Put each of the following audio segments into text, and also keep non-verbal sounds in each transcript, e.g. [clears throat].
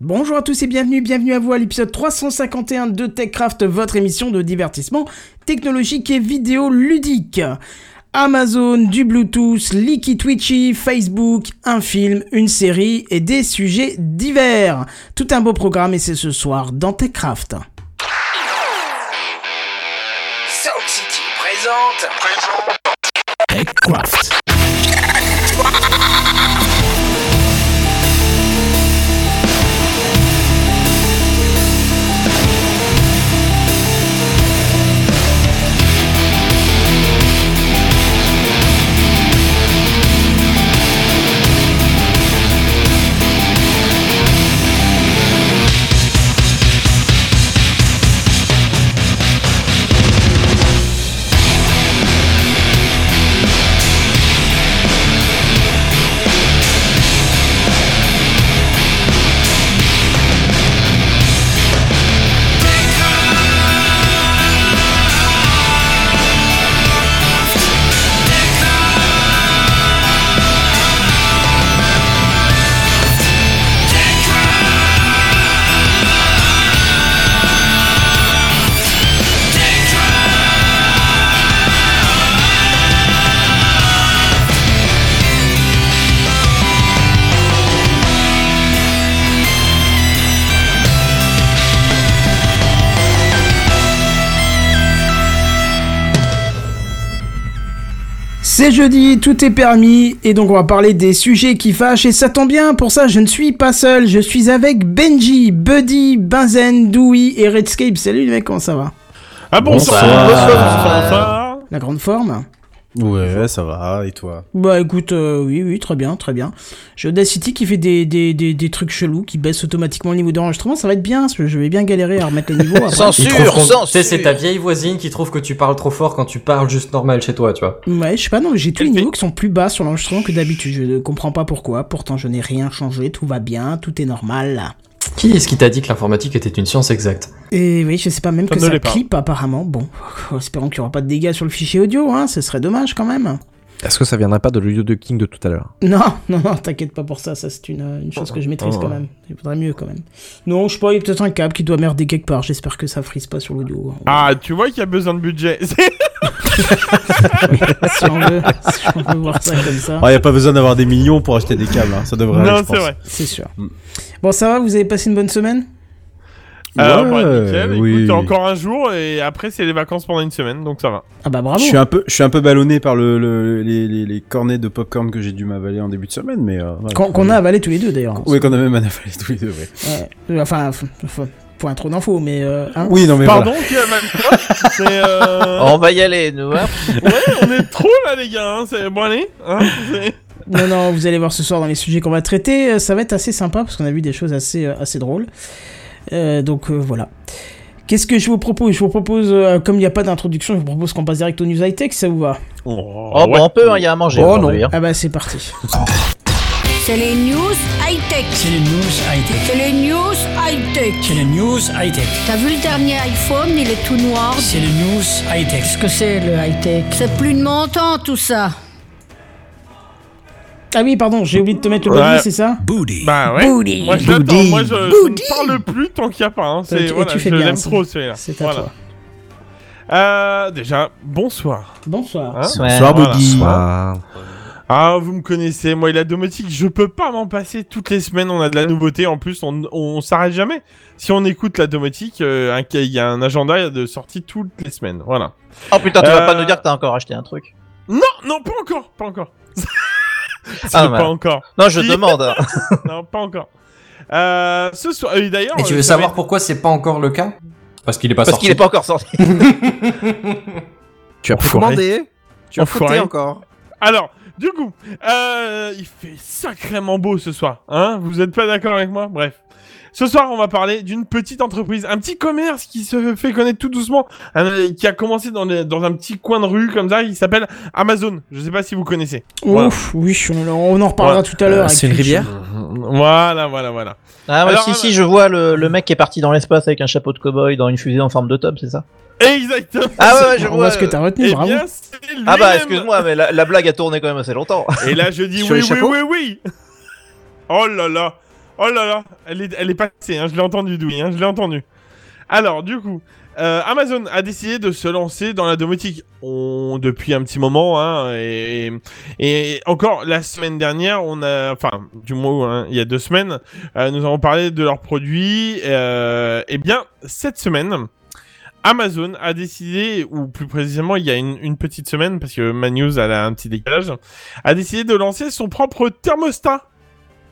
Bonjour à tous et bienvenue, bienvenue à vous à l'épisode 351 de TechCraft, votre émission de divertissement technologique et vidéo ludique. Amazon, du Bluetooth, Leaky Twitchy, Facebook, un film, une série et des sujets divers. Tout un beau programme et c'est ce soir dans TechCraft. Sound City présente. TechCraft. Jeudi, tout est permis, et donc on va parler des sujets qui fâchent, et ça tombe bien, pour ça je ne suis pas seul, je suis avec Benji, Buddy, Benzen, Dewey et Redscape. Salut les mecs, comment ça va? Ah bonsoir. Bonsoir. Bonsoir. La grande forme Ouais, ça va, et toi Bah écoute, euh, oui, oui, très bien, très bien. J'ai Audacity qui fait des, des, des, des trucs chelous, qui baisse automatiquement le niveau d'enregistrement, ça va être bien, parce que je vais bien galérer à remettre les niveaux. après. [laughs] Censure, censure. Tu sais, c'est ta vieille voisine qui trouve que tu parles trop fort quand tu parles juste normal chez toi, tu vois. Ouais, je sais pas, non, j'ai tous les niveaux qui sont plus bas sur l'enregistrement que d'habitude, je ne comprends pas pourquoi, pourtant je n'ai rien changé, tout va bien, tout est normal. Qui est-ce qui t'a dit que l'informatique était une science exacte Et oui, je sais pas même Ça que ça clip apparemment. Bon, [laughs] espérons qu'il y aura pas de dégâts sur le fichier audio, hein, ce serait dommage quand même. Est-ce que ça viendrait pas de l'audio de King de tout à l'heure? Non, non, non, t'inquiète pas pour ça, ça c'est une, une chose que je maîtrise Oh. quand même. Il faudrait mieux quand même. Non, je sais pas, il y a peut-être un câble qui doit merder quelque part, j'espère que ça frise pas sur l'audio. hein. Ah, tu vois qu'il y a besoin de budget. [laughs] [laughs] si, on veut, si on veut voir ça comme ça, Ah, y a pas besoin d'avoir des millions pour acheter des câbles, hein. ça devrait aller, non, c'est vrai. c'est sûr. Mm. Bon, ça va, vous avez passé une bonne semaine? Euh, Ouais, bah, nickel. oui. Écoute, encore un jour et après c'est les vacances pendant une semaine, donc ça va. Ah bah bravo Je suis un peu, je suis un peu ballonné par le, le- les, les, les cornets de popcorn que j'ai dû m'avaler en début de semaine, mais. Euh, voilà. Qu'on a avalé tous les deux d'ailleurs. Oui, qu'on a même avalé tous les deux, ouais. Ouais. Euh, Enfin, point trop d'infos, mais. Euh, hein. Oui, non, mais Pardon, qui a quoi euh... Oh. [laughs] On va y aller, nous. Hein. Ouais, on est trop là, les gars. Hein. C'est bon, allez. Hein Non, non, vous allez voir ce soir dans les sujets qu'on va traiter. euh, Ça va être assez sympa parce qu'on a vu des choses assez, euh, assez drôles. Euh, donc euh, voilà. Qu'est-ce que je vous propose? Je vous propose, euh, comme il n'y a pas d'introduction, je vous propose qu'on passe direct aux news high-tech, ça vous va? Oh, Oh, ouais. bon, on peut, il y a à manger. Oh, hein. Ah bah c'est parti. C'est les news high-tech. C'est les news high-tech. C'est les news high-tech. C'est les news high-tech. T'as vu le dernier iPhone, il est tout noir. C'est les news high-tech. Qu'est-ce que c'est le high-tech C'est plus de mon temps tout ça. Ah oui, pardon, j'ai oublié de te mettre le body, Ouais. c'est ça Booty. Bah ouais. Booty. Moi je l'attends. Booty. Moi je, je ne parle plus tant qu'il n'y a pas. Hein. Et C'est voilà, tu fais je l'aime trop celui-là. C'est à Voilà. toi. Euh, déjà, bonsoir. Bonsoir. Hein Soir, Voilà. Boogie. Ah, Ah, vous me connaissez, moi et la domotique, je peux pas m'en passer. Toutes les semaines, on a de la nouveauté. En plus, on, on s'arrête jamais. Si on écoute la domotique, euh, un- il y a un agenda de sortie toutes les semaines. Voilà. Oh putain, tu Euh, vas pas nous dire que t'as encore acheté un truc. Non, non, pas encore, pas encore. [laughs] Ah, pas encore. Non, je demande. [laughs] Non, pas encore. Euh, ce soir, et d'ailleurs. Et tu euh, veux savoir pourquoi c'est pas encore le cas? Parce qu'il est pas Parce sorti. qu'il est pas encore sorti. [laughs] tu as commandé Tu as fouté encore Alors, du coup, euh, il fait sacrément beau ce soir. Hein? Vous êtes pas d'accord avec moi? Bref. Ce soir, on va parler d'une petite entreprise, un petit commerce qui se fait connaître tout doucement, euh, qui a commencé dans, les- dans un petit coin de rue comme ça, il s'appelle Amazon. Je sais pas si vous connaissez. Voilà. Ouf, oui, on, on en reparlera Voilà. tout à l'heure. Euh, avec c'est une rivière Voilà, voilà, voilà. Ah, ouais, Alors, si, euh, si, je vois le, le mec qui est parti dans l'espace avec un chapeau de cow-boy dans une fusée en forme de tube, c'est ça? Exactement. Ah ouais, ouais, je On vois. voit ce que t'as retenu, Eh bravo. bien, c'est Ah bah, excuse-moi, mais la, la blague a tourné quand même assez longtemps. Et là, je dis [laughs] oui, oui, oui, oui. Oh là là. Oh là là, elle est, elle est passée, hein, je l'ai entendu, Doui, hein, je l'ai entendu. Alors, du coup, euh, Amazon a décidé de se lancer dans la domotique depuis un petit moment, hein, et, encore la semaine dernière, on a, enfin, du moins, hein, il y a deux semaines, euh, nous avons parlé de leurs produits. Euh, et bien, cette semaine, Amazon a décidé, ou plus précisément, il y a une, une petite semaine, parce que ma news a un petit décalage, a décidé de lancer son propre thermostat.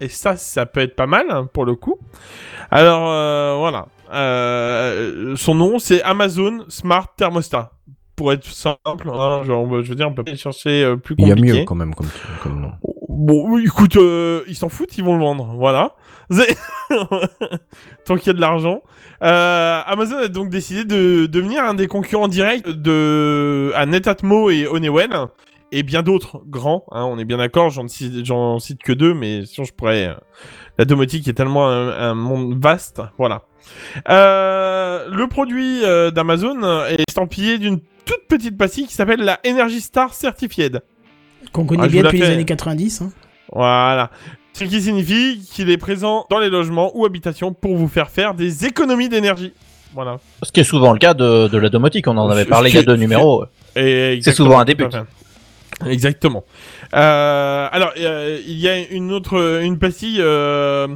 Et ça, ça peut être pas mal hein, pour le coup. Alors euh, voilà, Euh, son nom c'est Amazon Smart Thermostat. Pour être simple, hein, genre, je veux dire, on peut pas chercher euh, plus Il y compliqué. a mieux quand même comme, comme nom. Bon, écoute, euh, ils s'en foutent, ils vont le vendre, voilà. [laughs] Tant qu'il y a de l'argent. Euh, Amazon a donc décidé de devenir un des concurrents directs de à Netatmo et Honeywell et bien d'autres grands. hein, on est bien d'accord, j'en cite, que deux, mais sinon je pourrais. euh, La domotique est tellement un, un monde vaste, voilà. Euh, le produit euh, d'Amazon est estampillé d'une toute petite pastille qui s'appelle la Energy Star Certified. Qu'on connaît Ah, bien depuis les années 90. hein. Voilà. Ce qui signifie qu'il est présent dans les logements ou habitations pour vous faire faire des économies d'énergie. Voilà. Ce qui est souvent le cas de, de la domotique, on en avait parlé il y a deux numéros. Et C'est souvent un début. Exactement. Euh, alors, euh, il y a une autre, une pastille. euh,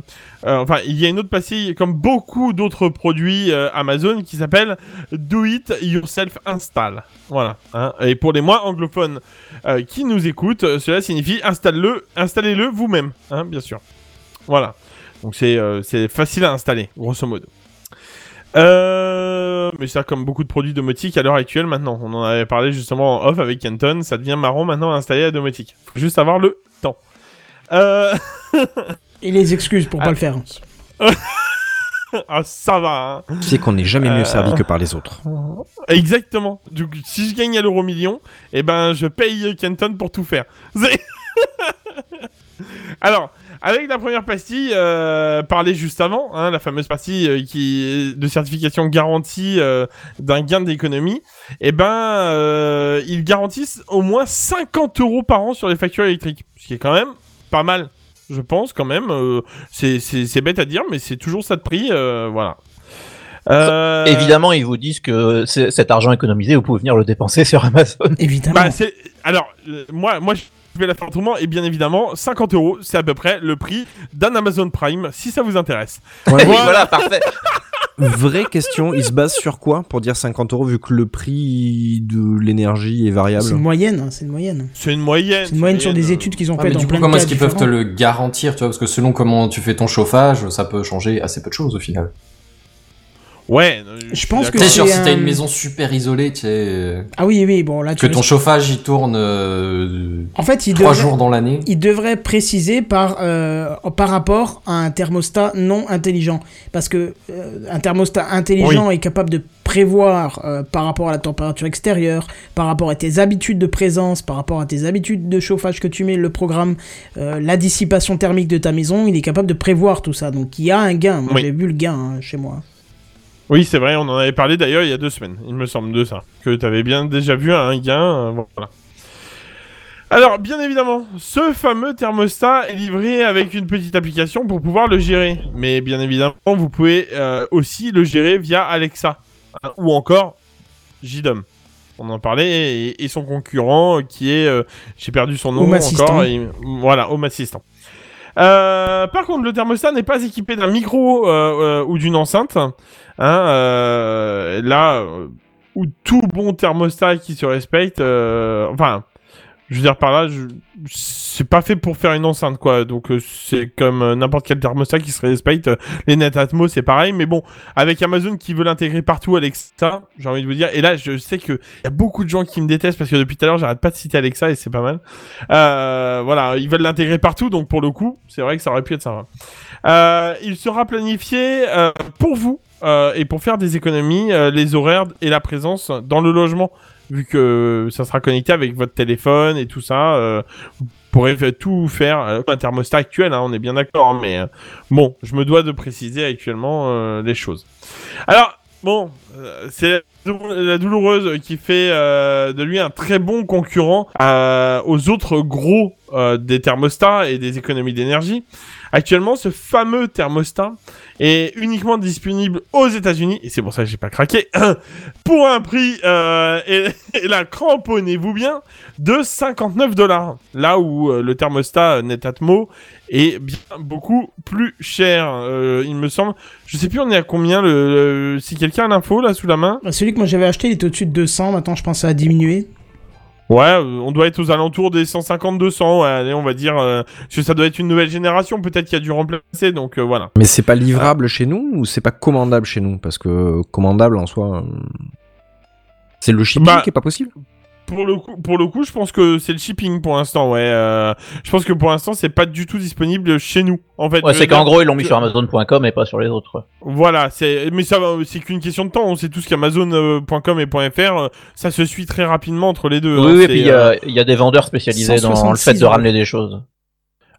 enfin, il y a une autre pastille, comme beaucoup d'autres produits Amazon, qui s'appelle Do It Yourself Install. Voilà. hein. Et pour les moins anglophones qui nous écoutent, cela signifie installe-le, installez-le vous-même, hein, bien sûr. Voilà. Donc c'est facile à installer, grosso modo. Euh, mais ça, comme beaucoup de produits domotiques à l'heure actuelle, maintenant, on en avait parlé justement en off avec Kenton, ça devient marrant maintenant à installer la domotique. Faut juste avoir le temps. Euh... [laughs] Et les excuses pour Ah. pas le faire. [laughs] ah, ça va. hein. Tu sais qu'on n'est jamais Euh. mieux servi que par les autres. Exactement. Du coup, si je gagne à l'euro million, eh ben, je paye Kenton pour tout faire. [laughs] [laughs] Alors, avec la première pastille euh, parlée juste avant, hein, la fameuse pastille euh, qui de certification garantie euh, d'un gain d'économie, eh ben, euh, ils garantissent au moins 50 euros par an sur les factures électriques, ce qui est quand même pas mal, je pense quand même. euh, c'est bête à dire, mais c'est toujours ça de prix, euh, voilà. Euh, Évidemment, ils vous disent que cet argent économisé, vous pouvez venir le dépenser sur Amazon. Évidemment. Bah. Alors, euh, moi, moi, je vais la faire autrement, et bien évidemment, 50 euros, c'est à peu près le prix d'un Amazon Prime, si ça vous intéresse. Ouais, Oui, voilà, parfait. [laughs] Vraie question, il se base sur quoi pour dire 50 euros vu que le prix de l'énergie est variable c'est une moyenne, hein, c'est une moyenne. C'est une moyenne. C'est une moyenne sur des études qu'ils ont Ah, faites mais dans du plein coup, de comment est-ce qu'ils peuvent te le garantir, tu vois? Parce que selon comment tu fais ton chauffage, ça peut changer assez peu de choses au final. Ouais. Je pense que c'est si t'as un- une maison super isolée, tu sais, Ah oui, oui, bon là tu que ton chauffage il tourne euh, En fait, il trois devrait... jours dans l'année. il devrait préciser par, euh, par rapport à un thermostat non intelligent. Parce que euh, un thermostat intelligent est capable de prévoir euh, par rapport à la température extérieure, par rapport à tes habitudes de présence, par rapport à tes habitudes de chauffage que tu mets, le programme, euh, la dissipation thermique de ta maison, il est capable de prévoir tout ça. Donc il y a un gain. Moi Oui. j'ai vu le gain hein, chez moi. Oui, c'est vrai, on en avait parlé d'ailleurs il y a deux semaines, il me semble, de ça. Que t'avais bien déjà vu un gain, euh, voilà. Alors, bien évidemment, ce fameux thermostat est livré avec une petite application pour pouvoir le gérer. Mais bien évidemment, vous pouvez euh, aussi le gérer via Alexa. hein, ou encore JDOM. On en parlait, et, et son concurrent qui est... euh, J'ai perdu son nom Home encore. et- voilà, Home Assistant. Euh, par contre, le thermostat n'est pas équipé d'un micro euh, euh, ou d'une enceinte. Hein, euh, là, où tout bon thermostat qui se respecte, enfin, je veux dire par là, je- c'est pas fait pour faire une enceinte, quoi. Donc euh, c'est comme euh, n'importe quel thermostat qui se respecte. Euh, Les Netatmo, c'est pareil, mais bon, avec Amazon qui veut l'intégrer partout, Alexa, j'ai envie de vous dire. Et là, je sais que y a beaucoup de gens qui me détestent parce que depuis tout à l'heure, j'arrête pas de citer Alexa et c'est pas mal. Euh, voilà, ils veulent l'intégrer partout, donc pour le coup, c'est vrai que ça aurait pu être. Euh, il sera planifié pour vous et pour faire des économies, les horaires et la présence dans le logement, vu que ça sera connecté avec votre téléphone et tout ça. euh, vous pourrez tout faire. Euh, un thermostat actuel, hein, on est bien d'accord, hein, mais euh, bon, je me dois de préciser actuellement euh, les choses. Alors, bon, euh, c'est la dou- la douloureuse qui fait euh, de lui un très bon concurrent euh, aux autres gros euh, des thermostats et des économies d'énergie. Actuellement, ce fameux thermostat est uniquement disponible aux États-Unis, et c'est pour ça que j'ai pas craqué, [coughs] pour un prix, et, et là, cramponnez-vous bien, de 59 dollars. Là où le thermostat Netatmo est bien beaucoup plus cher, il me semble. Je sais plus, on est à combien le- si quelqu'un a l'info là sous la main? Bah, Celui que moi j'avais acheté, il était au-dessus de 200. Maintenant, je pense que ça a diminué. Ouais, euh, on doit être aux alentours des 150-200. Ouais, allez, on va dire euh, parce que ça doit être une nouvelle génération. Peut-être qu'il y a dû remplacer. Donc euh, voilà. Mais c'est pas livrable chez nous ou c'est pas commandable chez nous? Parce que commandable en soi. euh, C'est le shipping Bah, qui est pas possible Pour le coup, pour le coup, je pense que c'est le shipping pour l'instant. Ouais, euh, je pense que pour l'instant, c'est pas du tout disponible chez nous. En fait, Ouais, c'est dire- qu'en gros, ils l'ont mis sur Amazon.com et pas sur les autres. Voilà, c'est mais ça va, c'est qu'une question de temps. On sait tous qu'Amazon.com et .fr, euh, ça se suit très rapidement entre les deux. Oui, hein, oui, et puis il y, euh, a- il y a des vendeurs spécialisés dans le 166 fait de ramener des choses.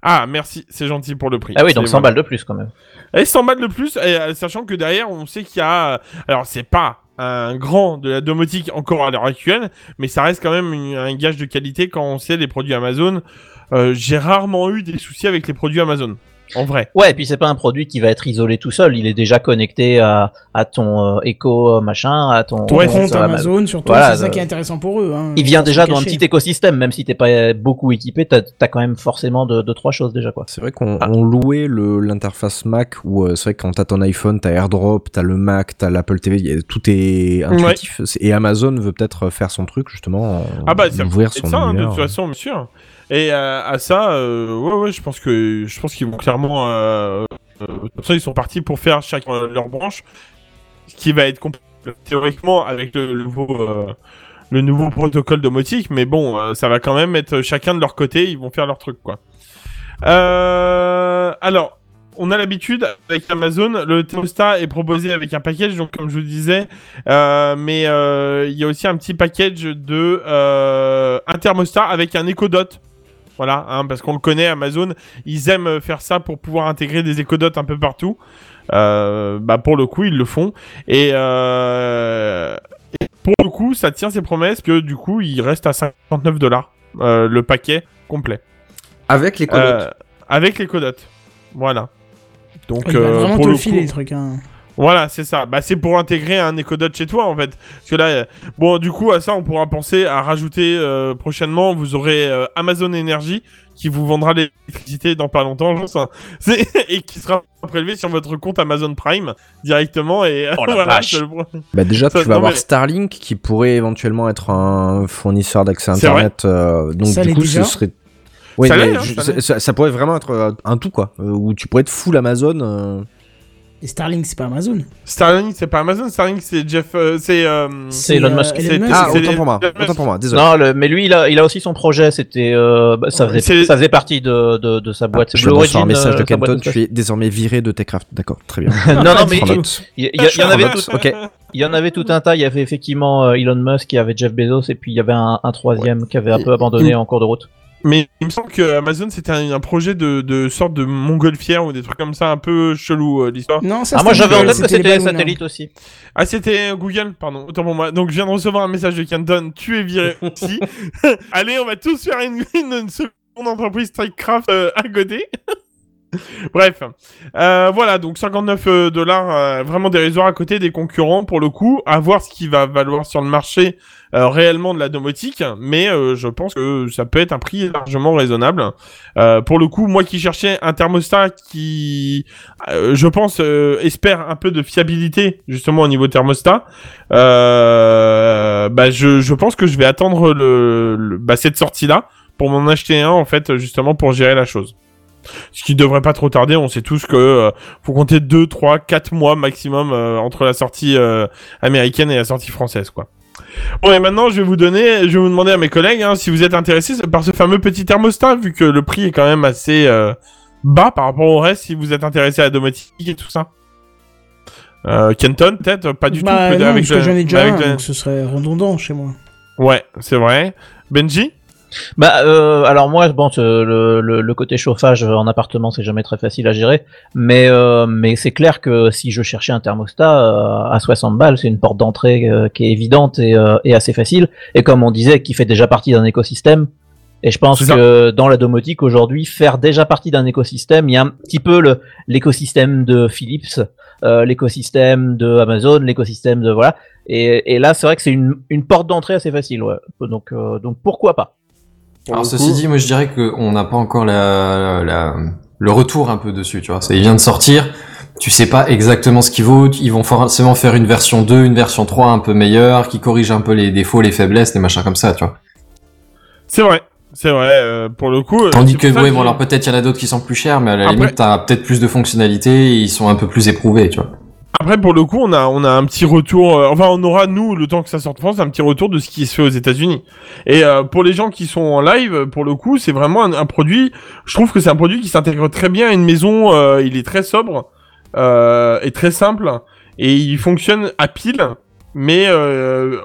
Ah, merci, c'est gentil pour le prix. Ah oui, donc C'est- 100 voilà. balles de plus quand même. Et 100 balles de plus, et, euh, sachant que derrière, on sait qu'il y a... euh, Alors, c'est pas un grand de la domotique encore à l'heure actuelle, mais ça reste quand même un gage de qualité quand on sait les produits Amazon. Euh, J'ai rarement eu des soucis avec les produits Amazon, en vrai. Ouais, et puis c'est pas un produit qui va être isolé tout seul. Il est déjà connecté à, à ton euh, Echo euh, machin, à ton. Ton compte Amazon, surtout, Voilà, c'est ça euh, qui est intéressant pour eux. hein. Il vient déjà dans un petit écosystème, même si t'es pas beaucoup équipé, t'as as quand même forcément deux, deux, trois choses déjà quoi. C'est vrai qu'on Ah. on louait l'interface Mac où euh, c'est vrai que quand t'as ton iPhone, t'as AirDrop, t'as le Mac, t'as l'Apple TV, a- tout est intuitif. Et Amazon veut peut-être faire son truc justement, Ah bah, c'est ouvrir son ça, hein, de toute façon, bien sûr. Et euh, à ça, euh, ouais, ouais, je pense que je pense qu'ils vont clairement. Euh, toute façon, ils sont partis pour faire chacun leur branche, ce qui va être théoriquement avec le, nouveau. le nouveau protocole domotique, mais bon, ça va quand même être chacun de leur côté, ils vont faire leur truc, quoi. Alors, on a l'habitude avec Amazon, le thermostat est proposé avec un package, donc comme je vous disais, mais il y a aussi un petit package de un thermostat avec un Echo Dot. Voilà, hein, parce qu'on le connaît, Amazon, ils aiment faire ça pour pouvoir intégrer des Echo Dot un peu partout. Euh, bah pour le coup, ils le font. Et, euh, et pour le coup, ça tient ses promesses que du coup, il reste à 59 dollars le paquet complet. Avec les codes. Euh, avec les codotes. Voilà. Donc, Il va euh, vraiment pour te le le filer, coup- les trucs. Hein. Voilà, c'est ça. Bah, c'est pour intégrer un Ecodot chez toi, en fait. Parce que là, euh, bon, du coup, à ça, on pourra penser à rajouter euh, prochainement. Vous aurez euh, Amazon Energy qui vous vendra l'électricité dans pas longtemps, je pense. hein. [laughs] Et qui sera prélevé sur votre compte Amazon Prime directement. Et euh, Oh la [laughs] voilà, vache. le Bah déjà, Ça, tu vas non, avoir mais- Starlink qui pourrait éventuellement être un fournisseur d'accès internet. euh, donc Ça du coup, ce serait. Ouais, Ça mais l'est, hein, je- ça ça, pourrait vraiment être un tout quoi, euh, où tu pourrais être full Amazon. Et Starlink, c'est pas Amazon. Starlink, c'est pas Amazon. Starlink, c'est Jeff. euh, c'est. euh, C'est Elon Musk. Elon Musk. Ah, c'est autant pour moi, autant pour moi. Désolé. Non, le- mais lui, il a, il a aussi son projet. C'était, euh, bah, ça, Ouais, faisait, ça faisait partie de, de, de sa boîte. Ah, je recevoir un message de Kenton, tu es désormais viré de Techcraft. D'accord, très bien. [laughs] non, non, mais il, y, en avait tout, Ok. il y en avait tout un tas. Il y avait effectivement Elon Musk, il y avait Jeff Bezos, et puis il y avait un, un troisième qui avait un peu abandonné en cours de route. Mais il me semble que Amazon c'était un, un projet de, de sorte de montgolfière ou des trucs comme ça un peu chelou euh, l'histoire. Non, ça Ah, moi c'était j'avais en Google, tête que c'était satellite aussi. Ah c'était Google, pardon, autant pour moi. Donc je viens de recevoir un message de Canton, tu es viré [laughs] aussi. Allez, on va tous faire une, une, une seconde entreprise Strikecraft euh, à côté. [laughs] Bref, Euh, voilà donc 59 euh, dollars euh, vraiment dérisoire à côté des concurrents pour le coup, à voir ce qui va valoir sur le marché euh, réellement de la domotique, mais je pense que ça peut être un prix largement raisonnable. Pour le coup, moi qui cherchais un thermostat qui, je pense, espère un peu de fiabilité justement au niveau thermostat, bah je, pense que je vais attendre bah, cette sortie-là pour m'en acheter un en fait justement pour gérer la chose. Ce qui devrait pas trop tarder, on sait tous que euh, faut compter 2, 3, 4 mois maximum euh, entre la sortie euh, américaine et la sortie française quoi. Bon et maintenant je vais vous donner, je vais vous demander à mes collègues hein, si vous êtes intéressés par ce fameux petit thermostat vu que le prix est quand même assez bas par rapport au reste si vous êtes intéressé à la domotique et tout ça. Euh, Kenton peut-être? Pas du Bah, tout non, avec parce que j'en ai déjà un, donc ce serait redondant chez moi. Ouais, c'est vrai. Benji? Bah, euh, alors moi, bon, ce- le, le, le côté chauffage en appartement, c'est jamais très facile à gérer, mais euh, mais c'est clair que si je cherchais un thermostat euh, à 60 balles, c'est une porte d'entrée euh, qui est évidente et, euh, et assez facile, et comme on disait, qui fait déjà partie d'un écosystème. Et je pense que dans la domotique aujourd'hui, faire déjà partie d'un écosystème, il y a un petit peu le l'écosystème de Philips, euh, l'écosystème de Amazon, l'écosystème de voilà. Et, et là, c'est vrai que c'est une, une porte d'entrée assez facile. Ouais. Donc euh, donc pourquoi pas Alors ceci coup- dit, moi je dirais qu'on n'a pas encore la, la, le retour un peu dessus, tu vois. Ça, il vient de sortir, tu sais pas exactement ce qu'il vaut, ils vont forcément faire une version 2, une version 3 un peu meilleure, qui corrige un peu les défauts, les faiblesses, les machins comme ça, tu vois. C'est vrai, c'est vrai. euh, pour le coup. euh, Tandis que, ouais, je- bon alors peut-être il y en a d'autres qui sont plus chers, mais à la Après- limite t'as peut-être plus de fonctionnalités, et ils sont un peu plus éprouvés, tu vois. Après, pour le coup, on a, on a un petit retour. euh, enfin, on aura, nous, le temps que ça sorte en France, un petit retour de ce qui se fait aux États-Unis. Et euh, pour les gens qui sont en live, pour le coup, c'est vraiment un, produit. Je trouve que c'est un produit qui s'intègre très bien à une maison. euh, il est très sobre et très simple. Et il fonctionne à pile. Mais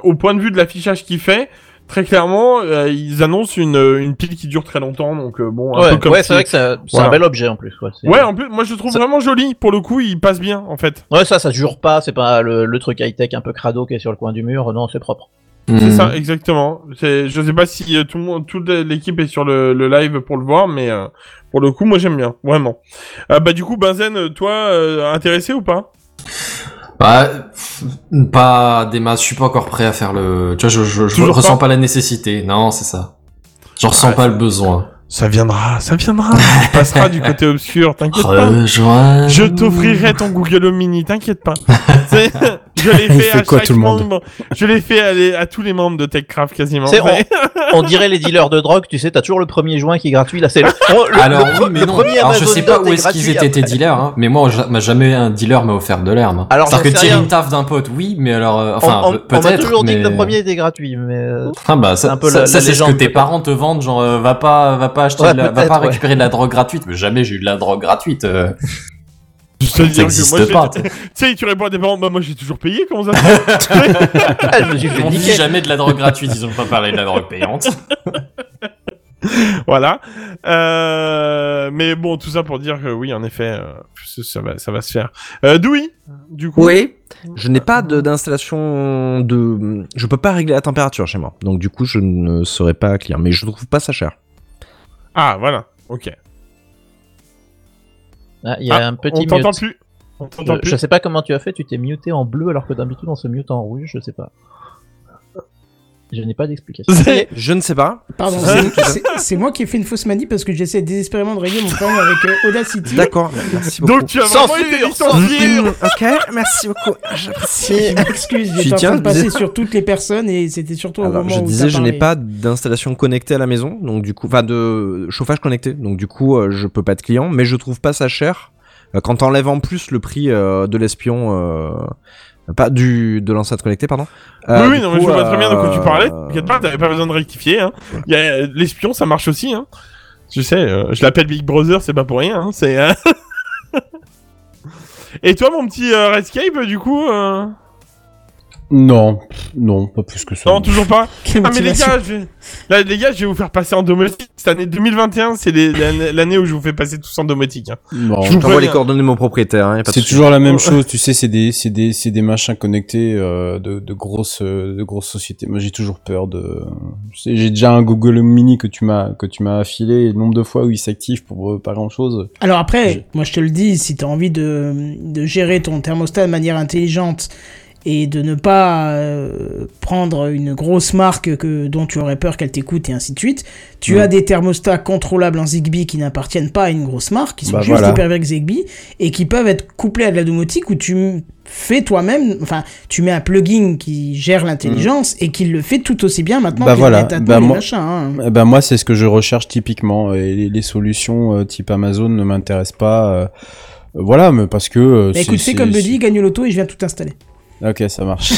au point de vue de l'affichage qu'il fait, très clairement, euh, ils annoncent une, une pile qui dure très longtemps. Donc, euh, bon, un Ouais, peu comme ouais si- c'est vrai que c'est Voilà. un bel objet en plus. Ouais, c'est- Ouais, en plus, moi je le trouve Ça- vraiment joli. Pour le coup, il passe bien, en fait. ouais, ça, ça se jure pas. C'est pas le, le truc high tech un peu crado qui est sur le coin du mur. Non, c'est propre. C'est ça, exactement. C'est, je sais pas si euh, tout le monde, toute l'équipe est sur le, le live pour le voir, mais euh, pour le coup, moi j'aime bien, vraiment. Euh, bah du coup, Benzen, toi, euh, intéressé ou pas? Bah, pas des masses, je suis pas encore prêt à faire le... Tu vois, je, je, je ressens pas pas la nécessité, non, c'est ça. Je ressens Ouais, pas le besoin. Ça viendra, ça viendra. Ça passera du côté obscur, t'inquiète pas. Rejoins. Je t'offrirai ton Google Home Mini, t'inquiète pas. [laughs] C'est- je l'ai fait, fait à quoi, chaque tout le monde membre. Je l'ai fait à, les- à tous les membres de TechCraft quasiment. C'est- Mais- On dirait les dealers de drogue. Tu sais, t'as toujours le premier juin qui est gratuit. Là, c'est le, le- Alors le- oui, mais le non. premier Alors je sais pas où est est-ce qu'ils étaient tes dealers, hein, mais moi, ja- m'a jamais un dealer m'a offert de l'herbe. Alors, C'est-à-dire j'en que tirer une taf d'un pote, oui, mais alors, euh, On- enfin, on, pe- on m'a peut-être. toujours dit mais... que le premier était gratuit, mais euh, Ah bah ça, C'est c'est ce que tes peut-être. parents te vendent, genre euh, va pas, va pas acheter, Ouais, la- va pas ouais. récupérer de la drogue gratuite. Mais jamais j'ai eu de la drogue gratuite. euh. [laughs] Je te dis que moi. [laughs] Tu sais, tu réponds à tes parents, bah moi j'ai toujours payé, comment ça [laughs] m'ont dit jamais de la drogue gratuite. Ils ont pas parlé de la drogue payante. Voilà. Euh, mais bon, tout ça pour dire que oui, en effet, euh, ça, va, ça va se faire. Euh, Doui, du coup. Oui. Je n'ai pas de- d'installation de, Je peux pas régler la température chez moi. Donc du coup, je ne serai pas client. Mais je trouve pas ça cher. Ah, voilà. Ok. Ah, Il y a Ah, un petit on t'entend plus. On t'entend Je, plus. je sais pas comment tu as fait, tu t'es muté en bleu alors que d'habitude on se mute en rouge, je sais pas. Je n'ai pas d'explication. Je ne sais pas. Pardon, c'est- moi qui ai fait une fausse manie parce que j'essaie désespérément de régler mon problème avec euh, Audacity. D'accord. Merci beaucoup. Donc tu as vraiment Censure, été licencié. Ok, merci beaucoup. Je m'excuse, J'y j'étais en tiens, train de passer sur toutes les personnes et c'était surtout au Alors, moment je où disais, je n'ai pas d'installation connectée à la maison, donc du coup, enfin de chauffage connecté, donc du coup, euh, je peux pas être client, mais je trouve pas ça cher. Euh, Quand t'enlèves en plus le prix euh, de l'espion, euh, pas du de l'enceinte connectée, pardon. Euh, oui, oui, non, mais je vois très bien de quoi tu euh, parlais. T'inquiète pas, t'avais pas besoin de rectifier. Hein. Il y a- L'espion, ça marche aussi. Hein. Tu sais, euh, je l'appelle Big Brother, c'est pas pour rien. Hein. C'est. euh, [laughs] Et toi, mon petit Redscape, du coup euh... Non, non, pas plus que ça. Non, toujours pas. [laughs] Ah mais les gars, je... Là, les gars, je vais vous faire passer en domotique. Cette année 2021, c'est l'année l'année où je vous fais passer tous en domotique. Hein. Non. Je vous J'envoie les coordonnées de mon propriétaire. Hein, C'est toujours la même chose, tu sais, c'est des, c'est des, c'est des machins connectés euh, de, de grosses, de grosses sociétés. Moi, j'ai toujours peur de. J'ai déjà un Google Home Mini que tu m'as, que tu m'as affilé, et le nombre de fois où il s'active pour euh, pas grand chose. Alors après, Je- moi je te le dis, si t'as envie de, de gérer ton thermostat de manière intelligente et de ne pas euh, prendre une grosse marque que, dont tu aurais peur qu'elle t'écoute et ainsi de suite, tu Mm. as des thermostats contrôlables en Zigbee qui n'appartiennent pas à une grosse marque, qui sont Bah, juste voilà. hypervériques Zigbee et qui peuvent être couplés à de la domotique où tu fais toi-même, enfin tu mets un plugin qui gère l'intelligence et qui le fait tout aussi bien maintenant Bah, que voilà. les Bah, moi- machins. hein. Eh ben moi, c'est ce que je recherche typiquement. Et les, les solutions euh, type Amazon ne m'intéressent pas. euh, voilà, mais parce que. Bah, écoute, fais comme Buddy, gagne au loto et je viens tout installer. Ok, ça marche.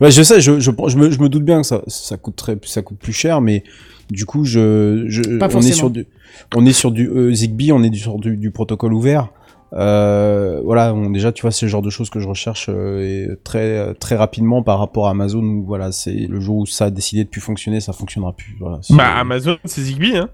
ouais, [laughs] je sais, je, je, je, me, je me doute bien que ça, ça coûte très, ça coûte plus cher, mais du coup, je, je Pas on est sur du, on est sur du euh, Zigbee, on est du- sur du, du protocole ouvert. Euh, voilà, on, déjà, tu vois, c'est le genre de choses que je recherche euh, et très, très rapidement par rapport à Amazon. Où, voilà, c'est le jour où ça a décidé de plus fonctionner, ça fonctionnera plus. Voilà, Bah Amazon, c'est Zigbee. Hein.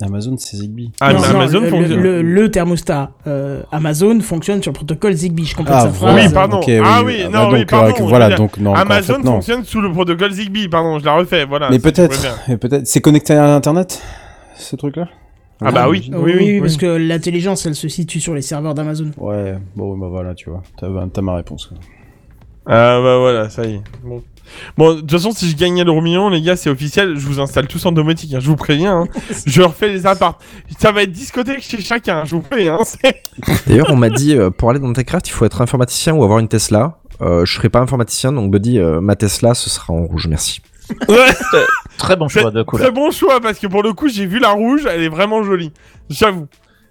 Amazon, c'est Zigbee. Ah, Non, mais non, Amazon le, fonctionne. le- le thermostat euh, Amazon fonctionne sur le protocole Zigbee. Je complète Ah, sa phrase. Oui, pardon. Ah oui, Ah, non, oui, pardon, euh, veux voilà, donc non. Amazon en fait, non. fonctionne sous le protocole Zigbee, pardon, je la refais, voilà. Mais peut-être, peut-être, c'est connecté à Internet, ce truc-là? Ah bah oui, Oui, oui, oui, oui. parce que l'intelligence, elle se situe sur les serveurs d'Amazon. Ouais, bon, bah voilà, tu vois, t'as t'as ma réponse. quoi. Ah bah voilà, ça y est. Bon. Bon, de toute façon, si je gagnais l'euro million, les gars, c'est officiel, je vous installe tous en domotique, hein, je vous préviens. hein. [laughs] je refais les apparts. Ça va être discothèque chez chacun, je vous préviens. hein, D'ailleurs, on m'a dit euh, pour aller dans Techcraft, il faut être informaticien ou avoir une Tesla. Euh, je serai pas informaticien, donc Buddy, euh, ma Tesla, ce sera en rouge, merci. [laughs] Ouais, Très bon choix de couleur. très bon choix, parce que pour le coup, j'ai vu la rouge, elle est vraiment jolie. J'avoue.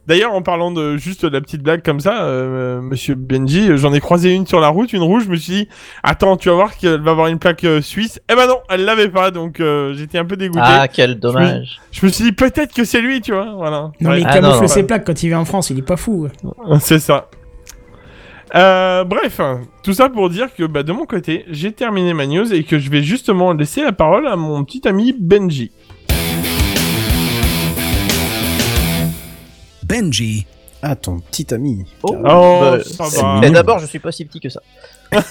D'ailleurs, en parlant de juste de la petite blague comme ça, euh, monsieur Benji, j'en ai croisé une sur la route, une rouge, je me suis dit, attends, tu vas voir qu'elle va avoir une plaque euh, suisse. Eh ben non, elle l'avait pas, donc euh, j'étais un peu dégoûté. Ah, quel dommage. Je me suis dit, peut-être que c'est lui, tu vois, voilà. Non, mais il Ah, camoufle non, ses plaques quand il vient en France, il est pas fou. [laughs] C'est ça. Euh, bref, tout ça pour dire que bah, de mon côté, j'ai terminé ma news et que je vais justement laisser la parole à mon petit ami Benji. Benji. Ah, ton petit ami. Oh, Oh, bah, ça va. D'abord, je suis pas si petit que ça. [laughs]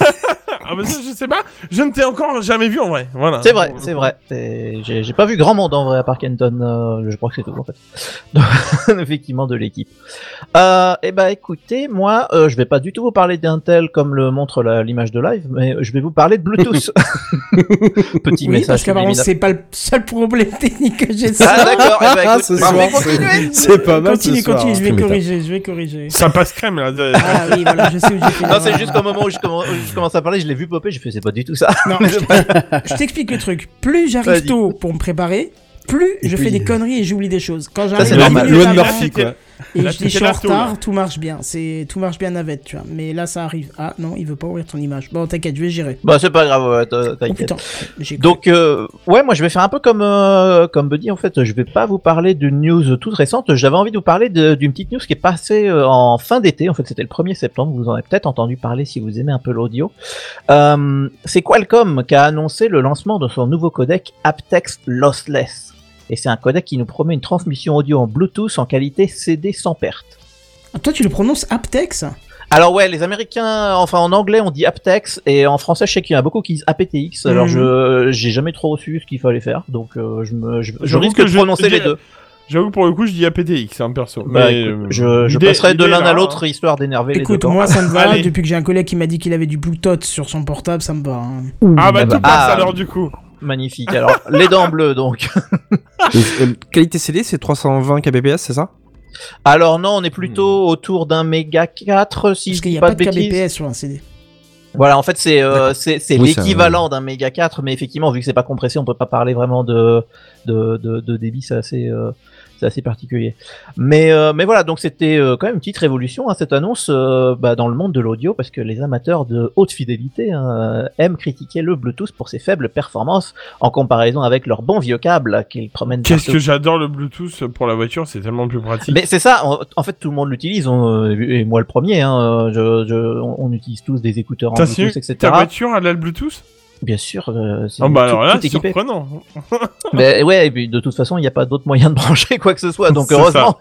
Ah bah ça, je sais pas, je ne t'ai encore jamais vu en vrai, voilà. C'est vrai, c'est vrai. J'ai j'ai pas vu grand monde en vrai à part Kenton. euh, je crois que c'est tout en fait. Donc, [laughs] Effectivement de l'équipe. Euh, et bah écoutez, moi, euh, je vais pas du tout vous parler d'Intel comme le montre la- l'image de live, mais je vais vous parler de Bluetooth. [laughs] Petit Oui, message. parce qu'apparemment, c'est pas le seul problème technique que j'ai. Ah d'accord. Eh bah, Ah, écoute, ce je soir, vais c'est- pas mal Continue, ce soir. continue, je vais corriger, je vais corriger. Ça passe crème là. de- Ah oui, voilà, je sais où j'ai fait. Non, c'est juste qu'au moment où je commence, où je commence à parler, je l'ai vu popper, j'ai fait c'est pas du tout ça. Non, [laughs] je je t'explique le truc. Plus j'arrive tôt pour me préparer, plus Et je puis- fais des conneries et j'oublie des choses. Quand j'arrive c'est normal. Murphy, quoi. Et Là, je dis suis en retard, tout marche bien. C'est tout marche bien navette, tu vois. Mais là, ça arrive. Ah non, il veut pas ouvrir ton image. Bon, t'inquiète, je vais gérer. Bah c'est pas grave, Oh t'inquiète. j'ai Donc euh, ouais, moi je vais faire un peu comme euh, comme Buddy en fait. Je vais pas vous parler d'une news toute récente. J'avais envie de vous parler de- d'une petite news qui est passée euh, en fin d'été. En fait, c'était le 1er septembre. Vous en avez peut-être entendu parler si vous aimez un peu l'audio. Euh, c'est Qualcomm qui a annoncé le lancement de son nouveau codec aptX Lossless. Et c'est un codec qui nous promet une transmission audio en Bluetooth en qualité CD sans perte. Ah, toi, tu le prononces aptex Alors ouais, les Américains, enfin en anglais on dit aptX et en français je sais qu'il y en a beaucoup qui disent aptX. Alors Mhm. je j'ai jamais trop su ce qu'il fallait faire, donc euh, je me je, je risque que de je- prononcer je les deux. J'avoue que pour le coup, je dis APTX, hein, perso. Bah, Mais, écoute, euh, je, passerai de l'un à l'autre hein. histoire d'énerver les deux. Écoute, moi, ça me va. Allez. Depuis que j'ai un collègue qui m'a dit qu'il avait du Bluetooth sur son portable, ça me va. hein. Ah bah Ah bah, tout passe ah. alors du coup. Magnifique. Alors les dents bleues donc. Euh, qualité CD, c'est 320 kbps, c'est ça? Alors non, on est plutôt autour d'un méga 4 si Parce je qu'il dis n'y a pas, pas de de bêtises. kbps sur un CD. Voilà, en fait c'est euh, Oui, un- l'équivalent d'un méga 4, mais effectivement vu que c'est pas compressé, on peut pas parler vraiment de de de, de débit, c'est assez euh, c'est assez particulier. Mais euh, mais voilà, donc c'était euh, quand même une petite révolution hein, cette annonce euh, bah, dans le monde de l'audio parce que les amateurs de haute fidélité hein, aiment critiquer le Bluetooth pour ses faibles performances en comparaison avec leur bon vieux câble qu'ils promènent Qu'est-ce que j'adore le Bluetooth pour la voiture, c'est tellement plus pratique. Mais c'est ça, en, en fait tout le monde l'utilise, et moi le premier, hein, je, je- on on utilise tous des écouteurs en Bluetooth, etc. Ta voiture elle a le Bluetooth? Bien sûr, euh, c'est Ah bah tout- alors là, surprenant. Mais [laughs] ouais, et puis de toute façon, il n'y a pas d'autre moyen de [laughs] brancher quoi que ce soit, donc heureusement.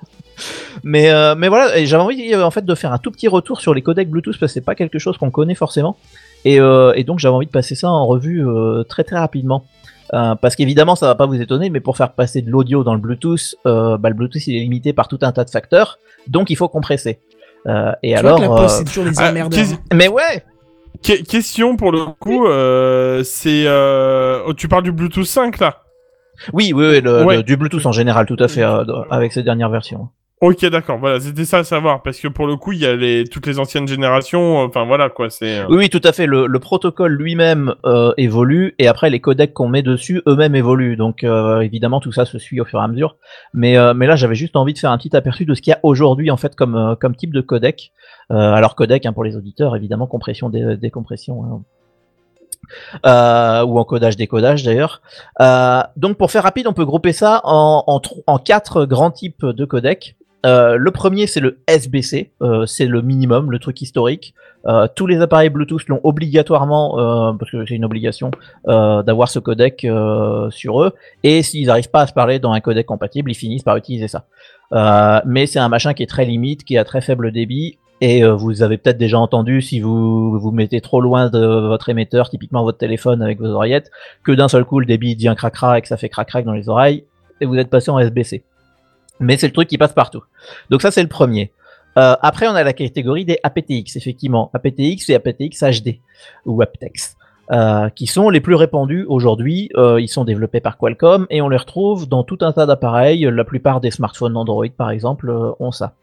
Mais euh, mais voilà, j'avais envie euh, en fait de faire un tout petit retour sur les codecs Bluetooth parce que c'est pas quelque chose qu'on connaît forcément, et, euh, et donc j'avais envie de passer ça en revue euh, très très rapidement. Euh, parce qu'évidemment, ça va pas vous étonner, mais pour faire passer de l'audio dans le Bluetooth, euh, bah, le Bluetooth il est limité par tout un tas de facteurs, donc il faut compresser. Euh, et Tu alors, vois que la poste, euh, c'est toujours des ah, hein. mais ouais, Que- question pour le coup, euh, c'est euh... oh, tu parles du Bluetooth 5 là oui, oui, oui, le- Ouais. le- du Bluetooth en général, tout à fait, euh, avec ces dernières versions. Ok, d'accord. Voilà, c'était ça à savoir parce que pour le coup, il y a les toutes les anciennes générations. Enfin voilà quoi, c'est. Oui, oui, tout à fait. Le, le protocole lui-même euh, évolue et après les codecs qu'on met dessus eux-mêmes évoluent. Donc euh, évidemment tout ça se suit au fur et à mesure. Mais euh, mais là j'avais juste envie de faire un petit aperçu de ce qu'il y a aujourd'hui en fait comme comme type de codec. Euh, alors codec hein, pour les auditeurs évidemment compression dé- décompression. hein. Euh, ou encodage décodage d'ailleurs. Euh, donc pour faire rapide, on peut grouper ça en, quatre grands types de codecs. Le premier, c'est le SBC, c'est le minimum, le truc historique. Tous les appareils Bluetooth l'ont obligatoirement, parce que c'est une obligation, d'avoir ce codec sur eux. Et s'ils n'arrivent pas à se parler dans un codec compatible, ils finissent par utiliser ça. Mais c'est un machin qui est très limite, qui a très faible débit. Et euh, vous avez peut-être déjà entendu, si vous vous mettez trop loin de votre émetteur, typiquement votre téléphone avec vos oreillettes, que d'un seul coup le débit devient cracra et que ça fait crac-crac dans les oreilles, et vous êtes passé en SBC. Mais c'est le truc qui passe partout. Donc ça c'est le premier. Euh, après on a la catégorie des aptX, effectivement. aptX et aptX HD, ou aptX. euh, qui sont les plus répandus aujourd'hui. Euh, ils sont développés par Qualcomm et on les retrouve dans tout un tas d'appareils. La plupart des smartphones Android, par exemple, euh, ont ça.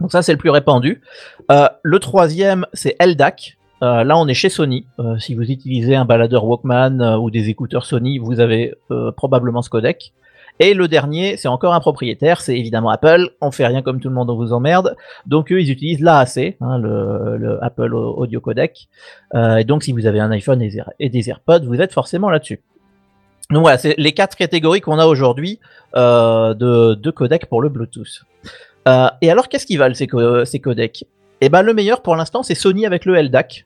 Donc ça, c'est le plus répandu. Euh, le troisième, c'est LDAC. Euh, là, on est chez Sony. Euh, si vous utilisez un baladeur Walkman ou des écouteurs Sony, vous avez probablement ce codec. Et le dernier, c'est encore un propriétaire, c'est évidemment Apple. On fait rien comme tout le monde, on vous emmerde. Donc eux, ils utilisent l'AAC, hein, le, le Apple Audio Codec. Et donc, si vous avez un iPhone et des, AirPods, vous êtes forcément là-dessus. Donc voilà, c'est les quatre catégories qu'on a aujourd'hui de codecs pour le Bluetooth. Euh, et alors, qu'est-ce qu'ils valent ces, co- ces codecs? Eh ben, le meilleur pour l'instant, c'est Sony avec le LDAC.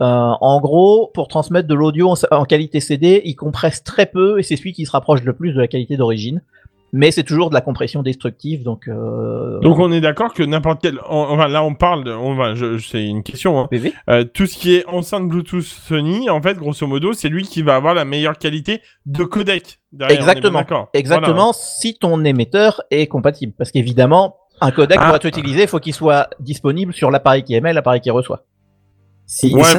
Euh, en gros, pour transmettre de l'audio en, en qualité CD, il compresse très peu et c'est celui qui se rapproche le plus de la qualité d'origine. Mais c'est toujours de la compression destructive, donc. Euh... Donc on est d'accord que n'importe quel, on- enfin là on parle, de, on va, je, je- c'est une question. hein. Euh, tout ce qui est enceinte Bluetooth Sony, en fait, grosso modo, c'est lui qui va avoir la meilleure qualité de codec. derrière, Exactement. Exactement, si ton émetteur est compatible. Parce qu'évidemment, un codec Ah. pour être utilisé, il faut qu'il soit disponible sur l'appareil qui émet et l'appareil qui reçoit. Si, Ouais. ça,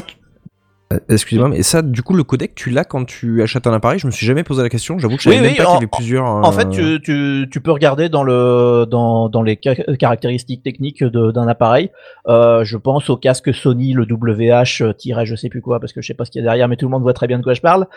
euh, Excusez-moi, mais ça, du coup, le codec, tu l'as quand tu achètes un appareil? Je me suis jamais posé la question. J'avoue que je Oui, savais même oui, pas en- qu'il y avait plusieurs. En euh, fait, tu, tu, tu peux regarder dans, le, dans, dans les ca- caractéristiques techniques d'un appareil. Euh, je pense au casque Sony, le WH, je sais plus quoi, parce que je sais pas ce qu'il y a derrière, mais tout le monde voit très bien de quoi je parle.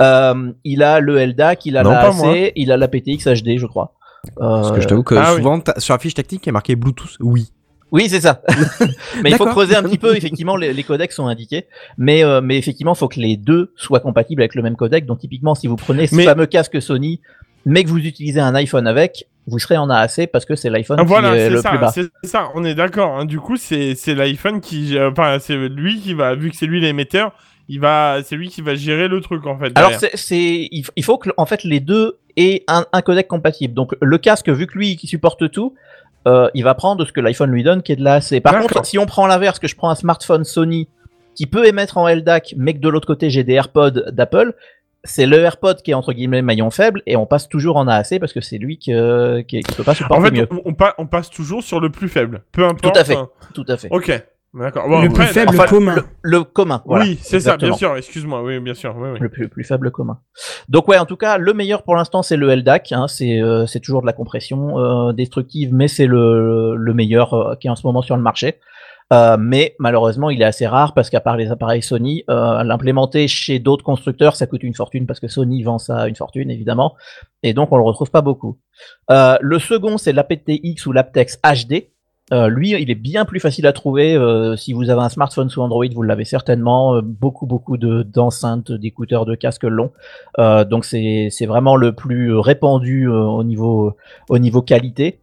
Euh, il a le LDAC, il a Non, la pas moi. AC, il a la PTX HD, je crois. Parce que Euh, je t'avoue que ah souvent, sur la fiche technique, il y a marqué Bluetooth. Oui. Oui, c'est ça. [laughs] mais il faut creuser un petit peu. Effectivement, les, les codecs sont indiqués, mais euh, mais effectivement, il faut que les deux soient compatibles avec le même codec. Donc typiquement, si vous prenez ce Mais- fameux casque Sony, mais que vous utilisez un iPhone avec, vous serez en AAC parce que c'est l'iPhone Ah, qui Voilà, est c'est le plus bas. ça, c'est ça, on est d'accord. hein. Du coup, c'est c'est l'iPhone qui, euh, enfin, c'est lui qui va, vu que c'est lui l'émetteur, il va, c'est lui qui va gérer le truc en fait. Alors derrière. c'est c'est il faut que en fait les deux aient un, un codec compatible. Donc le casque, vu que lui qui supporte tout. euh, il va prendre ce que l'iPhone lui donne, qui est de l'AAC. Par D'accord. contre, si on prend l'inverse, que je prends un smartphone Sony qui peut émettre en LDAC, mais que de l'autre côté j'ai des AirPods d'Apple, c'est le AirPod qui est entre guillemets maillon faible et on passe toujours en AAC parce que c'est lui qui, qui, qui peut pas En supporter fait, mieux. on, on passe toujours sur le plus faible, peu importe. Tout à fait. hein. Tout à fait. Ok, d'accord. Bon, le après, plus faible enfin, commun. Le, le commun. Voilà. oui, c'est ça, bien sûr. Excuse-moi, oui, bien sûr. Oui, oui. Le plus, plus faible commun. Donc ouais, en tout cas, le meilleur pour l'instant c'est le LDAC. Hein, c'est euh, c'est toujours de la compression euh, destructive, mais c'est le, le meilleur euh, qui est en ce moment sur le marché. Euh, mais malheureusement, il est assez rare parce qu'à part les appareils Sony, euh, l'implémenter chez d'autres constructeurs, ça coûte une fortune parce que Sony vend ça à une fortune évidemment, et donc on le retrouve pas beaucoup. Euh, le second, c'est l'APTX ou l'aptex HD. Euh, lui, il est bien plus facile à trouver. euh, si vous avez un smartphone sous Android, vous l'avez certainement. euh, beaucoup, beaucoup de d'enceintes, d'écouteurs, de casques longs. Donc c'est vraiment le plus répandu au niveau au niveau qualité.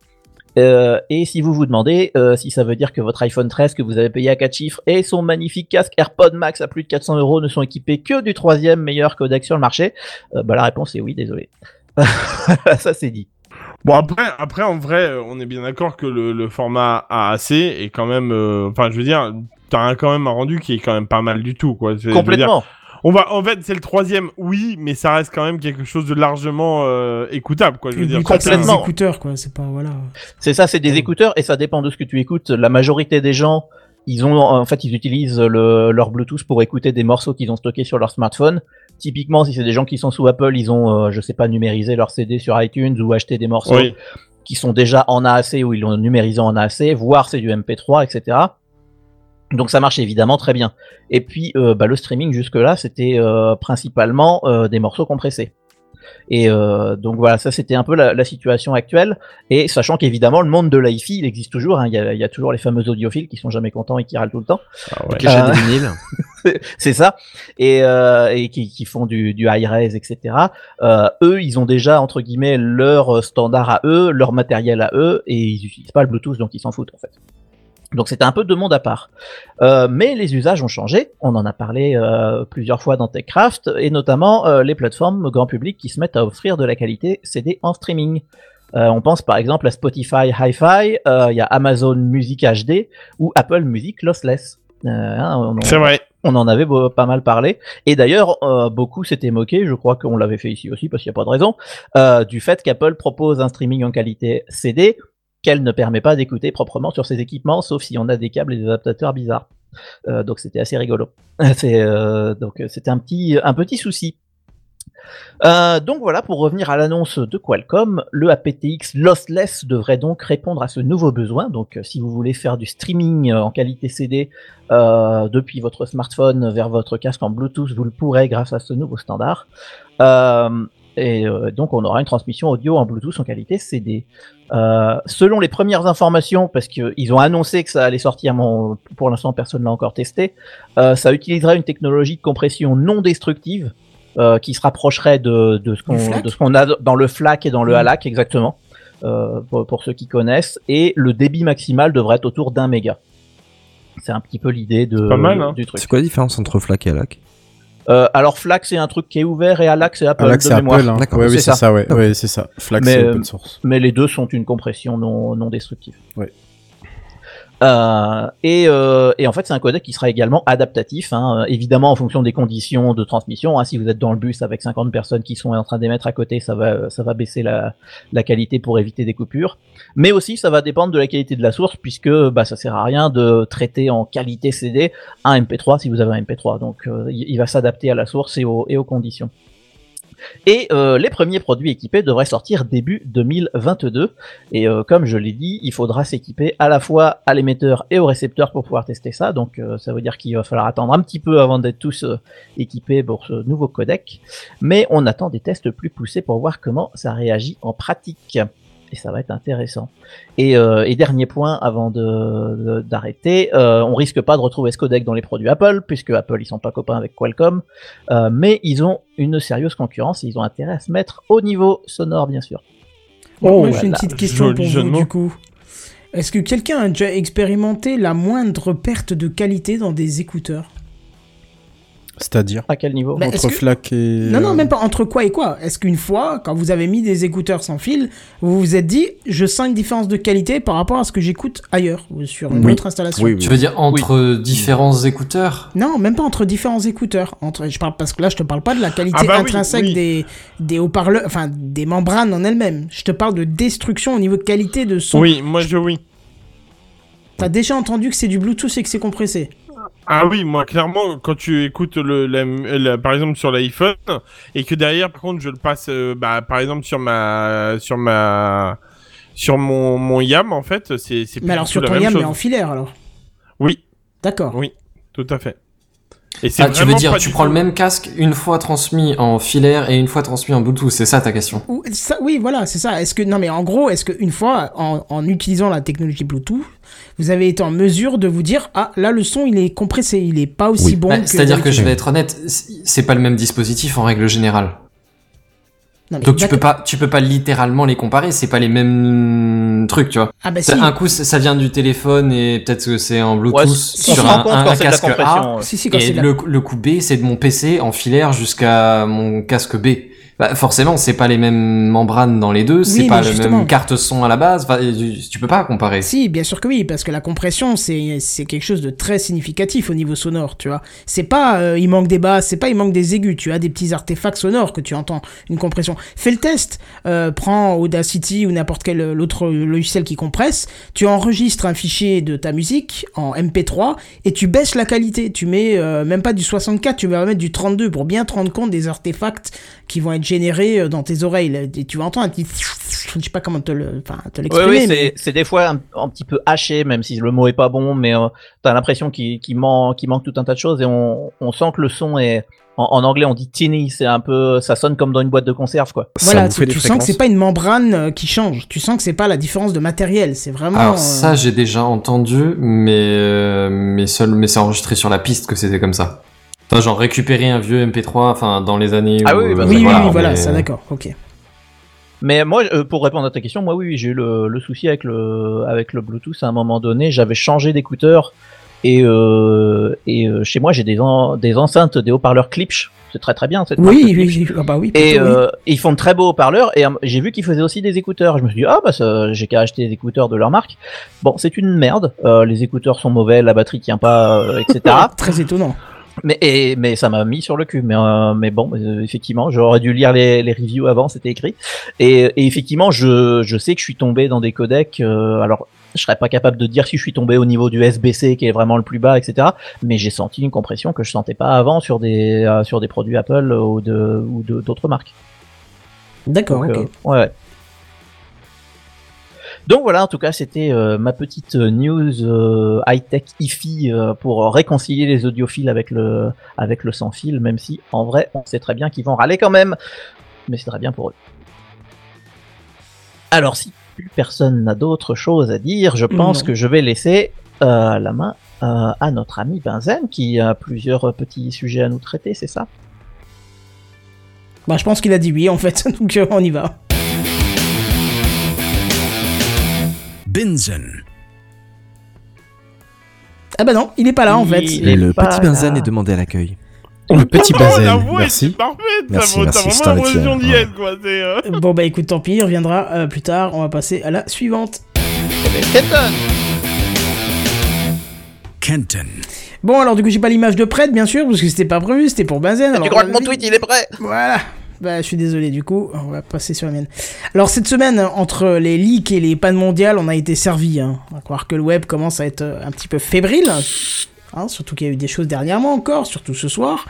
Et si vous vous demandez si ça veut dire que votre iPhone 13 que vous avez payé à 4 chiffres et son magnifique casque AirPod Max à plus de 400 euros ne sont équipés que du troisième meilleur codec sur le marché, bah la réponse est oui, désolé. [laughs] ça c'est dit. Bon après, après en vrai, euh, on est bien d'accord que le, le format AAC est quand même, euh, enfin, je veux dire, t'as quand même un rendu qui est quand même pas mal du tout, quoi. Dire, Complètement. on va, en fait, c'est le troisième, oui, mais ça reste quand même quelque chose de largement euh, écoutable, quoi. Je veux dire. c'est des complètement. écouteurs, quoi. C'est pas, voilà. C'est ça, c'est des écouteurs et ça dépend de ce que tu écoutes. La majorité des gens, ils ont en fait ils utilisent le, leur Bluetooth pour écouter des morceaux qu'ils ont stockés sur leur smartphone. Typiquement, si c'est des gens qui sont sous Apple, ils ont, euh, je sais pas, numérisé leur CD sur iTunes ou acheté des morceaux Oui. qui sont déjà en AAC ou ils l'ont numérisé en AAC, voire c'est du MP3, etc. Donc ça marche évidemment très bien. Et puis euh, bah, le streaming jusque là c'était euh, principalement euh, des morceaux compressés. Et euh, donc voilà, ça c'était un peu la, la situation actuelle. Et sachant qu'évidemment le monde de l'hi-fi il existe toujours. hein. Il y, a, il y a toujours les fameux audiophiles qui sont jamais contents et qui râlent tout le temps. Ah ouais. Euh, des vinyles. [laughs] c'est ça, et, euh, et qui, qui font du, du high res, etc. Euh, eux, ils ont déjà entre guillemets leur standard à eux, leur matériel à eux, et ils utilisent pas le Bluetooth, donc ils s'en foutent en fait. Donc c'était un peu deux mondes à part. Euh, mais les usages ont changé. On en a parlé euh, plusieurs fois dans TechCraft, et notamment euh, les plateformes grand public qui se mettent à offrir de la qualité CD en streaming. Euh, on pense par exemple à Spotify Hi-Fi, euh, il y a Amazon Music HD ou Apple Music Lossless. Euh, hein, on, C'est vrai. on en avait beau- pas mal parlé. Et d'ailleurs, euh, beaucoup s'étaient moqués, je crois qu'on l'avait fait ici aussi parce qu'il n'y a pas de raison, euh, du fait qu'Apple propose un streaming en qualité CD qu'elle ne permet pas d'écouter proprement sur ses équipements, sauf si on a des câbles et des adaptateurs bizarres. Euh, donc c'était assez rigolo. [laughs] Euh, donc euh, c'était un petit, souci. Donc voilà, pour revenir à l'annonce de Qualcomm, le aptX lossless devrait donc répondre à ce nouveau besoin. Donc si vous voulez faire du streaming en qualité CD depuis votre smartphone vers votre casque en Bluetooth, vous le pourrez grâce à ce nouveau standard. Et euh, donc on aura une transmission audio en Bluetooth en qualité CD. Euh, selon les premières informations, parce qu'ils ont annoncé que ça allait sortir, mais pour l'instant personne l'a encore testé, euh, ça utiliserait une technologie de compression non destructive euh, qui se rapprocherait de, de ce qu'on a dans le FLAC et dans le Mm. HALAC exactement, euh, pour, pour ceux qui connaissent, et le débit maximal devrait être autour d'un méga. C'est un petit peu l'idée de pas mal, hein. du truc. C'est quoi la différence entre FLAC et ALAC Euh, alors FLAC c'est un truc qui est ouvert et HALAC c'est Apple là, de c'est mémoire. Apple. Hein. D'accord, Ouais, oui, c'est ça. ça. ouais. Ok. Ouais, c'est ça. Flax, Mais, c'est euh, open source. mais les deux sont une compression non, non destructive. Ouais. Euh, et, euh, et en fait, c'est un codec qui sera également adaptatif, hein, euh, évidemment en fonction des conditions de transmission. hein. si vous êtes dans le bus avec 50 personnes qui sont en train d'émettre à côté, ça va, ça va baisser la, la qualité pour éviter des coupures. Mais aussi, ça va dépendre de la qualité de la source, puisque bah, ça sert à rien de traiter en qualité CD un MP3 si vous avez un MP3. Donc, euh, il, va s'adapter à la source et aux, et aux conditions. Et euh, les premiers produits équipés devraient sortir début 2022. Et euh, comme je l'ai dit, il faudra s'équiper à la fois à l'émetteur et au récepteur pour pouvoir tester ça. Donc euh, ça veut dire qu'il va falloir attendre un petit peu avant d'être tous équipés pour ce nouveau codec. Mais on attend des tests plus poussés pour voir comment ça réagit en pratique. Et ça va être intéressant. Et, euh, et dernier point avant de- de- d'arrêter, euh, on risque pas de retrouver ce codec dans les produits Apple, puisque Apple ils sont pas copains avec Qualcomm, euh, mais ils ont une sérieuse concurrence et ils ont intérêt à se mettre au niveau sonore bien sûr. Moi, j'ai une petite question Joli pour jeu de vous, mots. du coup. Est-ce que quelqu'un a déjà expérimenté la moindre perte de qualité dans des écouteurs? C'est-à-dire À quel niveau Bah, entre que- Flac et. Non, non, euh, même pas entre quoi et quoi? Est-ce qu'une fois, quand vous avez mis des écouteurs sans fil, vous vous êtes dit, je sens une différence de qualité par rapport à ce que j'écoute ailleurs, ou sur une Oui. autre installation? Oui, oui. Tu veux dire entre différents écouteurs? Non, même pas entre différents écouteurs. Entre, je parle parce que là, je te parle pas de la qualité Ah bah oui, intrinsèque oui. des des haut-parleurs, enfin des membranes en elles-mêmes. Je te parle de destruction au niveau de qualité de son. Oui, moi je oui. T'as déjà entendu que c'est du Bluetooth et que c'est compressé? Ah oui, moi clairement, quand tu écoutes le, la- la- par exemple sur l'iPhone et que derrière, par contre, je le passe, euh, bah, par exemple sur ma, sur ma, sur mon, mon YAM en fait, c'est c'est plus Mais alors sur ton YAM, mais chose. en filaire alors? Oui, D'accord. oui, tout à fait. Et Ah, tu veux dire, tu prends tout- le même casque une fois transmis en filaire et une fois transmis en Bluetooth, c'est ça ta question? Ou- ça, oui, voilà, c'est ça. Est-ce que non, mais en gros, est-ce qu'une fois, en, en utilisant la technologie Bluetooth, vous avez été en mesure de vous dire, ah, là, le son, il est compressé, il est pas aussi Oui. bon. Bah, que C'est-à-dire que d'habitude. je vais être honnête, c'est pas le même dispositif en règle générale. Non, mais Donc tu peux pas, tu peux pas littéralement les comparer, c'est pas les mêmes trucs, tu vois. Ah bah si. Un coup ça vient du téléphone et peut-être que c'est en Bluetooth Ouais, sur un, casque A. Si, si, quand Et la- le coup B, c'est de mon PC en filaire jusqu'à mon casque B. Bah, forcément, c'est pas les mêmes membranes dans les deux, Oui, c'est pas le même carte son à la base. Enfin, tu, peux pas comparer. Si, bien sûr que oui, parce que la compression, c'est quelque chose de très significatif au niveau sonore, tu vois. C'est pas euh, il manque des basses, c'est pas il manque des aigus, tu as des petits artefacts sonores que tu entends, une compression. Fais le test, euh, prends Audacity ou n'importe quel euh, autre logiciel qui compresse, tu enregistres un fichier de ta musique en MP3 et tu baisses la qualité, tu mets euh, même pas du 64, tu vas mettre du 32 pour bien te rendre compte des artefacts qui vont être générés euh, dans tes oreilles. tu vas entendre un petit... Je sais pas comment te le- enfin, te Oui, l'exprimer. oui, mais- c'est des fois un, un petit peu haché, même si le mot est pas bon, mais euh, t'as l'impression qu'il qu'il man- qu'il manque tout un tas de choses et on, on sent que le son est. En, en anglais, on dit tinny, c'est un peu. Ça sonne comme dans une boîte de conserve, quoi. Voilà, tu, tu sens que c'est pas une membrane euh, qui change. Tu sens que c'est pas la différence de matériel. C'est vraiment. Alors euh, ça, j'ai déjà entendu, mais euh, mais seul, mais c'est enregistré sur la piste que c'était comme ça. Enfin, genre récupérer un vieux MP3, enfin, dans les années. Ah où, oui, bah, euh, Oui, oui, voilà, oui, voilà, mais- ça d'accord, ok. Mais moi, euh, pour répondre à ta question, moi oui, oui, j'ai eu le, le souci avec le avec le Bluetooth à un moment donné. J'avais changé d'écouteur et euh, et euh, chez moi j'ai des en- des enceintes, des haut-parleurs Klipsch. C'est très très bien cette Oui, oui, oui, ah bah oui, Et oui. ils font de très beaux haut-parleurs et euh, j'ai vu qu'ils faisaient aussi des écouteurs. Je me suis dit ah bah j'ai qu'à acheter des écouteurs de leur marque. Bon, c'est une merde. Euh, les écouteurs sont mauvais, la batterie tient pas, euh, etc. [laughs] Très étonnant. Mais, et, mais ça m'a mis sur le cul. Mais, euh, mais bon, euh, effectivement, j'aurais dû lire les, les reviews avant, c'était écrit. Et, et effectivement, je, je sais que je suis tombé dans des codecs. euh, alors, je serais pas capable de dire si je suis tombé au niveau du SBC qui est vraiment le plus bas, etc. Mais j'ai senti une compression que je sentais pas avant sur des euh, sur des produits Apple ou de ou de d'autres marques. D'accord, ok. euh, ouais. Donc voilà, en tout cas, c'était euh, ma petite euh, news euh, high-tech hi-fi euh, pour réconcilier les audiophiles avec le avec le sans fil, même si en vrai, on sait très bien qu'ils vont râler quand même, mais c'est très bien pour eux. Alors, si plus personne n'a d'autre chose à dire, je pense Non. que je vais laisser la main à notre ami Benzen qui a plusieurs petits sujets à nous traiter, c'est ça? Bah, je pense qu'il a dit oui, en fait, [laughs] donc on y va. Benzen. Ah bah non, il est pas là, en fait. Le petit Benzen est demandé à l'accueil. Le petit Oh, la voix merci. Merci, merci, vraiment d'y quoi. euh, [laughs] Bon bah écoute, tant pis, il reviendra euh, plus tard. On va passer à la suivante. Kenton. Bon, alors du coup, j'ai pas l'image de prête, bien sûr, parce que c'était pas prévu, c'était pour Benzen. alors, Tu crois que mon vas-y. tweet il est prêt? Voilà. Bah, je suis désolé, du coup, on va passer sur la mienne. Alors, cette semaine, entre les leaks et les pannes mondiales, on a été servi. Hein. On va croire que le web commence à être euh, un petit peu fébrile. Hein, surtout qu'il y a eu des choses dernièrement encore, surtout ce soir.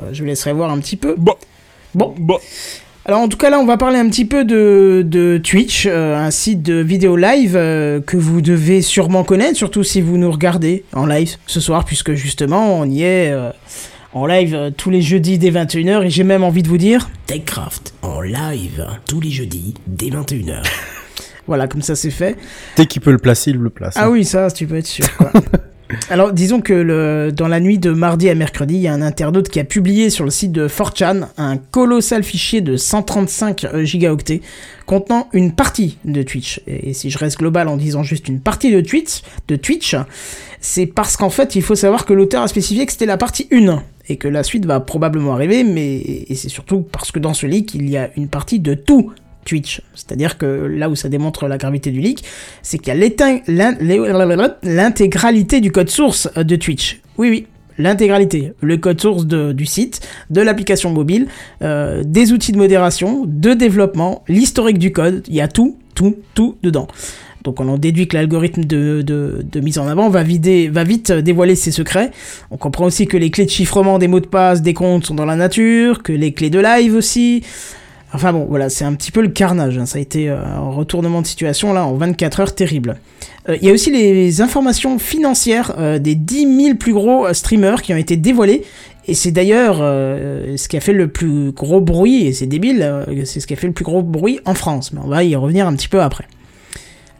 Euh, je vous laisserai voir un petit peu. Bon. Bon. Bon. Alors en tout cas là on va parler un petit peu de, de Twitch, euh, un site de vidéo live euh, que vous devez sûrement connaître, surtout si vous nous regardez en live ce soir, puisque justement on y est en live euh, tous les jeudis dès 21h et j'ai même envie de vous dire, TechCraft en live tous les jeudis dès 21h. [laughs] voilà comme ça c'est fait. Dès qu'il peut le placer, il le place. Ah oui ça tu peux être sûr quoi. [laughs] Alors disons que le, dans la nuit de mardi à mercredi, il y a un internaute qui a publié sur le site de 4chan un colossal fichier de 135 gigaoctets contenant une partie de Twitch. Et, et si je reste global en disant juste une partie de Twitch, de Twitch, c'est parce qu'en fait il faut savoir que l'auteur a spécifié que c'était la partie 1 et que la suite va probablement arriver, mais c'est surtout parce que dans ce leak il y a une partie de tout Twitch. C'est-à-dire que là où ça démontre la gravité du leak, c'est qu'il y a l'intégralité du code source de Twitch. Oui, oui. L'intégralité, le code source de- du site, de l'application mobile, euh, des outils de modération, de développement, l'historique du code, il y a tout, tout, tout dedans. Donc on en déduit que l'algorithme de, mise en avant va, vider, va vite dévoiler ses secrets. On comprend aussi que les clés de chiffrement des mots de passe des comptes sont dans la nature, que les clés de live aussi. Enfin bon, voilà, c'est un petit peu le carnage. hein. Ça a été euh, un retournement de situation là en 24 heures terrible. Euh, Il y a aussi les informations financières euh, des 10 000 plus gros euh, streamers qui ont été dévoilées. Et c'est d'ailleurs euh, ce qui a fait le plus gros bruit, et c'est débile, euh, c'est ce qui a fait le plus gros bruit en France. Mais on va y revenir un petit peu après.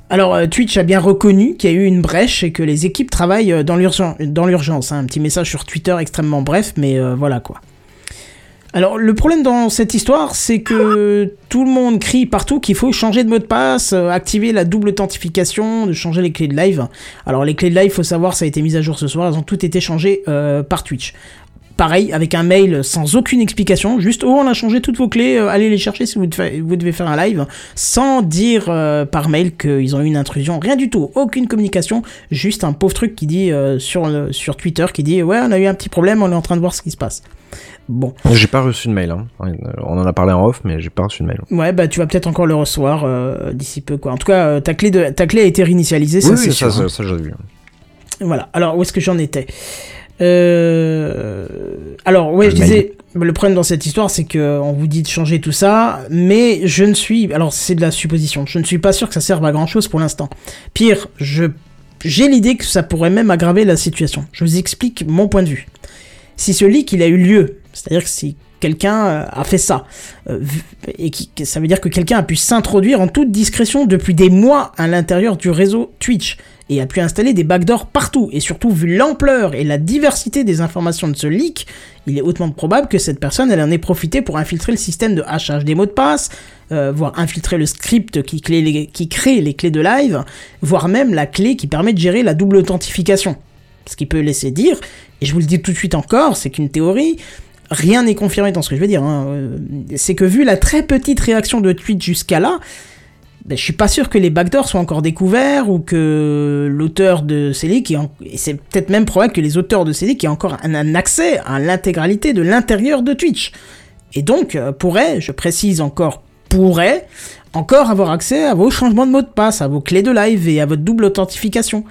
Alors euh, Twitch a bien reconnu qu'il y a eu une brèche et que les équipes travaillent euh, dans l'urgence. Hein. Un petit message sur Twitter extrêmement bref, mais euh, voilà quoi. Alors le problème dans cette histoire, c'est que tout le monde crie partout qu'il faut changer de mot de passe, activer la double authentification, de changer les clés de live. Alors les clés de live, faut savoir, ça a été mis à jour ce soir, elles ont toutes été changées par Twitch. Pareil, avec un mail sans aucune explication, juste oh on a changé toutes vos clés, euh, allez les chercher si vous devez, vous devez faire un live, sans dire euh, par mail qu'ils ont eu une intrusion, rien du tout, aucune communication, juste un pauvre truc qui dit euh, sur, le- sur Twitter, qui dit ouais on a eu un petit problème, on est en train de voir ce qui se passe. Bon, J'ai pas reçu de mail. Hein. On en a parlé en off, mais j'ai pas reçu de mail. ouais bah tu vas peut-être encore le recevoir d'ici peu quoi. En tout cas, ta clé de ta clé a été réinitialisée, ça oui, c'est oui, ça, sûr. hein. ça, ça, j'ai vu. Voilà. Alors, où est-ce que j'en étais? Euh, Alors, ouais, je disais, le problème dans cette histoire, c'est que on vous dit de changer tout ça, mais je ne suis, alors c'est de la supposition, je ne suis pas sûr que ça serve à grand chose pour l'instant. Pire, je j'ai l'idée que ça pourrait même aggraver la situation. Je vous explique mon point de vue. Si ce leak il a eu lieu, c'est-à-dire que si quelqu'un euh, a fait ça. Euh, et qui, que ça veut dire que quelqu'un a pu s'introduire en toute discrétion depuis des mois à l'intérieur du réseau Twitch et a pu installer des backdoors partout. Et surtout, vu l'ampleur et la diversité des informations de ce leak, il est hautement probable que cette personne elle en ait profité pour infiltrer le système de hachage des mots de passe, euh, voire infiltrer le script qui, crée les clés de live, voire même la clé qui permet de gérer la double authentification. Ce qui peut laisser dire, et je vous le dis tout de suite encore, c'est qu'une théorie, rien n'est confirmé dans ce que je veux dire, hein, euh, c'est que vu la très petite réaction de Twitch jusqu'à là, ben, je suis pas sûr que les backdoors soient encore découverts ou que l'auteur de ait en- et c'est peut-être même probable que les auteurs de aient encore un, un accès à l'intégralité de l'intérieur de Twitch. Et donc, euh, pourrait, je précise encore, pourrait encore avoir accès à vos changements de mot de passe, à vos clés de live et à votre double authentification.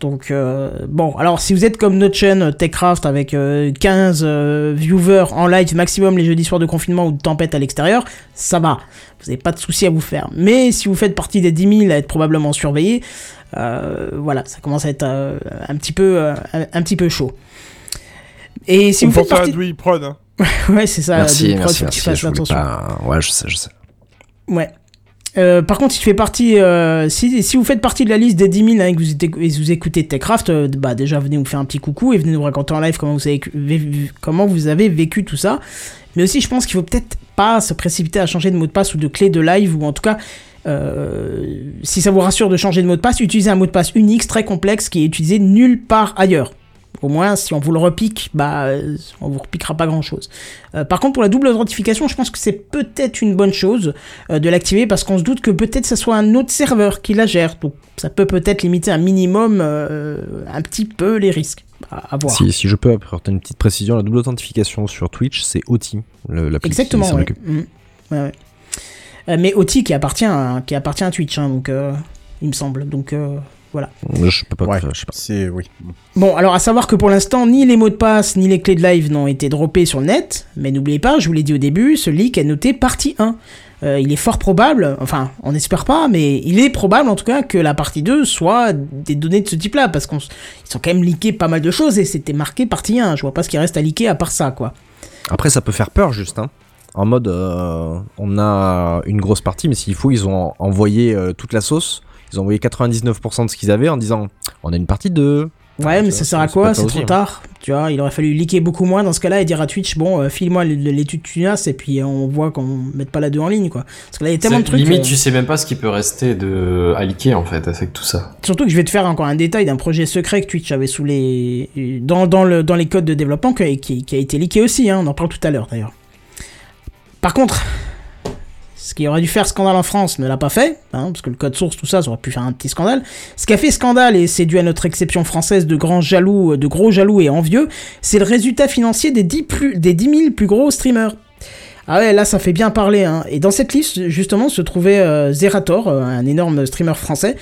Donc, euh, bon, alors si vous êtes comme notre chaîne euh, TechCraft avec euh, 15 euh, viewers en live maximum les jeudis soirs de confinement ou de tempête à l'extérieur, ça va. Vous n'avez pas de souci à vous faire. Mais si vous faites partie des 10 000 à être probablement surveillés, euh, voilà, ça commence à être euh, un, petit peu, euh, un, un petit peu chaud. Et si On vous faites à partie... Prod. hein. [laughs] ouais, c'est ça. merci, Prod, merci, merci. Je voulais attention. pas... Ouais, je sais, je sais. Ouais. Euh, par contre, euh, si, vous faites partie de la liste des 10 000 hein, et que vous, écoutez- Techcraft, euh, bah déjà venez nous faire un petit coucou et venez nous raconter en live comment vous avez, vécu tout ça. Mais aussi, je pense qu'il faut peut-être pas se précipiter à changer de mot de passe ou de clé de live ou en tout cas, si ça vous rassure de changer de mot de passe, utilisez un mot de passe unique, très complexe, qui est utilisé nulle part ailleurs. Au moins, si on vous le repique, bah, euh, on vous repiquera pas grand chose. par contre, pour la double authentification, je pense que c'est peut-être une bonne chose euh, de l'activer parce qu'on se doute que peut-être ce soit un autre serveur qui la gère. Donc, ça peut peut-être limiter un minimum, euh, un petit peu les risques. À, à voir. Si, si je peux apporter une petite précision, la double authentification sur Twitch, c'est OT, le- l'appli qui Exactement. s'en ouais. occupe. Mm. Ouais, ouais. Euh, mais OT qui appartient à, qui appartient à Twitch, hein, donc euh, il me semble. Donc euh, voilà. Je peux pas, Ouais. je sais pas. C'est oui. Bon, alors à savoir que pour l'instant, ni les mots de passe ni les clés de live n'ont été droppés sur le net, mais n'oubliez pas, je vous l'ai dit au début, ce leak est noté partie 1. Euh, il est fort probable, enfin, on n'espère pas, mais il est probable en tout cas que la partie 2 soit des données de ce type-là, parce qu'ils sont quand même leakés pas mal de choses et c'était marqué partie 1. Je vois pas ce qui reste à leaker à part ça, quoi. Après, ça peut faire peur, juste. Hein. En mode, euh, on a une grosse partie, mais s'il faut, ils ont envoyé euh, toute la sauce. Ils ont envoyé 99% de ce qu'ils avaient en disant on a une partie 2. Ouais, mais ça, ça sert à quoi C'est trop hein. tard. Tu vois, il aurait fallu leaker beaucoup moins dans ce cas-là et dire à Twitch, bon, euh, file-moi l'étude tunas et puis euh, on voit qu'on mette pas la 2 en ligne, quoi. Parce que là, il y a tellement de trucs. Limite, euh, tu sais même pas ce qui peut rester de à liquer en fait avec tout ça. Surtout que je vais te faire encore un détail d'un projet secret que Twitch avait sous les dans, dans, le, dans les codes de développement qui, qui, qui a été leaké aussi, hein, on en parle tout à l'heure d'ailleurs. Par contre, ce qui aurait dû faire scandale en France ne l'a pas fait, hein, parce que le code source, tout ça, ça aurait pu faire un petit scandale. Ce qui a fait scandale, et c'est dû à notre exception française de grands jaloux, de gros jaloux et envieux, c'est le résultat financier des 10, plus, des 10 000 plus gros streamers. Ah ouais, là ça fait bien parler. Hein. Et dans cette liste, justement, se trouvait euh, Zerator, euh, un énorme streamer français,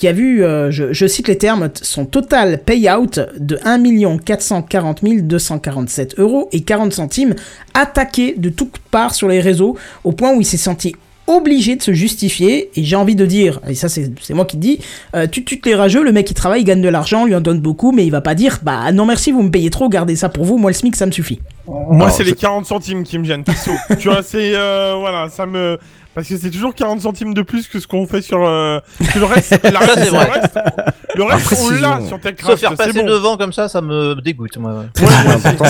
qui a vu, euh, je, je cite les termes, son total payout de 1 440 247 euros et 40 centimes attaqué de toutes parts sur les réseaux, au point où il s'est senti obligé de se justifier, et j'ai envie de dire, et ça c'est c'est moi qui te dis, euh, tu tu les rageux, le mec il travaille, il gagne de l'argent, lui en donne beaucoup, mais il va pas dire, bah non merci, vous me payez trop, gardez ça pour vous, moi le SMIC ça me suffit. Moi, c'est les 40 centimes qui me gênent, perso. tu vois, c'est. euh, voilà, ça me. Parce que c'est toujours 40 centimes de plus que ce qu'on fait sur. Euh... que le reste. [laughs] la reste, c'est le vrai. reste, le reste, on l'a sur Se TechCraft. faire c'est passer bon. devant comme ça, ça me dégoûte. Moi.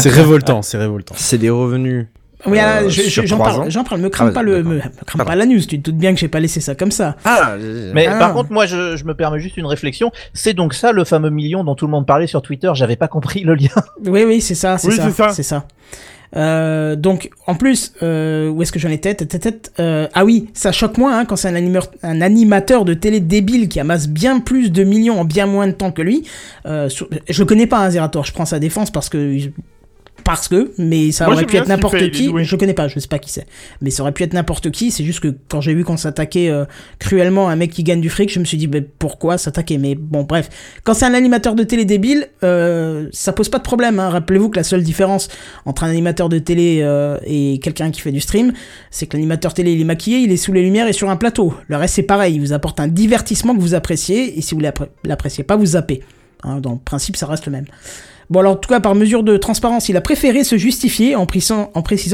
C'est révoltant, c'est révoltant. C'est des revenus. Oui, Euh, j'en parle, j'en parle, me crame Ah, pas le, d'accord. me, me crame pas la news, tu te doutes bien que j'ai pas laissé ça comme ça. Ah, Mais Ah. par contre, moi, je, je me permets juste une réflexion. C'est donc ça le fameux million dont tout le monde parlait sur Twitter. J'avais pas compris le lien. Oui, oui, c'est ça, c'est Oui, ça, c'est ça. Euh, donc, en plus, euh, où est-ce que j'en étais euh, Ah oui, ça choque moins hein, quand c'est un, un animateur de télé débile qui amasse bien plus de millions en bien moins de temps que lui. Euh, sur- Je le connais pas, hein, Zerator, je prends sa défense parce que... Parce que, mais ça Moi, aurait pu être n'importe qui. Je le connais pas, je sais pas qui c'est. Mais ça aurait pu être n'importe qui. C'est juste que quand j'ai vu qu'on s'attaquait euh, cruellement à un mec qui gagne du fric, je me suis dit, mais pourquoi s'attaquer? Mais bon, bref. Quand c'est un animateur de télé débile, euh, ça pose pas de problème. hein. Rappelez-vous que la seule différence entre un animateur de télé euh, et quelqu'un qui fait du stream, c'est que l'animateur télé, il est maquillé, il est sous les lumières et sur un plateau. Le reste, c'est pareil. Il vous apporte un divertissement que vous appréciez. Et si vous l'appré- l'appréciez pas, vous zappez. Hein, dans le principe, ça reste le même. Bon, alors, en tout cas, par mesure de transparence, il a préféré se justifier en, précisant,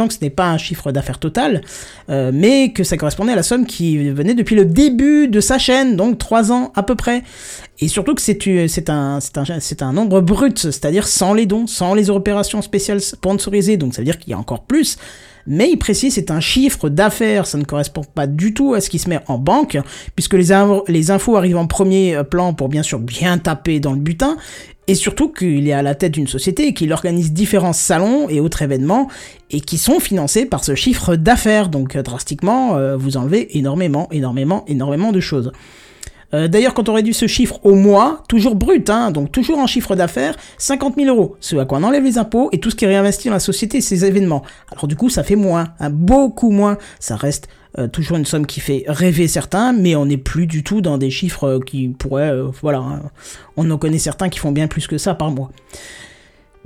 que ce n'est pas un chiffre d'affaires total, euh, mais que ça correspondait à la somme qui venait depuis le début de sa chaîne, donc 3 ans à peu près. Et surtout que c'est un, un nombre brut, c'est-à-dire sans les dons, sans les opérations spéciales sponsorisées, donc ça veut dire qu'il y a encore plus. Mais il précise c'est un chiffre d'affaires, ça ne correspond pas du tout à ce qui se met en banque, puisque les, infos arrivent en premier euh, plan pour bien sûr bien taper dans le butin, et surtout qu'il est à la tête d'une société qu'il organise différents salons et autres événements, et qui sont financés par ce chiffre d'affaires, donc euh, drastiquement, euh, vous enlevez énormément, énormément, énormément de choses. Euh, D'ailleurs, quand on réduit ce chiffre au mois, toujours brut, hein, donc toujours en chiffre d'affaires, 50 000 euros, ce à quoi on enlève les impôts et tout ce qui est réinvesti dans la société et ses événements. Alors du coup, ça fait moins, hein, beaucoup moins. Ça reste euh, toujours une somme qui fait rêver certains, mais on n'est plus du tout dans des chiffres euh, qui pourraient, voilà, hein. on en connaît certains qui font bien plus que ça par mois.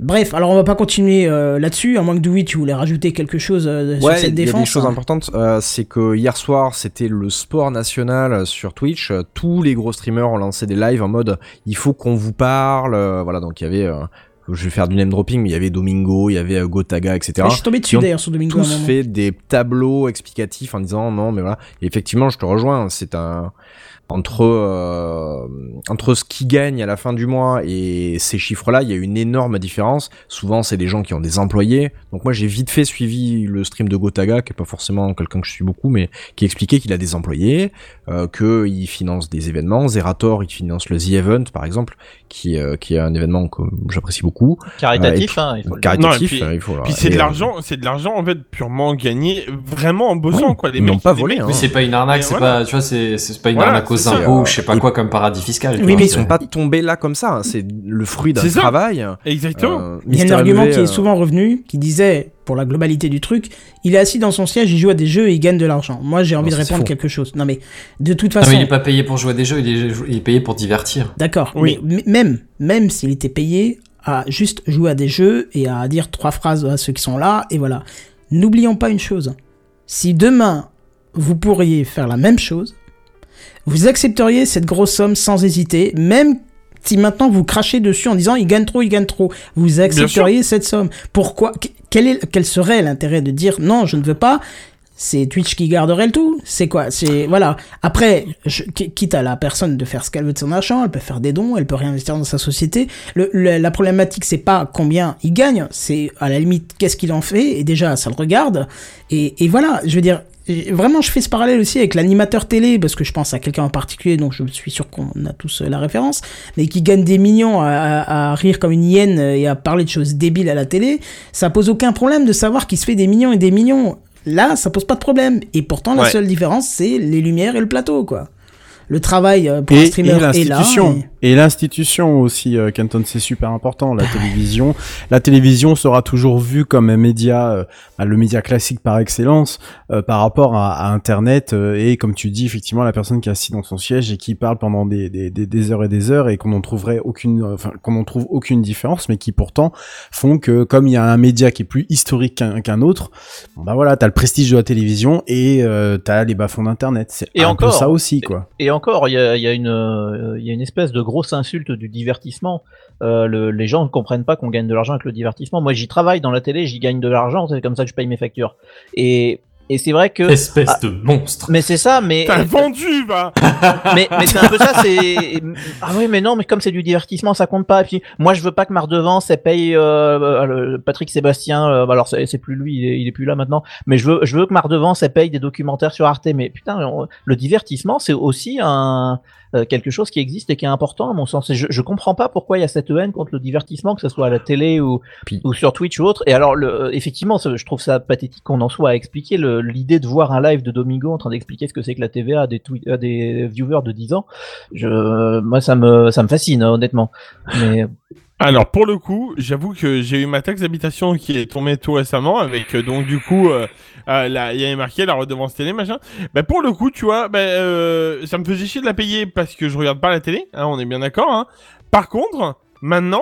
Bref, alors on va pas continuer euh, là-dessus, à moins que Dewey, tu voulais rajouter quelque chose euh, sur cette il y a défense. des choses hein. importantes. Euh, c'est que hier soir, c'était le sport national sur Twitch. Euh, Tous les gros streamers ont lancé des lives en mode il faut qu'on vous parle. Euh, voilà, donc il y avait. euh, je vais faire du name dropping, mais il y avait Domingo, il y avait euh, Gotaga, etc. Je suis tombé dessus d'ailleurs sur Domingo tous fait des tableaux explicatifs en disant non mais voilà et effectivement je te rejoins c'est un entre euh, entre ce qui gagne à la fin du mois et ces chiffres-là, il y a une énorme différence. Souvent, c'est des gens qui ont des employés. Donc moi, j'ai vite fait suivi le stream de Gotaga, qui est pas forcément quelqu'un que je suis beaucoup, mais qui expliquait qu'il a des employés, euh, qu'il finance des événements. Zerator, il finance le The Event, par exemple, qui euh, qui est un événement que j'apprécie beaucoup. Caritatif, Euh, hein, il faut. Caritatif, Non, et puis- euh, il faut. Puis c'est et, de euh, l'argent, c'est de l'argent en fait purement gagné, vraiment en bossant Oui, quoi. Les ils n'ont pas volé, hein. Mais c'est pas une arnaque, c'est voilà. pas, tu vois, c'est, c'est pas une Voilà, arnaque aux ça. impôts, je sais pas Et- quoi, comme paradis fiscal. Oui, vois, mais ils c'est- sont pas tombés là comme ça. hein. C'est le fruit d'un travail. Exactement. Euh, Il y a un argument qui est euh, souvent revenu, qui disait, pour la globalité du truc, il est assis dans son siège, il joue à des jeux et il gagne de l'argent. Moi, j'ai envie Non, de répondre faux. quelque chose. Non, mais de toute Non, façon, mais il est pas payé pour jouer à des jeux, il est, il est payé pour divertir. d'accord. Oui. Mais même, même s'il était payé à juste jouer à des jeux et à dire trois phrases à ceux qui sont là, et voilà. N'oublions pas une chose. Si demain, vous pourriez faire la même chose, vous accepteriez cette grosse somme sans hésiter, même si maintenant vous crachez dessus en disant il gagne trop, il gagne trop, vous accepteriez cette somme. Pourquoi? Qu- quel, est, quel serait l'intérêt de dire non, je ne veux pas? C'est Twitch qui garderait le tout C'est quoi? C'est voilà. Après, je, quitte à la personne de faire ce qu'elle veut de son argent, elle peut faire des dons, elle peut réinvestir dans sa société. Le, le- la problématique, c'est pas combien il gagne, c'est à la limite qu'est-ce qu'il en fait. Et déjà, ça le regarde. Et, et voilà, je veux dire, vraiment, je fais ce parallèle aussi avec l'animateur télé, parce que je pense à quelqu'un en particulier, donc je suis sûr qu'on a tous euh, la référence, mais qui gagne des millions à, à- à rire comme une hyène et à parler de choses débiles à la télé. Ça pose aucun problème de savoir qu'il se fait des millions et des millions. Là, ça pose pas de problème. Et pourtant, la Ouais. seule différence, c'est les lumières et le plateau, quoi. Le travail euh, pour un Et, streamer et est là. et- Et l'institution aussi, euh, Canton, c'est super important. La télévision, la télévision sera toujours vue comme un média, euh, bah, le média classique par excellence, euh, par rapport à, à Internet. euh, et comme tu dis, effectivement, la personne qui est assise dans son siège et qui parle pendant des, des, des, des heures et des heures et qu'on n'en trouverait aucune, euh, enfin, qu'on n'en trouve aucune différence, mais qui pourtant font que, comme il y a un média qui est plus historique qu'un qu'un autre, bon, bah voilà, t'as le prestige de la télévision et euh, t'as les bas-fonds d'Internet. C'est un encore, peu ça aussi, quoi. Et encore, il y a, y, a une, il y a une espèce de grosse insulte du divertissement. Euh, le- les gens ne comprennent pas qu'on gagne de l'argent avec le divertissement. Moi, j'y travaille dans la télé, j'y gagne de l'argent, c'est comme ça que je paye mes factures. Et, et c'est vrai que. Espèce Ah. de monstre. Mais c'est ça, mais. T'as vendu, va. [laughs] mais, mais c'est un peu ça, c'est ah oui, mais non, mais comme c'est du divertissement, ça compte pas. Et puis moi, je veux pas que ma redevance elle paye euh, euh, le- Patrick Sébastien. euh, alors c'est c'est plus lui, il est, il est plus là maintenant. Mais je veux, je veux que ma redevance elle paye des documentaires sur Arte. Mais putain, on- le divertissement, c'est aussi un euh, quelque chose qui existe et qui est important à mon sens. Et je, je comprends pas pourquoi il y a cette haine contre le divertissement, que ce soit à la télé ou Puis- ou sur Twitch ou autre. Et alors, le, effectivement, ça, je trouve ça pathétique qu'on en soit à expliquer le- l'idée de voir un live de Domingo en train d'expliquer ce que c'est que la TVA à des, à des viewers de 10 ans. Je, moi, ça me, ça me fascine, hein, honnêtement. Mais Alors pour le coup, j'avoue que j'ai eu ma taxe d'habitation qui est tombée tout récemment avec euh, donc du coup euh, euh, là, il y avait marqué la redevance télé machin. Bah pour le coup, tu vois, bah, euh, ça me faisait chier de la payer parce que je regarde pas la télé, hein, on est bien d'accord. Hein. Par contre, maintenant,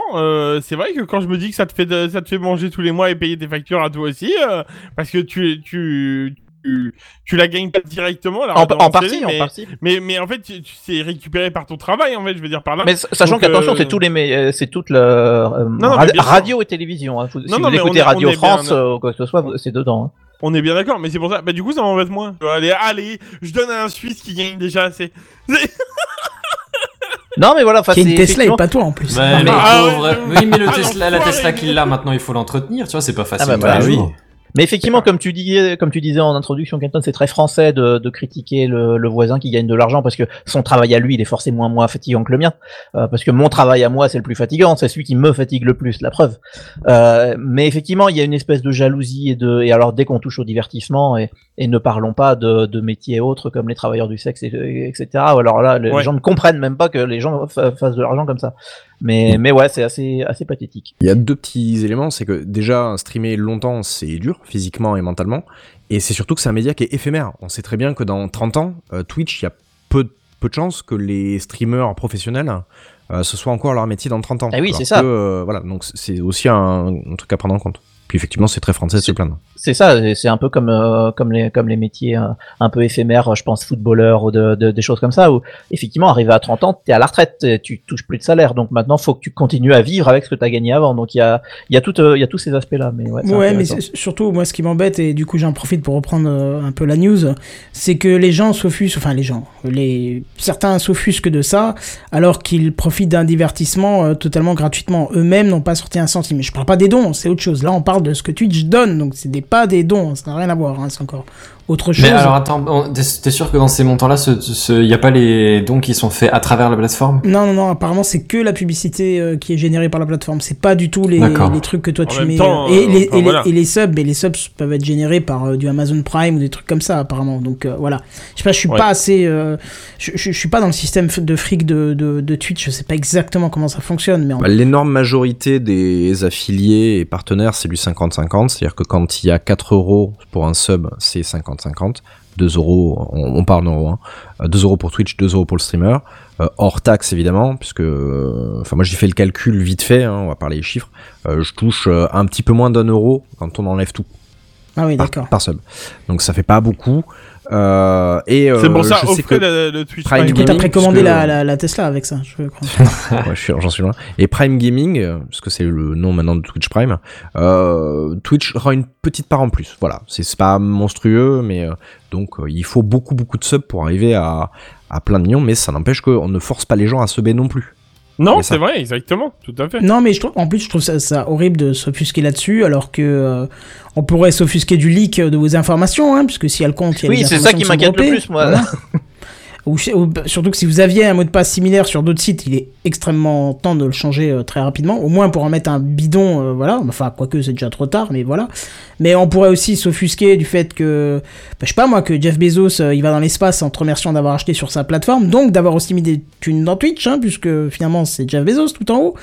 c'est vrai que quand je me dis que ça te fait ça te fait manger tous les mois et payer tes factures à toi aussi, parce que tu tu tu, tu la gagnes pas directement. La En, partie, télé, en mais, partie. mais, mais en fait, tu, tu- c'est récupéré par ton travail, en fait, je veux dire par là. Mais sachant qu'attention, euh, c'est tous les, euh, c'est toute la euh, non, mais radio et télévision. Hein. Faut- si Non, vous non, mais on écoutez est- Radio est bien- France euh, ou quoi que ce soit, vous- c'est dedans. hein. On est bien d'accord, mais c'est pour ça. Bah, du coup, ça m'embête moins. Vois, Allez, allez, je donne à un Suisse qui gagne déjà assez. [laughs] Non, mais voilà, c'est une Tesla et pas toi en plus. Ouais, mais- Ah pauvre. Oui, mais le Ah, Tesla, la. Tesla qu'il a maintenant, il faut l'entretenir, tu vois, c'est pas facile. bah, tous bah les oui. Mais effectivement, comme tu disais, comme tu disais en introduction, Kenton, c'est très français de, de critiquer le, le voisin qui gagne de l'argent parce que son travail à lui, il est forcément moins fatigant que le mien. Euh, parce que mon travail à moi, c'est le plus fatigant, c'est celui qui me fatigue le plus, la preuve. Euh, mais effectivement, il y a une espèce de jalousie et de, et alors dès qu'on touche au divertissement et, et ne parlons pas de, de métiers autres comme les travailleurs du sexe, et, et- etc. Alors là, les Ouais. gens ne comprennent même pas que les gens fa- fassent de l'argent comme ça. Mais, mais ouais, c'est assez, assez pathétique. Il y a deux petits éléments, c'est que déjà streamer longtemps c'est dur physiquement et mentalement, et c'est surtout que c'est un média qui est éphémère. On sait très bien que dans 30 ans, euh, Twitch, il y a peu, peu de chances que les streamers professionnels euh, ce soit encore leur métier dans 30 ans. Ah oui, c'est ça. que, euh, voilà, donc c'est aussi un, un truc à prendre en compte. Puis effectivement, c'est très français de se C'est- plaindre. C'est ça, c'est un peu comme euh, comme les comme les métiers euh, un peu éphémères, je pense footballeur ou de, de- des choses comme ça où effectivement arrivé à 30 ans, tu es à la retraite, tu touches plus de salaire. Donc maintenant, faut que tu continues à vivre avec ce que tu as gagné avant. Donc il y a il y a tout euh, il y a tous ces aspects-là mais ouais, Ouais, mais surtout, moi, ce qui m'embête, et du coup, j'en profite pour reprendre euh, un peu la news, c'est que les gens s'offusquent, enfin, les gens, les, certains s'offusquent de ça, alors qu'ils profitent d'un divertissement euh, totalement gratuitement. Eux-mêmes n'ont pas sorti un centime. Mais je parle pas des dons, c'est autre chose. Là, on parle de ce que Twitch donne, donc c'est des, pas des dons, ça n'a rien à voir, hein, c'est encore autre chose. Mais alors attends, t'es sûr que dans ces montants-là, il n'y a pas les dons qui sont faits à travers la plateforme? Non, non, non, apparemment c'est que la publicité euh, qui est générée par la plateforme. C'est pas du tout les, trucs que toi En tu mets. temps, euh, et, euh, les, enfin, et, les- voilà. et les subs, mais les subs peuvent être générés par euh, du Amazon Prime ou des trucs comme ça apparemment. Donc euh, voilà. Je sais pas, je suis Ouais. pas assez. euh, je, je, je suis pas dans le système de fric de, de, de Twitch. Je sais pas exactement comment ça fonctionne, mais en- Bah, L'énorme majorité des affiliés et partenaires, c'est du 50-50, c'est-à-dire que quand il y a 4 euros pour un sub, c'est 50-50. 2 euros, on, on parle en euros, hein. Euh, 2 euros pour Twitch, 2 euros pour le streamer, Euh, hors taxe évidemment, puisque, euh, enfin moi j'ai fait le calcul vite fait, hein, on va parler les chiffres, Euh, je touche un petit peu moins d'un euro quand on enlève tout ah oui, par, d'accord. par sub. Donc ça fait pas beaucoup. Euh, et C'est pour euh, ça, je sais que- offrez le, le Twitch Prime Du Prime. coup, t'as précommandé la, la, la Tesla avec ça, je crois. [laughs] Ouais, j'en suis loin. Et Prime Gaming, euh, parce que c'est le nom maintenant de Twitch Prime, euh, Twitch aura une petite part en plus. Voilà, c'est c'est pas monstrueux, mais euh, donc euh, il faut beaucoup beaucoup de subs pour arriver à, à plein de millions, mais ça n'empêche qu'on ne force pas les gens à subber non plus. Non, c'est vrai, exactement, tout à fait. Non, mais je trouve, en plus, je trouve ça, ça horrible de s'offusquer là-dessus, alors que euh, on pourrait s'offusquer du leak de vos informations, hein, puisque si elle compte, il y a Oui, c'est ça qui m'inquiète le plus, moi. Voilà. [laughs] Ou, ou- surtout que si vous aviez un mot de passe similaire sur d'autres sites, il est extrêmement temps de le changer euh, très rapidement, au moins pour en mettre un bidon, euh, voilà, enfin, quoique c'est déjà trop tard, mais voilà. Mais on pourrait aussi s'offusquer du fait que, bah, je sais pas moi, que Jeff Bezos, euh, il va dans l'espace en te remerciant d'avoir acheté sur sa plateforme, donc d'avoir aussi mis des thunes dans Twitch, hein, puisque finalement c'est Jeff Bezos tout en haut.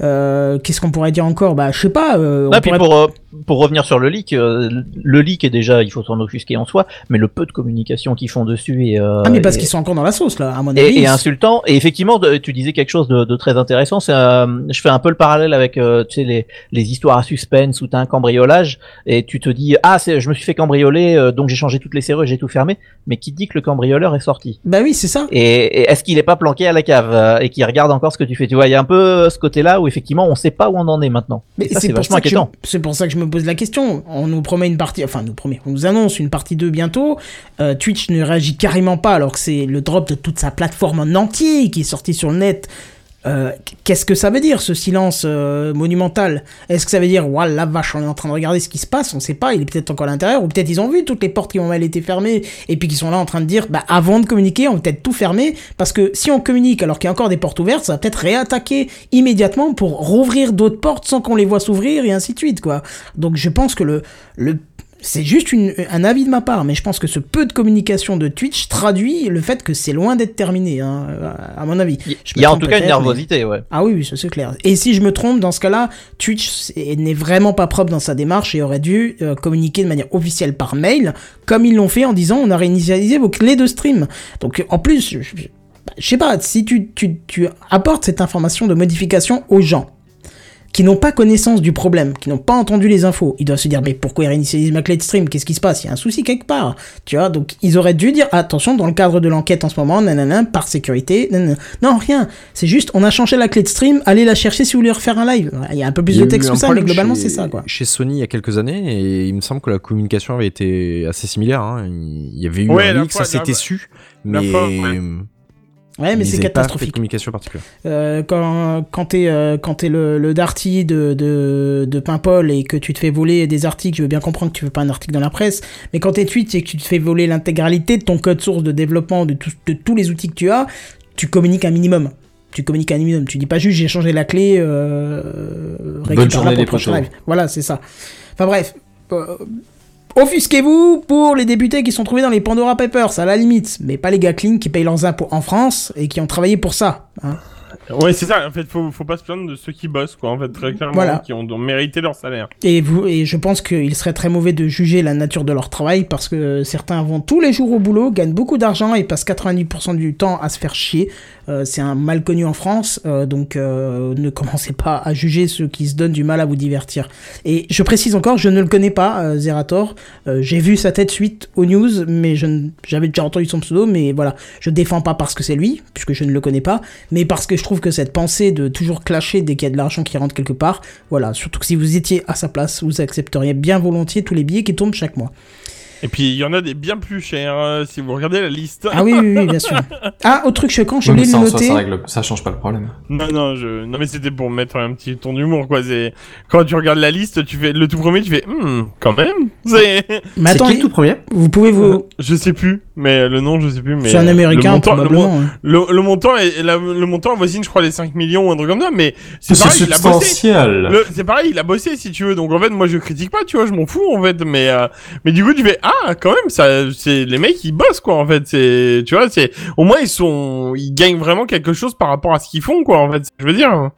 Qu'est-ce qu'on pourrait dire encore? Bah, je sais pas. on Ah, puis pourrait- pour, pour revenir sur le leak, euh, le leak est déjà, il faut s'en offusquer en soi, mais le peu de communication qu'ils font dessus et, euh, Ah, mais parce et- qu'ils sont encore dans la sauce là, à mon et, avis. et insultant. Et effectivement, de- tu disais quelque chose de, de très intéressant. C'est, euh, je fais un peu le parallèle avec euh, tu sais, les, les histoires à suspense où t'as un cambriolage et tu te dis ah c'est, je me suis fait cambrioler euh, donc j'ai changé toutes les serrures, j'ai tout fermé. Mais qui dit que le cambrioleur est sorti? Bah oui, c'est ça. Et, et est-ce qu'il est pas planqué à la cave euh, et qu'il regarde encore ce que tu fais? Tu vois, il y a un peu ce côté-là où effectivement on sait pas où on en est maintenant. Mais Et c'est vachement inquiétant. c'est pour ça que je me pose la question. On nous promet une partie, enfin, nous promet, on nous annonce une partie 2 bientôt. Euh, Twitch ne réagit carrément pas alors que c'est le drop de toute sa plateforme en entier qui est sorti sur le net. Euh, Qu'est-ce que ça veut dire ce silence euh, monumental? Est-ce que ça veut dire, ouais, la vache, on est en train de regarder ce qui se passe, on sait pas, il est peut-être encore à l'intérieur, ou peut-être ils ont vu toutes les portes qui ont mal été fermées, et puis qu'ils sont là en train de dire, bah avant de communiquer, on va peut-être tout fermer, parce que si on communique alors qu'il y a encore des portes ouvertes, ça va peut-être réattaquer immédiatement pour rouvrir d'autres portes sans qu'on les voit s'ouvrir, et ainsi de suite, quoi. Donc je pense que le, le c'est juste une- un avis de ma part, mais je pense que ce peu de communication de Twitch traduit le fait que c'est loin d'être terminé, hein, à mon avis. Il y a en tout cas une mais- nervosité, ouais. ah oui, oui, c'est clair. Et si je me trompe, dans ce cas-là, Twitch n'est vraiment pas propre dans sa démarche et aurait dû euh, communiquer de manière officielle par mail, comme ils l'ont fait en disant on a réinitialisé vos clés de stream. Donc en plus, je, je- je sais pas, si tu, tu, tu apportes cette information de modification aux gens, qui n'ont pas connaissance du problème, qui n'ont pas entendu les infos. Ils doivent se dire, mais pourquoi ils réinitialisent ma clé de stream? Qu'est-ce qui se passe? Il y a un souci quelque part. Tu vois, donc ils auraient dû dire, attention, dans le cadre de l'enquête en ce moment, nanana, par sécurité, nanana. Non, rien. C'est juste, on a changé la clé de stream, allez la chercher si vous voulez refaire un live. Il y a un peu plus de texte que ça, mais globalement, c'est ça, quoi. Chez Sony il y a quelques années, et il me semble que la communication avait été assez similaire. hein. Il y avait eu Ouais, un leak, ça s'était su, la mais ouais. Mais c'est avaient pas fait de catastrophique. communication particulière. Euh, quand quand t'es euh, quand t'es le, le Darty de, de de Paimpol et que tu te fais voler des articles, je veux bien comprendre que tu veux pas un article dans la presse, mais quand t'es Twitch et que tu te fais voler l'intégralité de ton code source de développement de, tous- de tous les outils que tu as, tu communiques un minimum. Tu communiques un minimum. Tu dis pas juste j'ai changé la clé. Euh, récupère-la journée, les prochain potos. live. Voilà, c'est ça. Enfin bref. Euh, Offusquez-vous pour les députés qui sont trouvés dans les Pandora Papers, à la limite, mais pas les clean qui payent leurs impôts en France et qui ont travaillé pour ça. hein. Ouais, c'est ça. En fait, faut, faut pas se plaindre de ceux qui bossent, quoi. En fait, très clairement, Voilà. qui ont, ont mérité leur salaire. Et, vous, et je pense qu'il serait très mauvais de juger la nature de leur travail parce que certains vont tous les jours au boulot, gagnent beaucoup d'argent et passent 90% du temps à se faire chier. Euh, c'est un mal connu en France, euh, donc euh, ne [laughs] commencez pas à juger ceux qui se donnent du mal à vous divertir. Et je précise encore, je ne le connais pas, Zerator. J'ai vu sa tête suite aux news, mais je j'avais déjà entendu son pseudo, mais voilà, je défends pas parce que c'est lui, puisque je ne le connais pas, mais parce que je trouve que cette pensée de toujours clasher dès qu'il y a de l'argent qui rentre quelque part, voilà, surtout que si vous étiez à sa place, vous accepteriez bien volontiers tous les billets qui tombent chaque mois. Et puis, il y en a des bien plus chers, euh, si vous regardez la liste. Ah oui, oui, oui, bien sûr. [laughs] Ah, autre truc choquant, j'ai oublié de le noter. ça, règle, ça change pas le problème. Non, non, je... non mais c'était pour mettre un petit ton d'humour, quoi. C'est... Quand tu regardes la liste, tu fais le tout premier, tu fais, hmm, quand même. [laughs] C'est... Mais C'est attends, qui le tout premier? vous pouvez vous... Je sais plus, mais le nom, je sais plus. Mais C'est un le américain, montant- le, mon- probablement. hein. le, le montant est, la- le montant avoisine, je crois, les 5 millions ou un truc comme ça, mais c'est C'est pareil, il a bossé. substantiel. Le- C'est pareil, il a bossé si tu veux. Donc en fait, moi je critique pas, tu vois, je m'en fous en fait. Mais euh, mais du coup, tu fais ah quand même, ça, c'est les mecs ils bossent quoi. En fait, c'est tu vois, c'est au moins ils sont, ils gagnent vraiment quelque chose par rapport à ce qu'ils font quoi. En fait, je veux dire.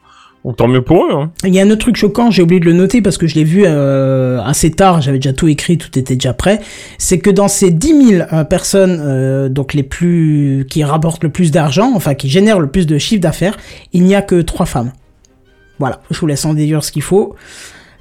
Tant mieux pour eux. Hein. Il y a un autre truc choquant, j'ai oublié de le noter parce que je l'ai vu euh, assez tard, j'avais déjà tout écrit, tout était déjà prêt. C'est que dans ces 10 000 euh, personnes, euh, donc les plus, qui rapportent le plus d'argent, enfin qui génèrent le plus de chiffre d'affaires, il n'y a que trois femmes. Voilà, je vous laisse en déduire ce qu'il faut.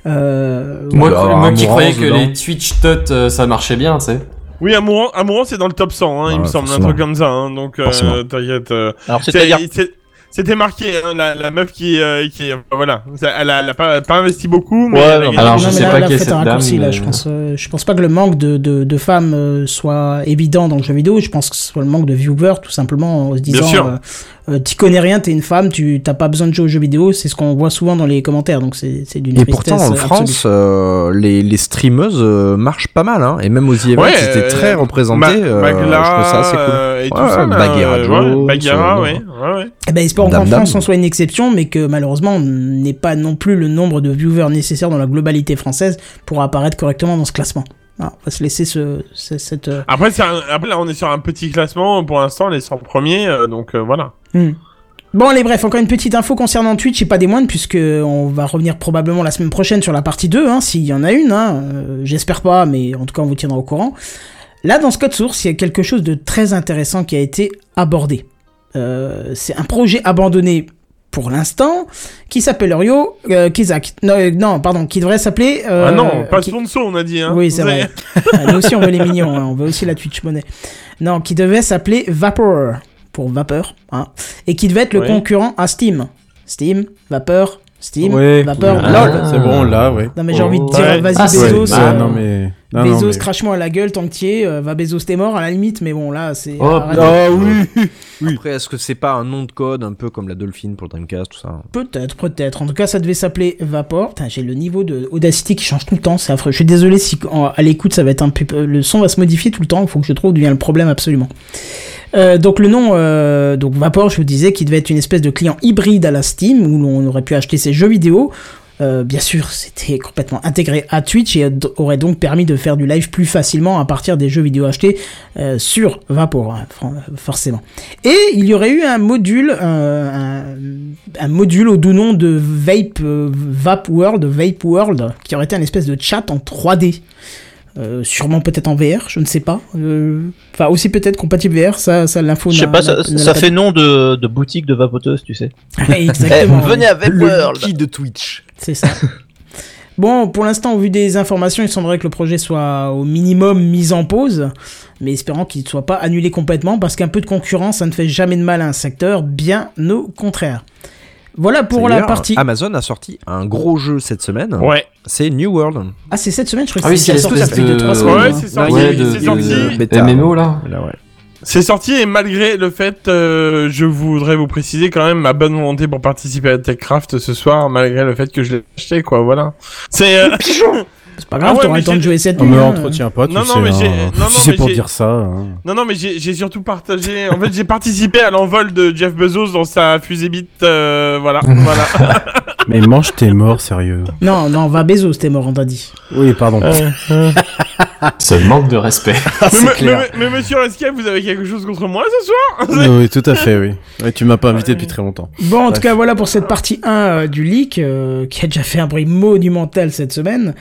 Euh, Moi, qui croyais que dedans. les Twitch Tut euh, ça marchait bien, tu sais. Oui, Amourant, Amourant c'est dans le top 100, hein, il me semble, un truc comme ça. Hein, donc euh, t'inquiète. euh, Alors c'est- c'est-à-dire c'est- C'était marqué, hein, la, la meuf qui, euh, qui, voilà, Ça- elle a, elle a pas, pas investi beaucoup, mais Ouais, non, Alors, non, je sais là, pas là, qui est cette un raccourci, dame, là, je pense, euh, je pense pas que le manque de, de, de femmes euh, soit évident dans le jeu vidéo. Je pense que ce soit le manque de viewers, tout simplement, en se disant, euh, euh, t'y connais rien, t'es une femme, tu t'as pas besoin de jouer aux jeux vidéo. C'est ce qu'on voit souvent dans les commentaires, donc c'est c'est d'une Et pourtant, en euh, France, euh, les, les streameuses euh, marchent pas mal, hein. Et même aux events, Ouais, c'était euh, très représenté. Ma- euh, Magla, je trouve ça assez cool. euh, et tout Ouais, ça, là, Bagheera euh, Jones, ouais, Bagheera, euh, ouais, ouais, ouais. Eh ben, Dame. France on soit une exception, mais que malheureusement on n'ait pas non plus le nombre de viewers nécessaires dans la globalité française pour apparaître correctement dans ce classement. Ah, on va se laisser ce, ce- cette. euh, Après, c'est un- après, là, on est sur un petit classement, pour l'instant, les 100 premiers, euh, donc euh, voilà. Hmm. Bon allez bref, encore une petite info concernant Twitch et pas des moindres puisque on va revenir probablement la semaine prochaine sur la partie 2, hein, s'il y en a une, hein, euh, j'espère pas, mais en tout cas on vous tiendra au courant. Là dans ce code source, il y a quelque chose de très intéressant qui a été abordé. Euh, c'est un projet abandonné pour l'instant qui s'appelle Rio euh, Kizak. Non, euh, non, pardon, qui devrait s'appeler... euh, ah non, pas qui- sponsor, on a dit, hein. oui, c'est vrai. [laughs] Ah, Nous aussi, on veut les mignons, hein, on veut aussi la Twitch monnaie. Non, qui devait s'appeler Vapor, pour vapeur, hein, et qui devait être le Ouais. concurrent à Steam. Steam, Vapeur, Steam, Ouais. Vapeur, Ah. LOL. C'est bon, là, ouais. Non mais j'ai envie de Oh. dire, Ouais. vas-y Ah, c'est- Bezos, Ah, Ah, euh, non, mais. Non, Bezos, mais- crache-moi à la gueule tant que es, euh, va Bezos t'es mort à la limite, mais bon là c'est... Oh. Ah oui [laughs] Oui. Après, est-ce que c'est pas un nom de code un peu comme la Dolphin pour le Dreamcast, tout ça Peut-être, peut-être. En tout cas, ça devait s'appeler Vapor. J'ai le niveau de Audacity qui change tout le temps, c'est affreux. Je suis désolé si en- à l'écoute ça va être un peu, le son va se modifier tout le temps. Il faut que je trouve d'où vient le problème absolument. Euh, donc le nom, euh, donc Vapor, je vous disais, qui devait être une espèce de client hybride à la Steam où l'on aurait pu acheter ses jeux vidéo. Euh, bien sûr, c'était complètement intégré à Twitch et aurait donc permis de faire du live plus facilement à partir des jeux vidéo achetés euh, sur Vapor, hein, forcément. Et il y aurait eu un module, un, un module au doux nom de Vape, euh, Vape World, Vape World, qui aurait été un espèce de chat en 3D. Euh, sûrement peut-être en VR, je ne sais pas. Euh, Enfin, aussi peut-être compatible VR, ça, ça l'info. Je sais pas, ça, fait nom de, de boutique de vapoteuse, tu sais. [laughs] Exactement. Eh, venez à Le de Twitch. C'est ça. Bon, pour l'instant, au vu des informations, il semblerait que le projet soit au minimum mis en pause, mais espérant qu'il ne soit pas annulé complètement, parce qu'un peu de concurrence, ça ne fait jamais de mal à un secteur, bien au contraire. Voilà pour la partie... Amazon a sorti un gros jeu cette semaine. Ouais. C'est New World. Ah, c'est cette semaine, je crois Ah oui, que c'est c'est sorti ça fait de... deux, trois semaines. Ouais, hein. c'est sorti, Ouais, c'est sorti. de-. MMO là. Là, ouais. C'est sorti et malgré le fait, euh, je voudrais vous préciser quand même ma bonne volonté pour participer à TechCraft ce soir, malgré le fait que je l'ai acheté, quoi, voilà. C'est... euh, [laughs] C'est pas grave, Ah ouais, t'auras mais le temps de jouer cette On nuit. me hein. l'entretient pas, tu Non, non, sais. mais j'ai- hein. non, non, Si c'est mais pour dire ça. hein. Non, non, mais j'ai surtout partagé. En fait, j'ai participé à l'envol de Jeff Bezos dans sa fusée bite. euh, voilà, [laughs] voilà. Mais mange tes morts, sérieux. Non, non, va Bezos, t'es mort, on t'a dit. Oui, pardon. [laughs] Ce manque de respect. [laughs] mais, me- mais- mais monsieur Escape, vous avez quelque chose contre moi ce soir Oui, oui, tout à fait, oui. Ouais, tu m'as pas invité depuis très longtemps. Bon, en tout cas, voilà pour cette partie 1 euh, du leak, euh, qui a déjà fait un bruit monumental cette semaine.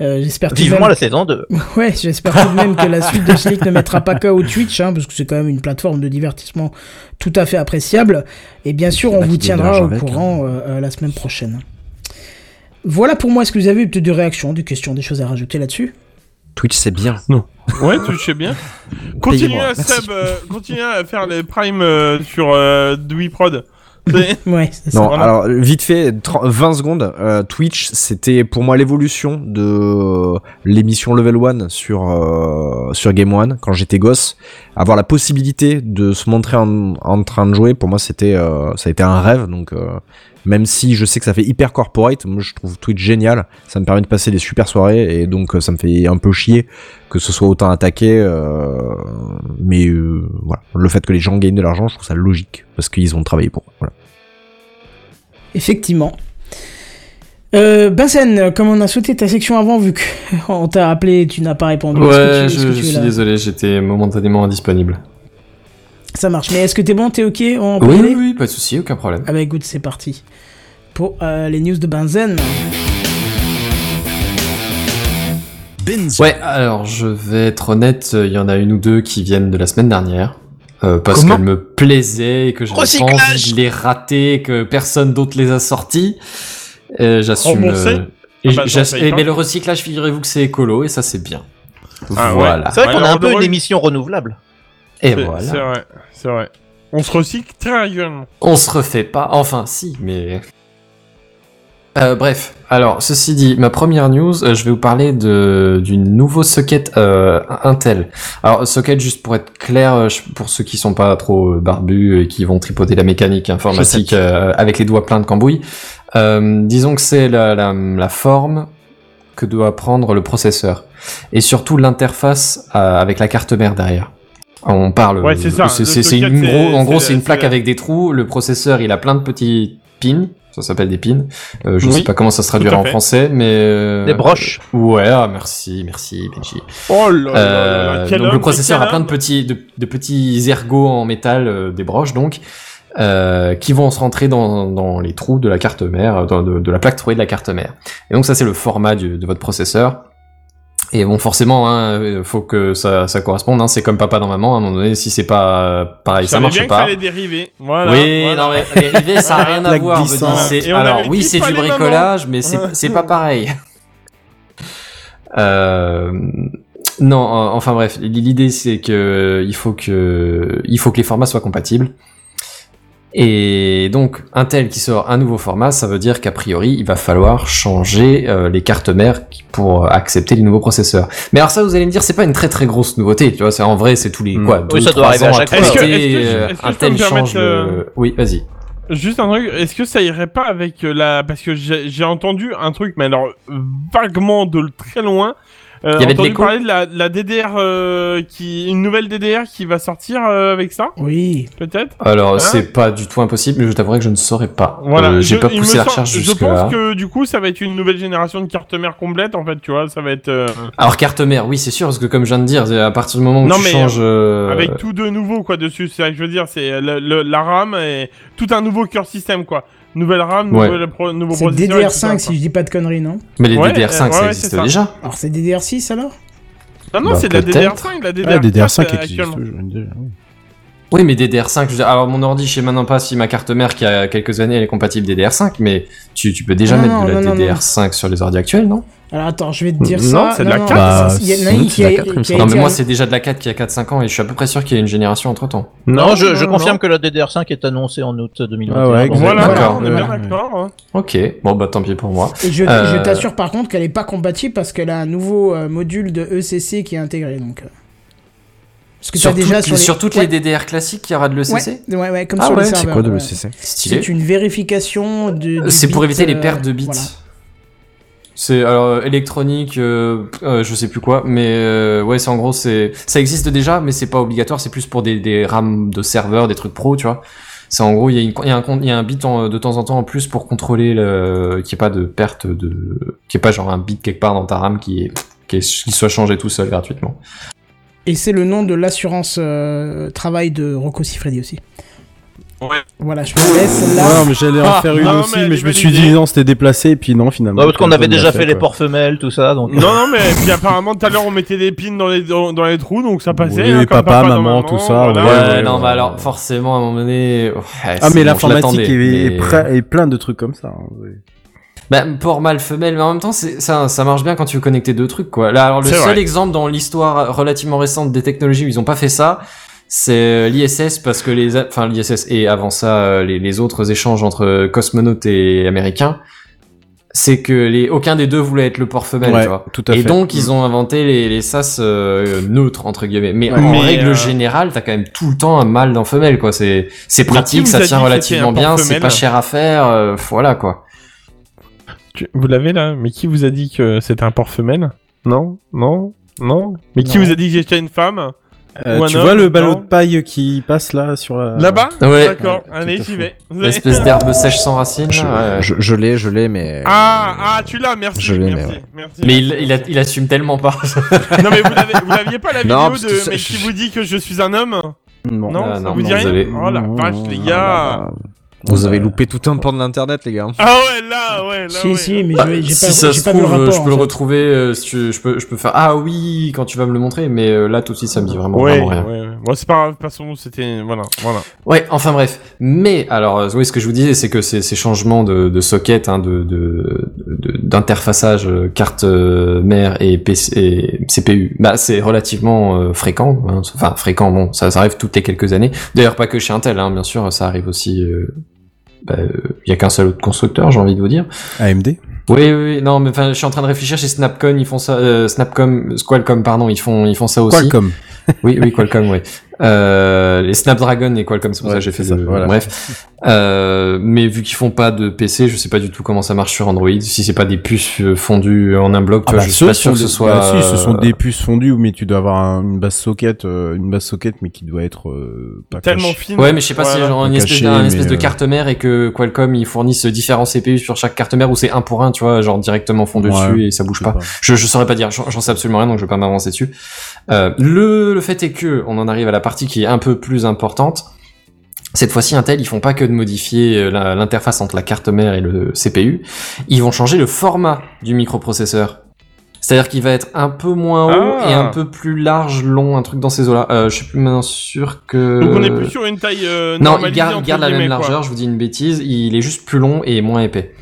Euh, j'espère tout de Vivement même- la saison 2. [laughs] Ouais, j'espère tout de même que la suite de ce leak ne mettra pas KO Twitch, hein, parce que c'est quand même une plateforme de divertissement tout à fait appréciable. Et bien sûr, on vous tiendra au avec, courant euh, euh, la semaine prochaine. Voilà pour moi, est-ce que vous avez eu peut-être des réactions, des questions, des choses à rajouter là-dessus? Twitch, c'est bien. Ouais, tu sais bien. [laughs] Continuez Payez-moi, à euh, faire les primes euh, sur euh, Dewey Prod. Ouais, ça. Non, voilà. alors vite fait, 30 20 secondes. euh, Twitch, c'était pour moi l'évolution de euh, l'émission Level 1 sur euh, sur Game One quand j'étais gosse. Avoir la possibilité de se montrer en, en train de jouer, pour moi, c'était euh, ça a été un rêve. Donc euh, même si je sais que ça fait hyper corporate, moi je trouve Twitch génial. Ça me permet de passer des super soirées et donc euh, ça me fait un peu chier que ce soit autant attaqué. euh, mais euh, voilà, le fait que les gens gagnent de l'argent, je trouve ça logique parce qu'ils ont travaillé pour. Voilà. Effectivement. Euh, comme on a sauté ta section avant, vu qu'on [laughs] t'a appelé, tu n'as pas répondu. Que Ouais, tu- je, que tu suis là désolé, j'étais momentanément indisponible. Ça marche. Mais est-ce que t'es bon, t'es ok On peut Oui, aller oui, oui, pas de souci, aucun problème. Ah bah écoute, c'est parti. Pour euh, les news de Benzen. Benzo. Ouais, alors je vais être honnête, il y en a une ou deux qui viennent de la semaine dernière. euh, parce qu'elles me plaisaient et que pas Recyclage envie de les rater, et que personne d'autre les a sortis. Euh, J'assume. Remboursé euh, Ah bah, mais pas. le recyclage, figurez-vous que c'est écolo et ça c'est bien. Ah ouais. voilà. C'est vrai qu'on a un peu une émission renouvelable. Et C'est c'est voilà. vrai, c'est vrai. On se recycle très régulièrement. On se refait pas. Enfin, si, mais. Euh, bref, alors ceci dit, ma première news, euh, je vais vous parler de du nouveau socket euh, Intel. Alors socket, juste pour être clair, pour ceux qui sont pas trop barbus et qui vont tripoter la mécanique informatique avec les doigts pleins de cambouis, disons que c'est la, la, la forme que doit prendre le processeur et surtout l'interface avec la carte mère derrière. On parle. Ouais, c'est ça, C'est une c'est- gros, en gros, c'est une plaque la- avec des trous. Le processeur, il a plein de petits pins. Ça s'appelle des pins. Euh, je Oui, sais pas comment ça se traduira en français, mais euh, Des broches. Ouais, ah, merci, merci Benji. Oh là là là Euh, quel donc homme, le processeur a plein de petits, de, de petits ergots en métal, euh, des broches donc, euh, qui vont se rentrer dans, dans les trous de la carte mère, dans- de, de la plaque trouée de la carte mère. Et donc ça c'est le format du- de votre processeur. Et bon, forcément, hein, euh, faut que ça, ça corresponde. Hein, c'est comme papa dans maman. À un moment donné, si c'est pas euh, pareil, ça marche bien pas. fallait dériver. Voilà. oui, voilà. non mais rivets, ça a rien à voir. Alors oui, c'est du mamans. bricolage, mais c'est c'est pas pareil. Euh, non, euh, enfin bref, l'idée c'est que il faut que il faut que les formats soient compatibles. Et donc Intel qui sort un nouveau format, ça veut dire qu'a priori il va falloir changer euh, les cartes mères pour accepter les nouveaux processeurs. Mais alors ça vous allez me dire c'est pas une très très grosse nouveauté, tu vois, c'est en vrai c'est tous les Mm. quoi, Oui, deux, ça doit trois arriver à ans chaque fois. Euh, Intel permettre, change euh, le... Oui, vas-y. Juste un truc, est-ce que ça irait pas avec euh, la... Parce que j'ai j'ai entendu un truc, mais alors vaguement de très loin. Euh, Il y avait de entendu l'écho parler de la, de la DDR euh, qui... Une nouvelle DDR qui va sortir euh, avec ça, Oui. peut-être? Alors, Hein? c'est pas du tout impossible, mais je t'avouerai que je ne saurais pas. Voilà, Euh, j'ai je- pas poussé la recherche Je jusque pense là. que du coup, ça va être une nouvelle génération de cartes mères complète, en fait, tu vois, ça va être... euh, Alors, carte mère, oui, c'est sûr, parce que comme je viens de dire, à partir du moment où Non, tu mais, changes... euh, Avec tout de nouveau, quoi, dessus, c'est ça que je veux dire, c'est la RAM et tout un nouveau cœur système, quoi. Nouvelle RAM, Ouais. nouvelle pro- nouveau C'est processeur et tout ça, DDR5 quoi. si je dis pas de conneries, non Mais les Ouais, DDR5, euh, ça ouais, existe ça. déjà. Alors c'est DDR6 alors Non, non, Bah, c'est de la peut-être. DDR5, la Ah, DDR4 DDR5 euh, existe oui. Oui, mais DDR5, je veux dire, alors mon ordi, je sais maintenant pas si ma carte mère qui a quelques années, elle est compatible DDR5, mais tu, tu peux déjà Non, mettre non, de la non, non, DDR5 sur les ordi actuels, non? Alors attends, je vais te dire Non, ça. c'est de la non, 4. Bah, il y en a si, une c'est qui de la 4, il me qui a semble. Non, mais moi, c'est déjà de la 4 qui a 4-5 ans, et je suis à peu près sûr qu'il y a une génération entre temps. Non, je, je non, confirme non. que la DDR5 est annoncée en août 2021. Ah ouais, Voilà, D'accord. d'accord. hein. Ok, bon, bah tant pis pour moi. Et je, Euh, je t'assure par contre qu'elle est pas compatible parce qu'elle a un nouveau euh, module de ECC qui est intégré. Donc, euh. Parce que Sur, déjà toutes, sur, les... sur toutes ouais, les DDR classiques, il y aura de l'ECC Ouais, ouais, ouais, comme Ah sur ouais, les c'est serveurs. C'est quoi de l'ECC. C'est une vérification de. C'est pour éviter les euh, pertes de bits. C'est alors euh, électronique, euh, euh, je sais plus quoi, mais euh, ouais, c'est en gros c'est ça existe déjà, mais c'est pas obligatoire, c'est plus pour des, des RAM de serveurs, des trucs pro, tu vois. C'est en gros il y y y a un bit de temps en temps en plus pour contrôler le qu'il n'y ait pas de perte de qu'il n'y ait pas genre un bit quelque part dans ta RAM qui, est- qui soit changé tout seul gratuitement. Et c'est le nom de l'assurance euh, travail de Rocco Siffredi aussi. Ouais. Voilà, je me laisse là. Non, mais j'allais en Ah, faire une non, aussi, mais mais je me suis dit non, c'était déplacé, et puis non, finalement. Ouais, parce qu'on avait déjà fait les ports femelles, tout ça. Donc... Non, non, mais puis apparemment tout à l'heure on mettait des pins dans les, dans, dans les trous donc ça passait. Oui, hein, papa, maman, tout ça, voilà. Ouais, Ouais, ouais, non, ouais, bah alors forcément à un moment donné. ouais, Ah, mais l'informatique est, est mais- pre- est plein de trucs comme ça. hein, ouais. Bah, port mâle femelle, mais en même temps, ça, ça marche bien quand tu veux connecter deux trucs, quoi. Là, alors, le seul vrai. exemple dans l'histoire relativement récente des technologies où ils ont pas fait ça, c'est l'ISS parce que les, enfin, l'ISS et avant ça, euh, les, les autres échanges entre cosmonautes et américains, c'est que les, aucun des deux voulait être le port femelle, Ouais, tu vois. tout à Et fait. donc, ils ont inventé les, les sas euh, neutres, entre guillemets. Mais Ouais. en Mais, règle euh, générale, t'as quand même tout le temps un mâle dans femelle, quoi. C'est, c'est pratique, ça tient relativement bien, c'est pas cher à faire, euh, voilà, quoi. Tu- Vous l'avez là? Mais qui vous a dit que c'était un port femelle Non? Non? Non? Mais qui vous a dit que j'étais une femme? Euh, tu homme, vois le ballot non de paille qui passe là sur la... Là-bas Ouais. D'accord, Ouais, allez, j'y vais. L'espèce d'herbe sèche sans racines. Je, là, ouais. je, je l'ai, je l'ai, mais. Ah, ah, tu l'as, merci. Je l'ai, mais merci, ouais. merci. Mais il, il, a- il assume tellement pas. Non, mais vous l'avez- vous l'aviez pas la [laughs] Non, vidéo parce de mec qui vous dit que je suis un homme Non. Non, Ah, ça non, vous dit non, rien désolé. Oh la vache, les gars Vous avez loupé tout un pan de l'internet, les gars. Ah ouais, là, ouais, là, Si, ouais. si, mais je- j'ai si pas, ça j'ai se trouve, rapport. je peux le fait. retrouver. euh, si tu, je peux, je peux faire. Ah oui, quand tu vas me le montrer. Mais euh, là, tout de suite, ça me dit vraiment, Ouais, vraiment rien. ouais, ouais. Bon, c'est pas grave, de toute façon, c'était. Voilà, voilà. Ouais, enfin bref. Mais alors, euh, oui, ce que je vous disais, c'est que ces, ces changements de, de socket, hein, de de- de- d'interfaçage euh, carte euh, mère et, PC, et CPU, bah c'est relativement euh, fréquent. hein. Enfin fréquent, bon, ça, ça arrive toutes les quelques années. D'ailleurs, pas que chez Intel, hein, bien sûr, ça arrive aussi. Euh, bah, euh, Il y a qu'un seul autre constructeur, j'ai envie de vous dire. AMD Oui, oui, oui, non, mais enfin, je suis en train de réfléchir chez Snapcon, ils font ça, euh, Snapcom, Qualcomm, pardon, ils font, ils font ça aussi. Qualcomm. Oui, oui, Qualcomm, oui. Euh, les Snapdragon et Qualcomm, c'est pour Ouais, ça que j'ai fait ça, le... voilà. Bref. Euh, mais vu qu'ils font pas de PC, je sais pas du tout comment ça marche sur Android. Si c'est pas des puces euh, fondues en un bloc, tu Ah vois, bah, je suis pas ce sûr sont que ce des- soit... bah, si, ce sont des puces fondues, mais tu dois avoir un- une base socket, une base socket, mais qui doit être euh, pas Tellement cachée. fine. Ouais, mais je sais pas si c'est Voilà. genre une espèce, caché, un espèce de euh, carte mère et que Qualcomm ils fournissent différents CPU sur chaque carte mère ou c'est un pour un, tu vois, genre directement fondu Ouais, dessus et ça bouge pas. Je, je saurais pas dire, j'en j'en sais absolument rien, donc je vais pas m'avancer dessus. Euh, le, le fait est que on en arrive à la partie qui est un peu plus importante. Cette fois-ci, Intel, ils font pas que de modifier euh, l'interface entre la carte mère et le CPU, ils vont changer le format du microprocesseur. C'est-à-dire qu'il va être un peu moins haut Ah. et un peu plus large, long, un truc dans ces eaux-là. Euh, je suis plus maintenant sûr que. Donc on est plus sur une taille. Euh, Non, il garde, la même quoi. largeur. Je vous dis une bêtise. Il est juste plus long et moins épais.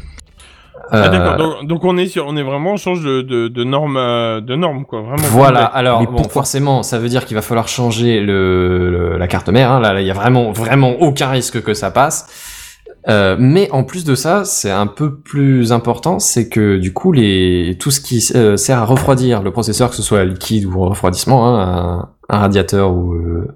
Ah Euh, d'accord, donc, donc on est sur, on est vraiment on change de, de, de norme, euh, de norme quoi, vraiment. Voilà, alors bon, forcément, ça veut dire qu'il va falloir changer le, le- la carte mère. Hein. Là, là, il y a vraiment, vraiment aucun risque que ça passe. Euh, mais en plus de ça, c'est un peu plus important, c'est que du coup, les tout ce qui euh, sert à refroidir le processeur, que ce soit liquide ou refroidissement, hein, un, un radiateur ou euh,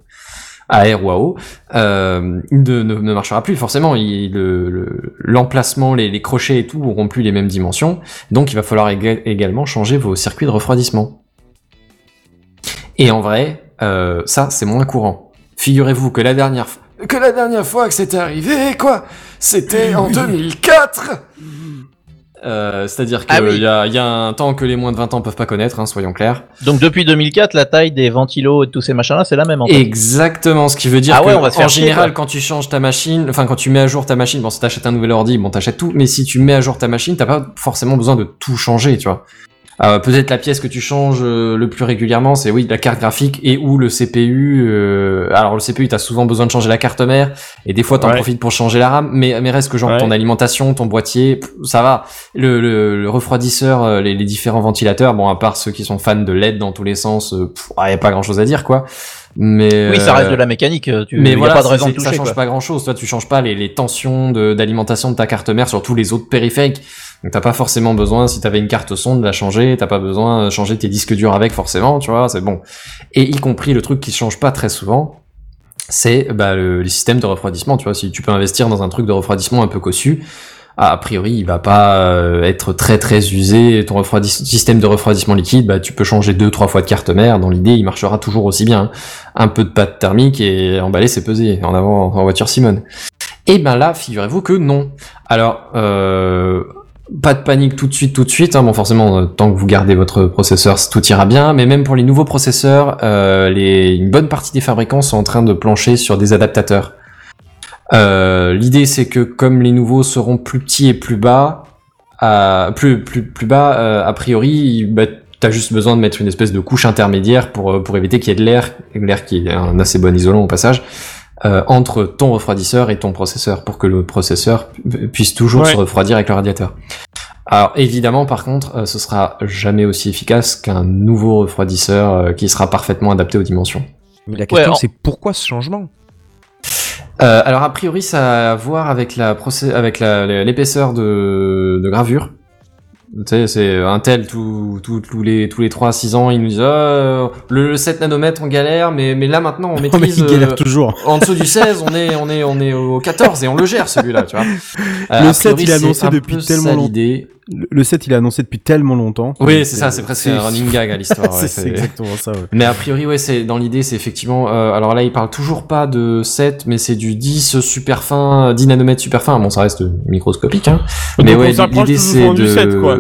à air ou à eau, euh, ne, ne, ne marchera plus. Forcément, il- le- le- l'emplacement, les, les crochets et tout auront plus les mêmes dimensions. Donc, il va falloir éga- également changer vos circuits de refroidissement. Et en vrai, euh, ça, c'est moins courant. Figurez-vous que la dernière fois, que la dernière fois que c'était arrivé, quoi, c'était en [laughs] 2004. Euh, C'est-à-dire qu'il Ah oui. y, a, y a un temps que les moins de 20 ans peuvent pas connaître, hein, soyons clairs. Donc depuis 2004, la taille des ventilos et de tous ces machins-là, c'est la même en fait. Exactement, ce qui veut dire Ah que ouais, on va se en faire chier, général, quand tu changes ta machine, enfin quand tu mets à jour ta machine, bon, si t'achètes un nouvel ordi, bon, t'achètes tout, mais si tu mets à jour ta machine, t'as pas forcément besoin de tout changer, tu vois. Euh, Peut-être la pièce que tu changes euh, le plus régulièrement, c'est oui la carte graphique et ou le CPU. euh, alors le CPU, t'as souvent besoin de changer la carte mère et des fois t'en Ouais. profites pour changer la RAM. Mais mais reste que genre Ouais. ton alimentation, ton boîtier, pff, ça va. Le, le, le refroidisseur, euh, les, les différents ventilateurs, bon à part ceux qui sont fans de LED dans tous les sens, euh, pff, ah, y a pas grand chose à dire quoi. Mais Oui, ça reste euh, de la mécanique. Tu, mais y a voilà, pas de raison de ça toucher. change quoi. pas grand chose. Toi, tu changes pas les, les tensions de- d'alimentation de, ta carte mère sur tous les autres périphériques. Donc t'as pas forcément besoin, si t'avais une carte son, de la changer. T'as pas besoin de changer tes disques durs avec forcément, tu vois. C'est bon. Et y compris le truc qui change pas très souvent, c'est bah, le, les systèmes de refroidissement. Tu vois, si tu peux investir dans un truc de refroidissement un peu cossu, ah, a priori, il va pas euh, être très très usé. Ton système de refroidissement liquide, bah, tu peux changer deux trois fois de carte mère. Dans l'idée, il marchera toujours aussi bien. hein. Un peu de pâte thermique et emballer, c'est pesé. En avant en voiture Simone. Et ben là, figurez-vous que non. Alors, euh, pas de panique tout de suite, tout de suite. Hein. Bon, forcément, euh, tant que vous gardez votre processeur, tout ira bien. Mais même pour les nouveaux processeurs, euh, une bonne partie des fabricants sont en train de plancher sur des adaptateurs. Euh, L'idée, c'est que comme les nouveaux seront plus petits et plus bas, plus, bas, a priori, bah, t'as juste besoin de mettre une espèce de couche intermédiaire pour, pour éviter qu'il y ait de l'air, l'air qui est un assez bon isolant au passage, euh, entre ton refroidisseur et ton processeur, pour que le processeur pu- puisse toujours Ouais. se refroidir avec le radiateur. Alors évidemment, par contre, euh, ce sera jamais aussi efficace qu'un nouveau refroidisseur euh, qui sera parfaitement adapté aux dimensions. Mais la question c'est pourquoi ce changement? Euh, alors a priori, ça a à voir avec la procé- avec la- l'épaisseur de, de gravure. Tu sais, c'est un tel tous tous tous les tous les 3 à 6 ans, ils nous disent Ah, le, le 7 nanomètres on galère, mais mais là maintenant on [laughs] Oh, mais maîtrise galère euh, toujours. [laughs] en dessous du 16, on est on est on est au 14 et on le gère celui-là, tu vois. Euh, Le a 7, priori, il est annoncé depuis tellement longtemps. Le le 7, il est annoncé depuis tellement longtemps. Oui, c'est ça, c'est presque un running gag à l'histoire. [laughs] ouais, c'est exactement ça, ouais. Mais a priori, ouais, c'est dans l'idée, c'est effectivement. euh, alors là, il parle toujours pas de 7, mais c'est du 10 super fin, 10 nanomètres super fin. Bon, ça reste microscopique, hein. Mais ouais, l'idée c'est de. du 7, quoi.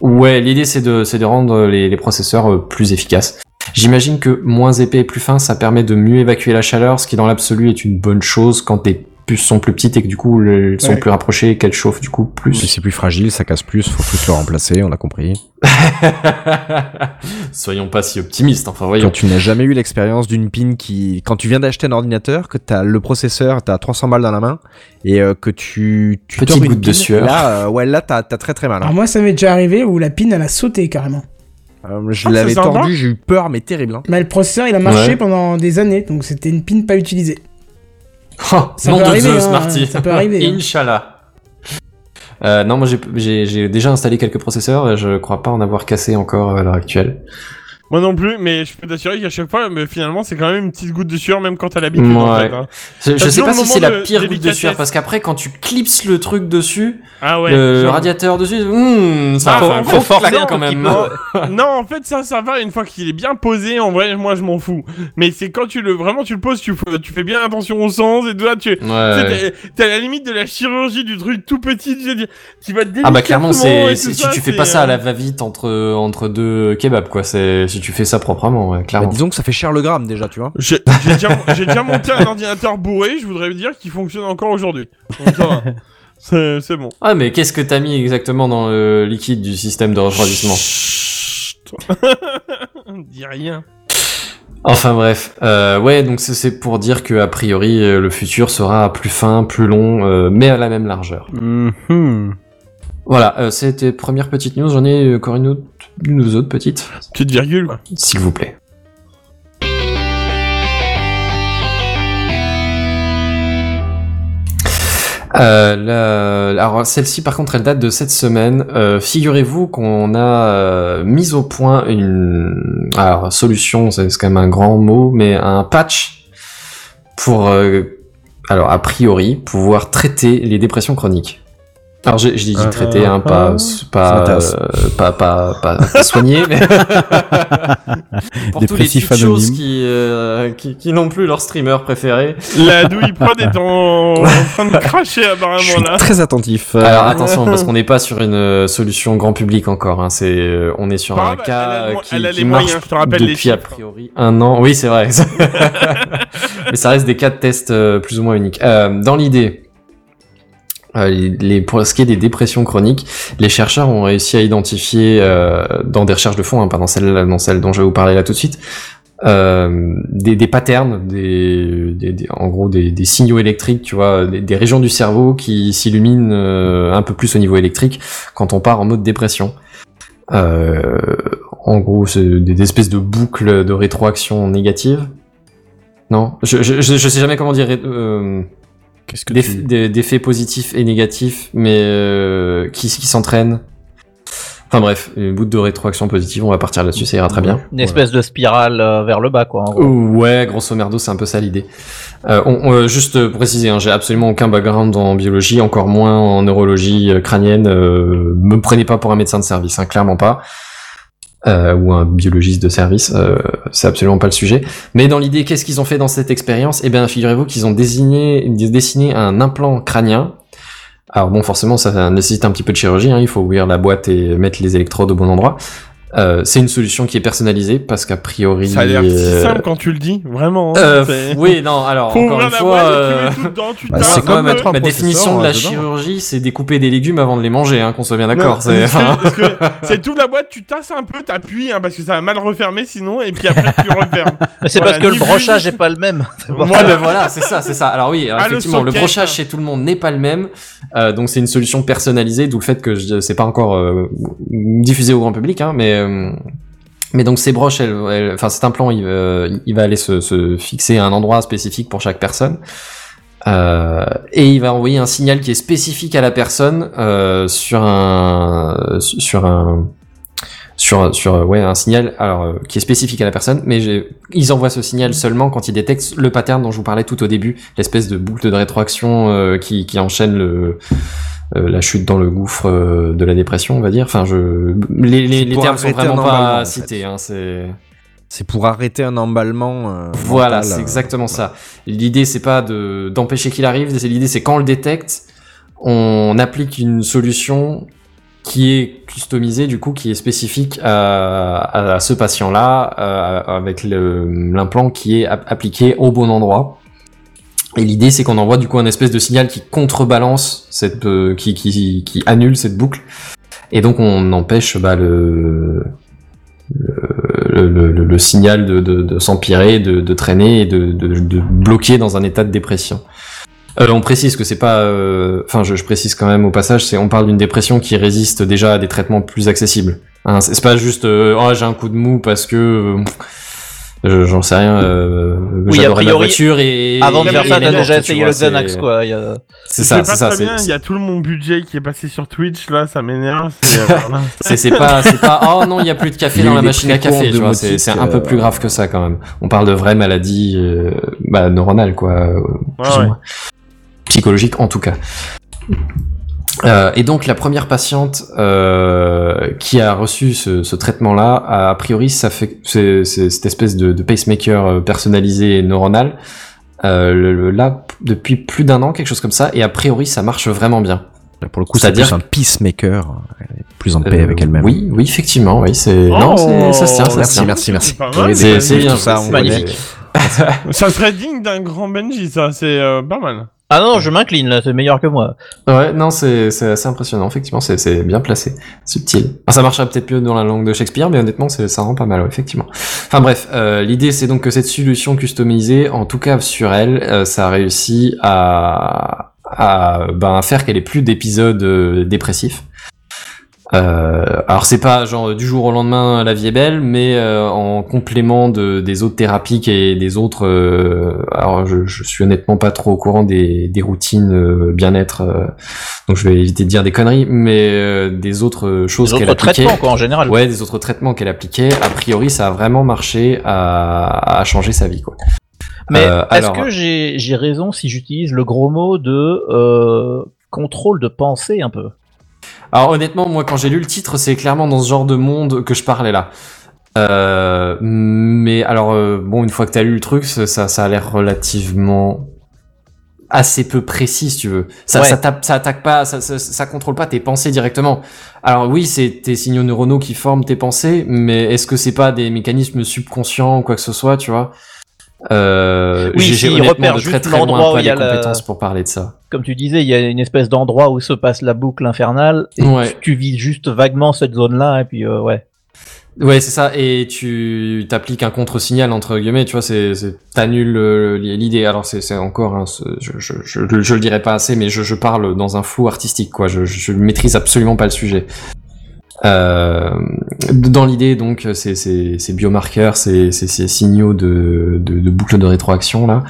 Ouais, l'idée c'est de c'est de rendre les, les processeurs euh, plus efficaces. J'imagine que moins épais et plus fin, ça permet de mieux évacuer la chaleur, ce qui dans l'absolu est une bonne chose quand tes puces sont plus petites et que du coup elles sont Ouais. plus rapprochées, qu'elles chauffent du coup plus. c'est plus fragile, ça casse plus, faut plus le remplacer, on a compris. [laughs] Soyons pas si optimistes, enfin Quand voyons. tu n'as jamais eu l'expérience d'une pin qui, quand tu viens d'acheter un ordinateur, que t'as le processeur, t'as 300 balles dans la main et euh, que tu, tu Petite goutte de pin, sueur. Là, euh, ouais, là t'as t'as très très mal. hein. Alors moi, ça m'est déjà arrivé où la pin, elle a sauté carrément. Euh, je Ah, l'avais tordu, j'ai eu peur, mais terrible. hein. Mais le processeur, il a marché Ouais. pendant des années, donc c'était une pin pas utilisée. Oh, Ça nom peut de arriver, Zeus, hein, Marty. ça peut arriver, hein. Inch'Allah. Euh, non, moi j'ai- déjà installé quelques processeurs et je crois pas en avoir cassé encore à l'heure actuelle. Moi non plus, mais je peux t'assurer qu'à chaque fois, mais finalement, c'est quand même une petite goutte de sueur, même quand t'as l'habitude. en Ouais. fait, hein. Je, sais pas si c'est la pire goutte de sueur parce qu'après quand tu clipses le truc dessus, Ah ouais. le genre- radiateur dessus, hmm, ça Ah, faut- forcer quand même. [laughs] non, en fait, ça, ça va une fois qu'il est bien posé. En vrai, moi, je m'en fous. Mais c'est quand tu le, vraiment, tu le poses, tu, fais- tu fais bien attention au sens et tout là, tu, Ouais. à la limite de la chirurgie du truc tout petit, sais, tu vas Ah bah clairement c'est si tu fais pas ça à la euh, va-vite entre entre deux kebabs quoi, c'est si tu fais ça proprement, ouais, Bah, clairement. disons que ça fait cher le gramme déjà, tu vois. J'ai [laughs] j'ai déjà, j'ai déjà monté un ordinateur bourré, je voudrais dire qu'il fonctionne encore aujourd'hui. Donc ça va. C'est c'est bon. Ah mais qu'est-ce que t'as mis exactement dans le liquide du système de refroidissement? Chut. [laughs] Dis rien. Enfin bref, euh, ouais, donc c'est- c'est pour dire que a priori euh, le futur sera plus fin, plus long, euh, mais à la même largeur. Mhm. Voilà, euh, c'était première petite news. J'en ai encore une ou deux autres petites, Petite virgule, s'il vous plaît. Euh, la- alors celle-ci par contre elle date de cette semaine. Euh, Figurez-vous qu'on a euh, mis au point une alors solution, c'est quand même un grand mot, mais un patch pour alors a priori pouvoir traiter les dépressions chroniques. Alors j'ai j'ai dit Euh, traiter, hein, pas pas, m'intéresse. euh, pas pas pas pas soigner, mais [laughs] pour tous les choses qui, euh, qui qui n'ont plus leur streamer préféré. La douille prod est en, [laughs] en train de cracher Je apparemment suis là. très attentif. euh, Alors attention parce qu'on n'est pas sur une euh, solution grand public encore. Hein. C'est euh, on est sur Pas un grave, cas elle a euh, qui, elle a qui les marche moyens, je te rappelle les depuis a priori un an. Oui c'est vrai. [laughs] Mais ça reste des cas de test euh, plus ou moins uniques. Euh, dans l'idée, Euh, les, les- pour ce qui est des dépressions chroniques, les chercheurs ont réussi à identifier euh, dans des recherches de fond, hein, pas dans celle, dans celle dont je vais vous parler là tout de suite, euh, des, des patterns, des, des- des- en gros des, des signaux électriques, tu vois, des, régions du cerveau qui s'illuminent euh, un peu plus au niveau électrique quand on part en mode dépression. Euh, en gros, c'est des, espèces de boucles de rétroaction négative. Non, je, je, je, sais jamais comment dire. Qu'est-ce que d'eff- tu... d'e- d'effets positifs et négatifs, mais euh, qui, qui s'entraînent. Enfin bref, une bout de rétroaction positive, on va partir là-dessus, ça ira très bien. Une espèce de spirale euh, vers le bas, quoi. en gros. Ouais, grosso merdo, c'est un peu ça l'idée. Euh, on, on- euh, juste pour préciser, hein, j'ai absolument aucun background en biologie, encore moins en neurologie euh, crânienne. Euh, me prenez pas pour un médecin de service, hein, clairement pas. Euh, ou un biologiste de service, euh, c'est absolument pas le sujet. Mais dans l'idée, qu'est-ce qu'ils ont fait dans cette expérience? Eh bien, figurez-vous qu'ils ont désigné, dessiné un implant crânien. Alors bon, forcément, ça nécessite un petit peu de chirurgie. Hein, il faut ouvrir la boîte et mettre les électrodes au bon endroit. Euh, c'est une solution qui est personnalisée parce qu'a priori. Ça a l'air si euh, simple quand tu le dis, vraiment. hein, euh, [laughs] oui, non, alors Faut encore une la fois, euh, tu mets tout dedans, tu bah, c'est comme un ma définition de la dedans. chirurgie, c'est découper des légumes avant de les manger, hein, qu'on soit bien d'accord. C'est- C'est tout la boîte, tu tasses un peu, t'appuies, hein, parce que ça va mal refermer sinon, et puis après tu refermes. [laughs] C'est Voilà, parce que le brochage ni- est pas le même. [laughs] Ouais, ben voilà, c'est ça, c'est ça. Alors oui, alors Ah, effectivement, le, brochage hein. chez tout le monde n'est pas le même, euh, donc c'est une solution personnalisée, d'où le fait que je c'est pas encore euh, diffusé au grand public, hein, mais euh, mais donc ces broches, enfin cet implant, il, euh, il va aller se, fixer à un endroit spécifique pour chaque personne. Euh, et il va envoyer un signal qui est spécifique à la personne sur un sur un sur sur ouais un signal alors qui est spécifique à la personne mais ils envoient ce signal seulement quand ils détectent le pattern dont je vous parlais tout au début l'espèce de boucle de rétroaction qui enchaîne le la chute dans le gouffre euh, de la dépression on va dire enfin je les les, les termes sont vraiment pas cités hein, c'est C'est pour arrêter un emballement. euh, voilà, mental, c'est euh, exactement ça. L'idée, c'est pas de d'empêcher qu'il arrive. c'est L'idée, c'est quand on le détecte, on applique une solution qui est customisée, du coup, qui est spécifique à, à, ce patient-là, euh, avec le- l'implant qui est ap- appliqué au bon endroit. Et l'idée, c'est qu'on envoie du coup un espèce de signal qui contrebalance cette, euh, qui, qui, qui annule cette boucle. Et donc, on empêche bah, le, le, le- le- signal de, de, de s'empirer, de, de traîner et de, de, bloquer dans un état de dépression. Euh, on précise que c'est pas, euh, enfin je, je précise quand même au passage, c'est on parle d'une dépression qui résiste déjà à des traitements plus accessibles. Hein, c'est pas juste, euh, oh j'ai un coup de mou parce que euh, je- j'en sais rien, euh, Oui, a j'adorais la priori, voiture et Avant de faire ça, t'as déjà essayé le Xanax, quoi. il y a- C'est ça, c'est ça. il y a tout mon budget qui est passé sur Twitch, là, ça m'énerve. c'est, [laughs] euh, pas c'est pas [laughs] oh non il y a plus de café dans la machine à café tu vois c'est un peu euh, plus grave que ça quand même on parle de vraies maladies euh, bah, neuronales quoi euh, plus Ouais, ou ouais. moins. psychologiques en tout cas Euh, et donc la première patiente euh, qui a reçu ce, ce traitement-là, a, a priori, ça fait c'est c'est cette espèce de, de pacemaker euh, personnalisé et neuronal. Euh, le- le- là, depuis plus d'un an, quelque chose comme ça, et a priori, ça marche vraiment bien. Pour le coup, c'est C'est-à-dire- plus un peacemaker, est plus en paix Euh, avec elle-même. Oui, oui, effectivement, oui, c'est non, c'est ça se tient, ça se merci, tient. merci, merci. C'est c'est bien, ça, magnifique. Ça serait digne d'un grand Benji, ça, c'est euh, pas mal. Ah non, je m'incline là, c'est meilleur que moi. Ouais, non, c'est c'est assez impressionnant, effectivement, c'est c'est bien placé, subtil. Enfin, ça marcherait peut-être mieux dans la langue de Shakespeare, mais honnêtement, c'est- ça rend pas mal, ouais, effectivement. Enfin bref, euh, l'idée c'est donc que cette solution customisée, en tout cas sur elle, euh, ça a réussi à, à ben, faire qu'elle ait plus d'épisodes euh, dépressifs. Euh, alors c'est pas genre du jour au lendemain la vie est belle, mais euh, en complément de, des autres thérapies et des autres. euh, alors je, je suis honnêtement pas trop au courant des, des routines euh, bien-être, euh, donc je vais éviter de dire des conneries, mais euh, des autres choses qu'elle autres appliquait. traitements, quoi, en général. Ouais, des autres traitements qu'elle appliquait. A priori, ça a vraiment marché à, à changer sa vie, quoi. Mais Euh, est-ce alors- que j'ai j'ai raison si j'utilise le gros mot de euh, contrôle de pensée un peu? Alors honnêtement, moi quand j'ai lu le titre, c'est clairement dans ce genre de monde que je parlais là. Euh, mais alors euh, bon, une fois que t'as lu le truc, ça, ça, a l'air relativement assez peu précis, si tu veux. Ça, Ouais. ça, tape, ça attaque pas, ça, ça, ça contrôle pas tes pensées directement. Alors oui, c'est tes signaux neuronaux qui forment tes pensées, mais est-ce que c'est pas des mécanismes subconscients ou quoi que ce soit, tu vois? Euh, Oui, j'ai- honnêtement repère de juste l'endroit où il y a les la- compétences pour parler de ça. Comme tu disais, il y a une espèce d'endroit où se passe la boucle infernale et Ouais. tu, tu vises juste vaguement cette zone-là et puis euh, ouais. Ouais, c'est ça. Et tu t'appliques un contre-signal entre guillemets. Tu vois, c'est t'annules euh, l'idée. Alors c'est encore, hein, je, je, je, je, le dirai pas assez, mais je, je parle dans un flou artistique. Quoi, je, je maîtrise absolument pas le sujet. Euh, dans l'idée, donc, ces, biomarqueurs, ces, signaux de, boucle de rétroaction là,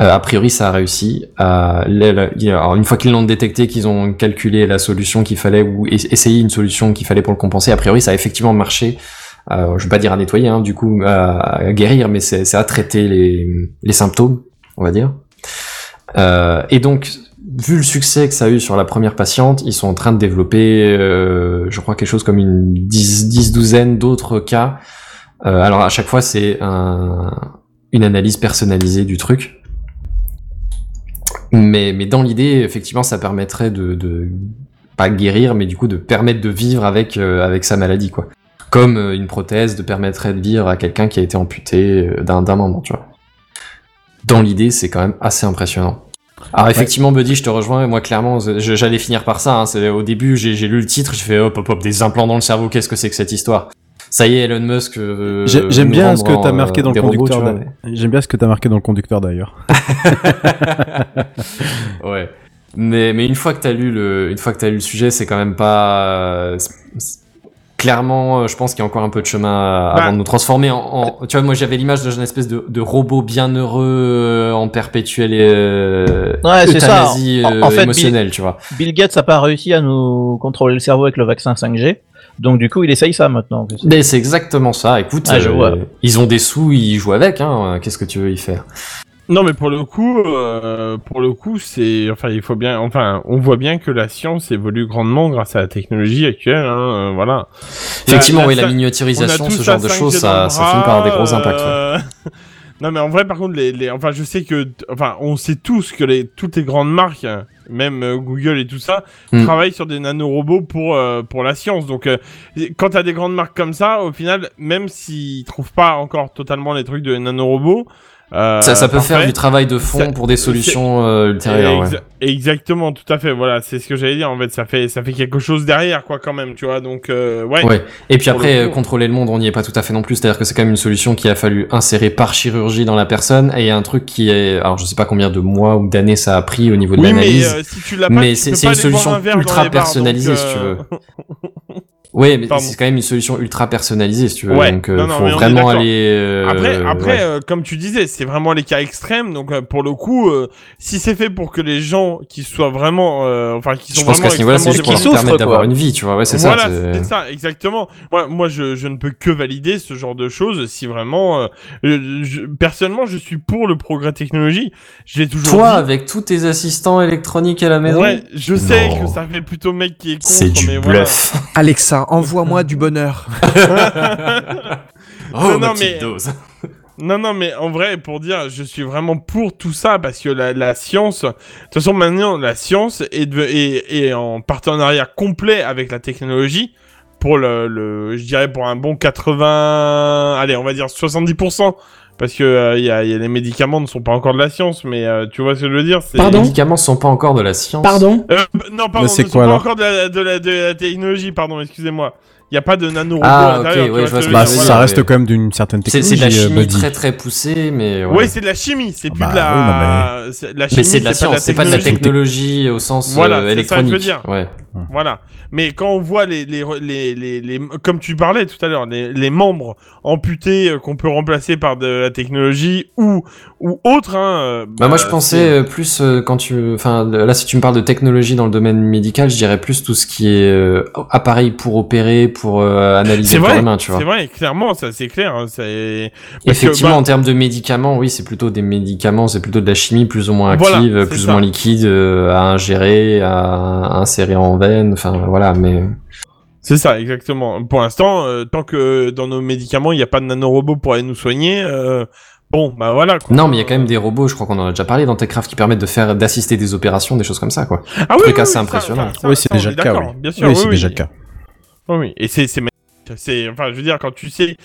euh, a priori, ça a réussi. Une fois qu'ils l'ont détecté, qu'ils ont calculé la solution qu'il fallait ou es- essayé une solution qu'il fallait pour le compenser, a priori, ça a effectivement marché. Euh, je vais pas dire à nettoyer, hein, du coup, à, guérir, mais c'est à traiter les, les symptômes, on va dire. Euh, et donc, vu le succès que ça a eu sur la première patiente, ils sont en train de développer, euh, je crois, quelque chose comme une dix, dix douzaine d'autres cas. Euh, alors à chaque fois, c'est un, une analyse personnalisée du truc. Mais, mais dans l'idée, effectivement, ça permettrait de, pas guérir, mais du coup de permettre de vivre avec euh, avec sa maladie, quoi. Comme une prothèse de permettrait de vivre à quelqu'un qui a été amputé d'un membre, tu vois. Dans l'idée, c'est quand même assez impressionnant. Alors effectivement, Buddy, je te rejoins. Moi, clairement, j'allais finir par ça. Hein. C'est au début, j'ai lu le titre, j'ai fait hop, hop, hop, des implants dans le cerveau. Qu'est-ce que c'est que cette histoire? Ça y est, Elon Musk. euh, J'ai- J'aime bien ce que t'as marqué euh, dans le des robots, conducteur. J'aime bien ce que t'as marqué dans le conducteur d'ailleurs. [laughs] [laughs] Ouais. Mais, mais une fois que t'as lu le, une fois que t'as lu le sujet, c'est quand même pas, c'est- clairement, euh, je pense qu'il y a encore un peu de chemin à- Bah. avant de nous transformer en, en- tu vois, moi j'avais l'image d'une espèce de, de robot bien heureux euh, en perpétuelle euh, Ouais, c'est ça. En- euh, en fait, émotionnelle, tu vois. Bill Gates a pas réussi à nous contrôler le cerveau avec le vaccin 5G, donc du coup il essaye ça maintenant. Mais c'est exactement ça. Écoute, Ah, je euh, vois. ils ont des sous, ils jouent avec. Hein. Qu'est-ce que tu veux y faire? Non, mais pour le coup, euh, pour le coup, c'est, enfin, il faut bien, enfin, on voit bien que la science évolue grandement grâce à la technologie actuelle, hein, euh, voilà. Effectivement, La- oui, la miniaturisation, ce genre de 5G choses, ça, ça finit par avoir des gros impacts. ouais. euh, [laughs] non, mais en vrai, par contre, les, les, enfin, je sais que, enfin, on sait tous que les, toutes les grandes marques, même euh, Google et tout ça, Hmm. travaillent sur des nanorobots pour, pour la science. Donc, quand t'as des grandes marques comme ça, au final, même s'ils trouvent pas encore totalement les trucs de nanorobots, euh, ça, ça peut parfait. faire du travail de fond Ça- pour des solutions euh, ultérieures. ouais. Exa- Exactement, tout à fait. Voilà, c'est ce que j'allais dire. En fait, ça fait ça fait quelque chose derrière, quoi, quand même, tu vois. Donc, euh, ouais. Ouais. Et puis après, le euh, contrôler le monde, on n'y est pas tout à fait non plus. C'est-à-dire que c'est quand même une solution qui a fallu insérer par chirurgie dans la personne. Et il y a un truc qui est, alors je sais pas combien de mois ou d'années ça a pris au niveau de Oui, l'analyse. euh, si mais c'est une solution un ultra bars, personnalisée, donc, si tu veux. [laughs] Ouais, mais c'est quand même une solution ultra personnalisée, si tu veux. Ouais. Donc, euh, Non, non, faut vraiment aller. euh, Après, après, ouais. euh, comme tu disais, c'est vraiment les cas extrêmes. Donc, euh, pour le coup, euh, si c'est fait pour que les gens qui soient vraiment, euh, enfin, qui sont Je pense vraiment qu'à ce niveau-là, c'est extrêmement juste pour qui souffrent, permettre d'avoir une vie, tu vois. Ouais, c'est voilà, ça. c'est- c'est ça, exactement. Moi, moi, je, je ne peux que valider ce genre de choses si vraiment, euh, je- je- personnellement, je suis pour le progrès technologique. J'ai toujours Toi, dit- avec tous tes assistants électroniques à la maison. Ouais, je sais Non. que ça fait plutôt mec qui est contre, C'est du mais voilà. bluff. Envoie-moi du bonheur. [laughs] Oh, Non, ma non, petite mais- dose. Non, non, mais en vrai, pour dire, je suis vraiment pour tout ça parce que la, la science, de toute façon, maintenant, la science est, de- est, est en partenariat complet avec la technologie pour le, le je dirais pour un bon 80, allez, on va dire 70%. Parce que euh, y a, y a- les médicaments ne sont pas encore de la science, mais euh, tu vois ce que je veux dire c'est- Les médicaments sont pas encore de la science. Pardon Euh, Non, pardon, c'est ne sont quoi, pas encore de la, de, la, de la technologie, pardon, excusez-moi. Il n'y a pas de nanorobot Ah, à ok, l'intérieur. tu ouais, vois je vois ce ce que que je Bah, tu veux veux dire, ça reste mais- quand même d'une certaine technologie. c'est de la chimie Buddy. très très poussée, mais. Ouais, ouais. c'est de la chimie, c'est plus Bah de la. oui, c'est- la Mais chimie, c'est de la science, c'est pas de la technologie au sens Voilà, euh, c'est ça que je veux électronique. dire. Ouais. Voilà. Mais quand on voit les, les, les, les, les- comme tu parlais tout à l'heure, les, les membres amputés euh, qu'on peut remplacer par de la technologie ou, ou autre, hein. euh, Bah, moi je pensais euh, plus euh, quand tu enfin là si tu me parles de technologie dans le domaine médical je dirais plus tout ce qui est euh, appareil pour opérer pour euh, analyser vrai, humain tu vois c'est vrai, clairement, ça c'est clair. hein, que, effectivement bah, en termes de médicaments oui c'est plutôt des médicaments c'est plutôt de la chimie plus ou moins active plus ça. ou moins liquide euh, à ingérer à insérer en veine enfin voilà mais C'est ça, exactement. Pour l'instant, euh, tant que dans nos médicaments, il n'y a pas de nanorobot pour aller nous soigner, euh, bon, bah voilà. Quoi. non mais il y a quand même des robots je crois qu'on en a déjà parlé dans Techcraft qui permettent de faire d'assister des opérations des choses comme ça quoi ah, oui, truc oui, assez oui, impressionnant. ça- ça- Oui, c'est déjà le cas. Oui, Bien sûr, Oui, oui, c'est oui. déjà le cas. Oui, oui. Et c'est c'est C'est, enfin, je veux dire, quand tu sais,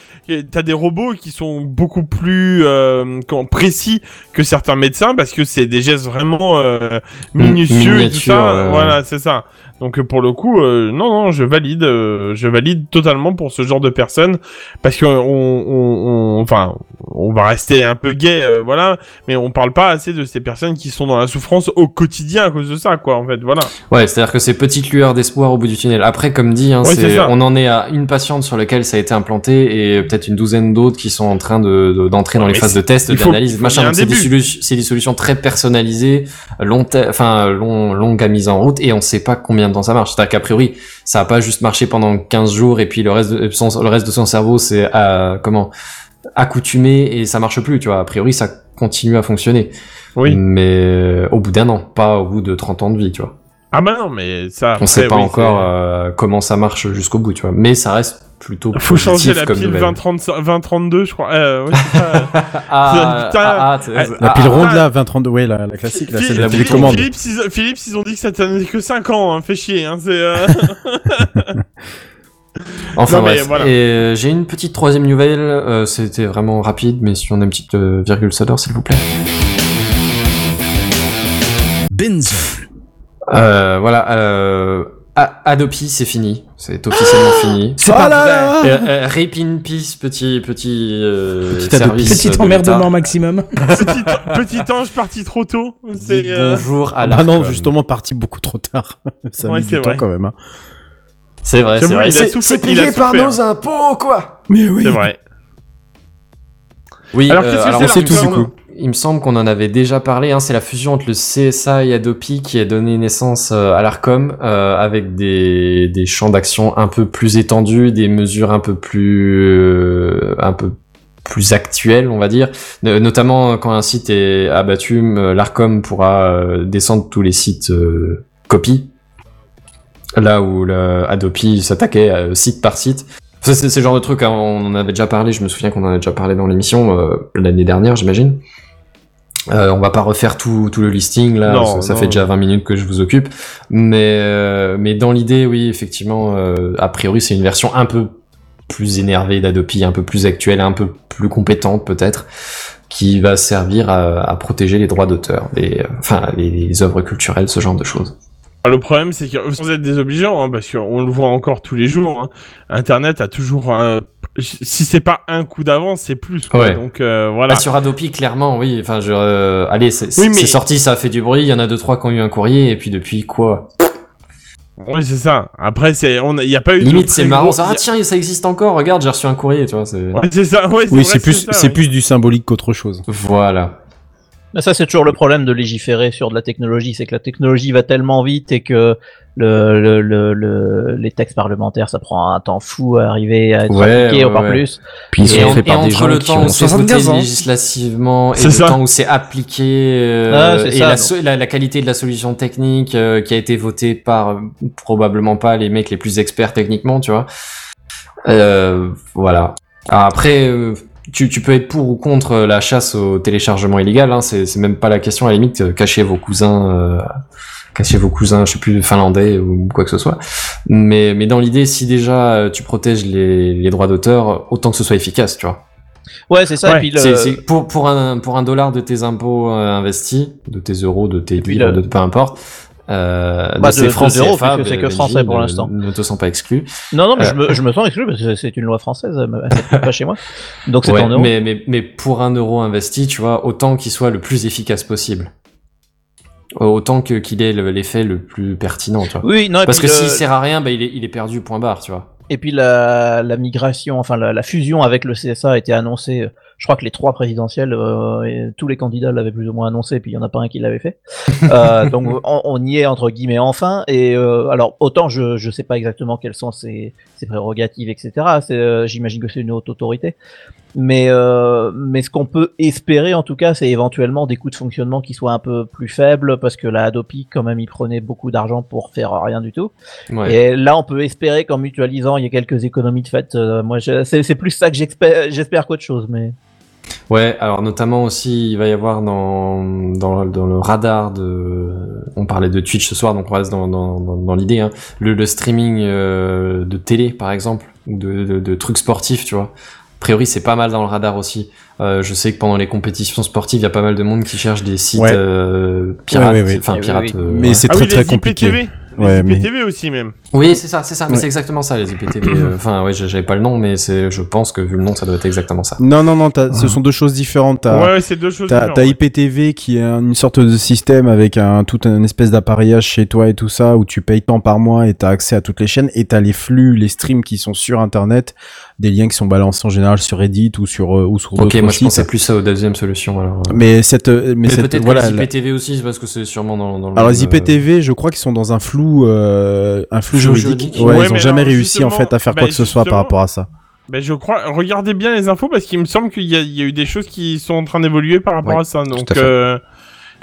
t'as des robots qui sont beaucoup plus euh, précis que certains médecins parce que c'est des gestes vraiment euh, minutieux et tout Miniature, ça. euh. Voilà, c'est ça. Donc euh, pour le coup, euh, non, non, je valide, euh, je valide totalement pour ce genre de personnes parce que on, enfin, on va rester un peu gay, euh, voilà, mais on parle pas assez de ces personnes qui sont dans la souffrance au quotidien à cause de ça, quoi, en fait, voilà. Ouais, c'est-à-dire que c'est petite lueur d'espoir au bout du tunnel. Après, comme dit, hein, Ouais, c'est on en est à une patiente sur laquelle ça a été implanté et peut-être une douzaine d'autres qui sont en train de de- d'entrer dans Ouais, les phases de test, d'analyse, machin. Donc c'est des, solu- solutions très personnalisées, long, enfin long, longue à mise en route et on sait pas combien de temps ça marche. C'est-à-dire qu'a priori, ça a pas juste marché pendant 15 jours et puis le reste de son, le reste de son cerveau c'est euh, comment accoutumé et ça marche plus. Tu vois, a priori ça continue à fonctionner. Oui. Mais euh, au bout d'un an, pas au bout de 30 ans de vie, tu vois. Ah bah non, mais ça. On sait pas oui, encore euh, comment ça marche jusqu'au bout, tu vois. Mais ça reste plutôt Faut changer la comme pile nouvelle. 2032, je crois. Euh, ouais. [laughs] Ah, Putain. ah, ah, t'es- La ah, pile ah, ronde ah. là, 2032, ouais, la, la classique, là, c'est la Philippe, télécommande. Philippe, ils, Philippe, ils ont dit que ça tenait que 5 ans, hein, fait chier. Hein, c'est, euh... [laughs] Enfin Non, bref. voilà. Et euh, j'ai une petite troisième nouvelle. euh, C'était vraiment rapide, mais si on a une petite euh, virgule sonore, s'il vous plaît. Benzol. Euh, voilà. Euh, Adopi, c'est fini. C'est officiellement fini. C'est pas vrai. Euh, euh, Rape in peace, petit petit euh, Petit Adopi. service. Petit emmerdement maximum. [laughs] petit, petit ange parti trop tôt. Euh, Bonjour à Ah la. bah non, justement, parti beaucoup trop tard. [laughs] ça a Ouais, c'est du temps vrai. quand même. hein. C'est vrai, c'est vrai. C'est- payé par nos impôts, quoi. Mais oui. C'est vrai. [laughs] Oui, Alors, euh, qu'est-ce que c'est, tout, du coup. Il me semble qu'on en avait déjà parlé. Hein, c'est la fusion entre le CSA et Adopi qui a donné naissance euh, à l'Arcom euh, avec des, des champs d'action un peu plus étendus, des mesures un peu plus euh, un peu plus actuelles, on va dire. No- notamment quand un site est abattu, l'Arcom pourra descendre tous les sites euh, copies. Là où le Adopi s'attaquait site par site. C'est le genre de truc, hein, on en avait déjà parlé, je me souviens qu'on en a déjà parlé dans l'émission l'année dernière, j'imagine. Euh, on va pas refaire tout, tout le listing là, Non, ça, ça non. fait déjà 20 minutes que je vous occupe. Mais, euh, mais dans l'idée, oui, effectivement, euh, a priori c'est une version un peu plus énervée d'Adopi, un peu plus actuelle, un peu plus compétente peut-être, qui va servir à, à protéger les droits d'auteur, les, enfin les, les œuvres culturelles, ce genre de choses. Le problème, c'est que sans être désobligeant, hein, parce qu'on le voit encore tous les jours, hein, Internet a toujours un... Si c'est pas un coup d'avance, c'est plus. Quoi. Ouais. Donc euh, voilà. Bah, sur Adopi, clairement, oui. Enfin, je, euh, allez, c'est Oui, mais- c'est sorti, ça a fait du bruit. Il y en a deux trois qui ont eu un courrier, et puis depuis quoi? Oui, c'est ça. Après, c'est, on, il y a pas eu. de Limite, c'est marrant. Ça, ah tiens, ça existe encore. Regarde, j'ai reçu un courrier, tu vois. c'est- Ouais, c'est ça. Ouais, Oui, c'est plus, c'est oui. plus du symbolique qu'autre chose. Voilà. Mais ça, c'est toujours le problème de légiférer sur de la technologie, c'est que la technologie va tellement vite et que le, le, le, le- les textes parlementaires, ça prend un temps fou à arriver à être Ouais, appliqué, ouais, ouais. plus. Puis ils et, sont faits par des entre gens le qui temps ont où c'est voté 75 ans. législativement et le ça. temps où c'est appliqué euh, Ah, et ça, la, so- la, la qualité de la solution technique euh, qui a été votée par euh, probablement pas les mecs les plus experts techniquement, tu vois. Euh, voilà. Alors après, euh, tu, tu peux être pour ou contre la chasse au téléchargement illégal. Hein, c'est c'est même pas la question. À la limite, cachez vos cousins, euh, cachez vos cousins, je sais plus, finlandais ou quoi que ce soit. Mais, mais dans l'idée, si déjà euh, tu protèges les, les droits d'auteur, autant que ce soit efficace, tu vois. Ouais, c'est ça. Ouais, et puis le- pour, pour, un, pour un dollar de tes impôts euh, investis, de tes euros, de tes livres, le- de peu importe, euh, Bah, ces de- de francs CFA, c'est que Belgique, français pour ne- l'instant. Ne te sens pas exclu. Non, non, mais Euh. je, me, je me sens exclu parce que c'est une loi française, pas chez moi. Donc c'est Ouais, en euros. mais, mais, mais pour un euro investi, tu vois, autant qu'il soit le plus efficace possible. Autant que qu'il ait le- l'effet le plus pertinent, tu vois. Oui, non, Parce que le- s'il sert à rien, bah, il, est, il est perdu, point barre, tu vois. Et puis la, la migration, enfin la, la fusion avec le CSA a été annoncée. euh, Je crois que les trois présidentielles, euh, et tous les candidats l'avaient plus ou moins annoncé, puis il y en a pas un qui l'avait fait. [laughs] Euh, donc on, on y est entre guillemets enfin. Et euh, alors autant je je sais pas exactement quelles sont ses, ses prérogatives, etc. Euh, J'imagine que c'est une haute autorité. Mais euh, mais ce qu'on peut espérer en tout cas, c'est éventuellement des coûts de fonctionnement qui soient un peu plus faibles, parce que la Adopi quand même y prenait beaucoup d'argent pour faire rien du tout. Ouais. Et là, on peut espérer qu'en mutualisant, il y a quelques économies de fait. Euh, moi, c'est c'est plus ça que j'espère j'espère qu'autre chose. Mais Ouais, alors notamment aussi, il va y avoir dans, dans, dans le radar de... On parlait de Twitch ce soir, donc on reste dans, dans, dans, dans l'idée. Hein. Le, le streaming euh, de télé, par exemple, ou de, de, de trucs sportifs, tu vois. A priori, c'est pas mal dans le radar aussi. Euh, je sais que pendant les compétitions sportives, il y a pas mal de monde qui cherche des sites Ouais. euh, pirates. Ouais, ouais, ouais. Enfin, Oui, oui, pirates. euh, Mais ouais. c'est Ah très oui, très les compliqué. IPTV. Les mais- IPTV aussi même. Oui, c'est ça, c'est ça. Mais c'est exactement ça, les IPTV. euh, [clears throat] Enfin, ouais, j'avais pas le nom, mais c'est, je pense que vu le nom, ça doit être exactement ça. Non, non, non, ce sont deux choses différentes. Ouais, ouais, c'est deux choses T'as différentes. t'as IPTV qui est un- une sorte de système avec un tout un espèce d'appareillage chez toi et tout ça où tu payes tant par mois et t'as accès à toutes les chaînes et t'as les flux, les streams qui sont sur internet, des liens qui sont balancés en général sur Reddit ou sur euh, ou sur Ok, moi je sites. pensais plus ça aux deuxième solution alors. euh. Mais cette euh, mais, Mais cette peut-être voilà. IPTV aussi, c'est parce que c'est sûrement dans, dans le Alors même, les IPTV, je crois qu'ils sont dans un flou euh, un flou juridique. juridique. Ouais, Ouais, ils ont mais jamais alors, réussi en fait à faire bah, quoi que ce soit par rapport à ça. Ben, je crois, regardez bien les infos parce qu'il me semble qu'il y, a- il y a eu des choses qui sont en train d'évoluer par rapport Ouais, à ça. Donc, à fait. euh, et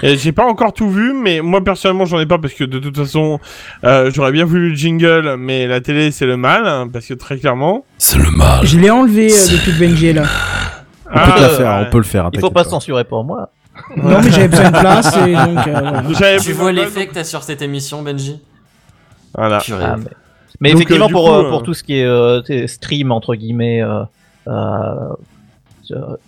j'ai pas encore tout vu, mais moi personnellement j'en ai pas parce que de toute façon euh, j'aurais bien voulu le jingle, mais la télé c'est le mal hein, parce que très clairement. C'est le mal. Je l'ai enlevé euh, depuis que Benji est là. On peut te la euh, faire, ouais. on peut le faire. Il faut pas se censurer pour moi. Non, mais j'avais besoin de place et [laughs] donc. euh, Tu vois l'effet que t'as sur cette émission, Benji Voilà. Ah, mais mais Donc, effectivement, euh, du pour, coup, euh, euh, pour tout ce qui est euh, stream, entre guillemets, euh,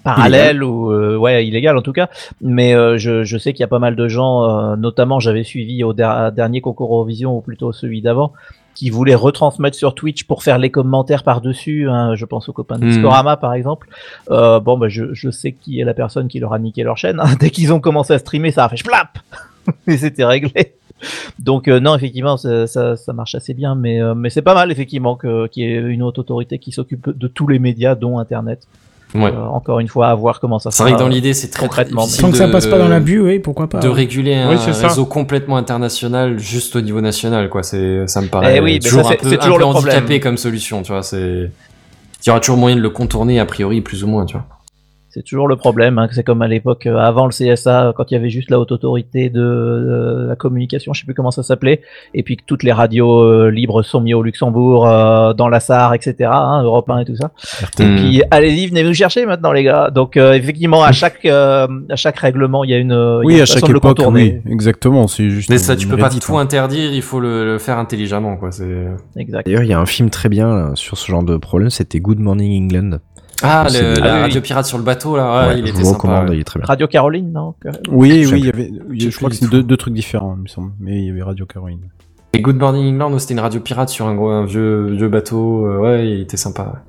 parallèle ou euh, ouais illégal en tout cas, mais euh, je, je sais qu'il y a pas mal de gens, euh, notamment j'avais suivi au der- dernier concours Eurovision ou plutôt celui d'avant, qui voulaient retransmettre sur Twitch pour faire les commentaires par dessus. hein, je pense aux copains de Hmm. Discorama par exemple. Euh, bon bah je, je sais qui est la personne qui leur a niqué leur chaîne. hein. [laughs] Dès qu'ils ont commencé à streamer, ça a fait flap [laughs] et c'était réglé. Donc euh, non, effectivement, ça, ça, ça marche assez bien, mais euh, mais c'est pas mal effectivement que qu'il y ait une haute autorité qui s'occupe de tous les médias, dont Internet. Ouais. Euh, encore une fois, à voir comment ça C'est vrai que sera, dans euh, l'idée, c'est très, concrètement, Tant que ça de- passe pas dans l'abus, oui, pourquoi pas. de réguler un Oui, c'est ça. réseau complètement international juste au niveau national, quoi. C'est, ça me paraît Eh oui, mais toujours ça, un peu, un toujours peu handicapé comme solution, tu vois. C'est, il y aura toujours moyen de le contourner a priori, plus ou moins, tu vois. C'est toujours le problème. Hein, c'est comme à l'époque, euh, avant le CSA, quand il y avait juste la haute autorité de, de la communication, je sais plus comment ça s'appelait, et puis que toutes les radios euh, libres sont mises au Luxembourg, euh, dans la Sarre, etc., hein, Europe 1 et tout ça. Et puis allez-y, venez nous chercher maintenant, les gars. Donc euh, effectivement, à chaque euh, à chaque règlement, il y a une il y a Oui, une à façon chaque de le époque, contourner. oui, exactement. C'est juste. Mais ça, tu une peux pas tout hein. interdire, il faut le, le faire intelligemment, quoi. Exact. D'ailleurs, il y a un film très bien là, sur ce genre de problème, c'était Good Morning England. Ah, C'est le, la Ah radio oui. pirate sur le bateau, là, ouais, Ouais, il était sympa. recommande, ouais. il est très bien. Radio Caroline, non Oui, oui, il y avait. il y a- sais Je crois que c'est deux, deux trucs différents, il me semble. Mais il y avait Radio Caroline. Et Good Morning England, c'était une radio pirate sur un gros, un vieux, vieux bateau, euh, ouais, il était sympa.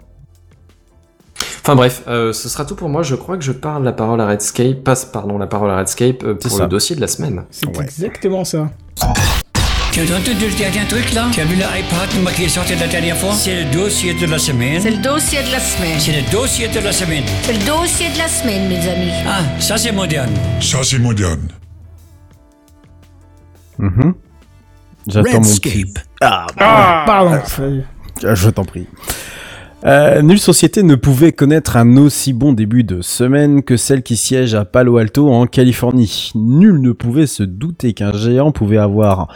Enfin bref, euh, ce sera tout pour moi. Je crois que je parle la parole à Redscape, passe pardon la parole à Redscape euh, C'est pour ça. le dossier de la semaine. C'est Ouais. exactement ça. Tu as entendu le dernier truc là? Tu as vu l'iPad qui est sorti la dernière fois? C'est le dossier de la semaine. C'est le dossier de la semaine. C'est le dossier de la semaine. C'est le dossier de la semaine, mes amis. Ah, ça c'est moderne. Ça, c'est moderne. Mhm. J'attends mon petit. Ah, Ah Pardon. Ah, Je t'en prie. Euh, nulle société ne pouvait connaître un aussi bon début de semaine que celle qui siège à Palo Alto en Californie. Nul ne pouvait se douter qu'un géant pouvait avoir,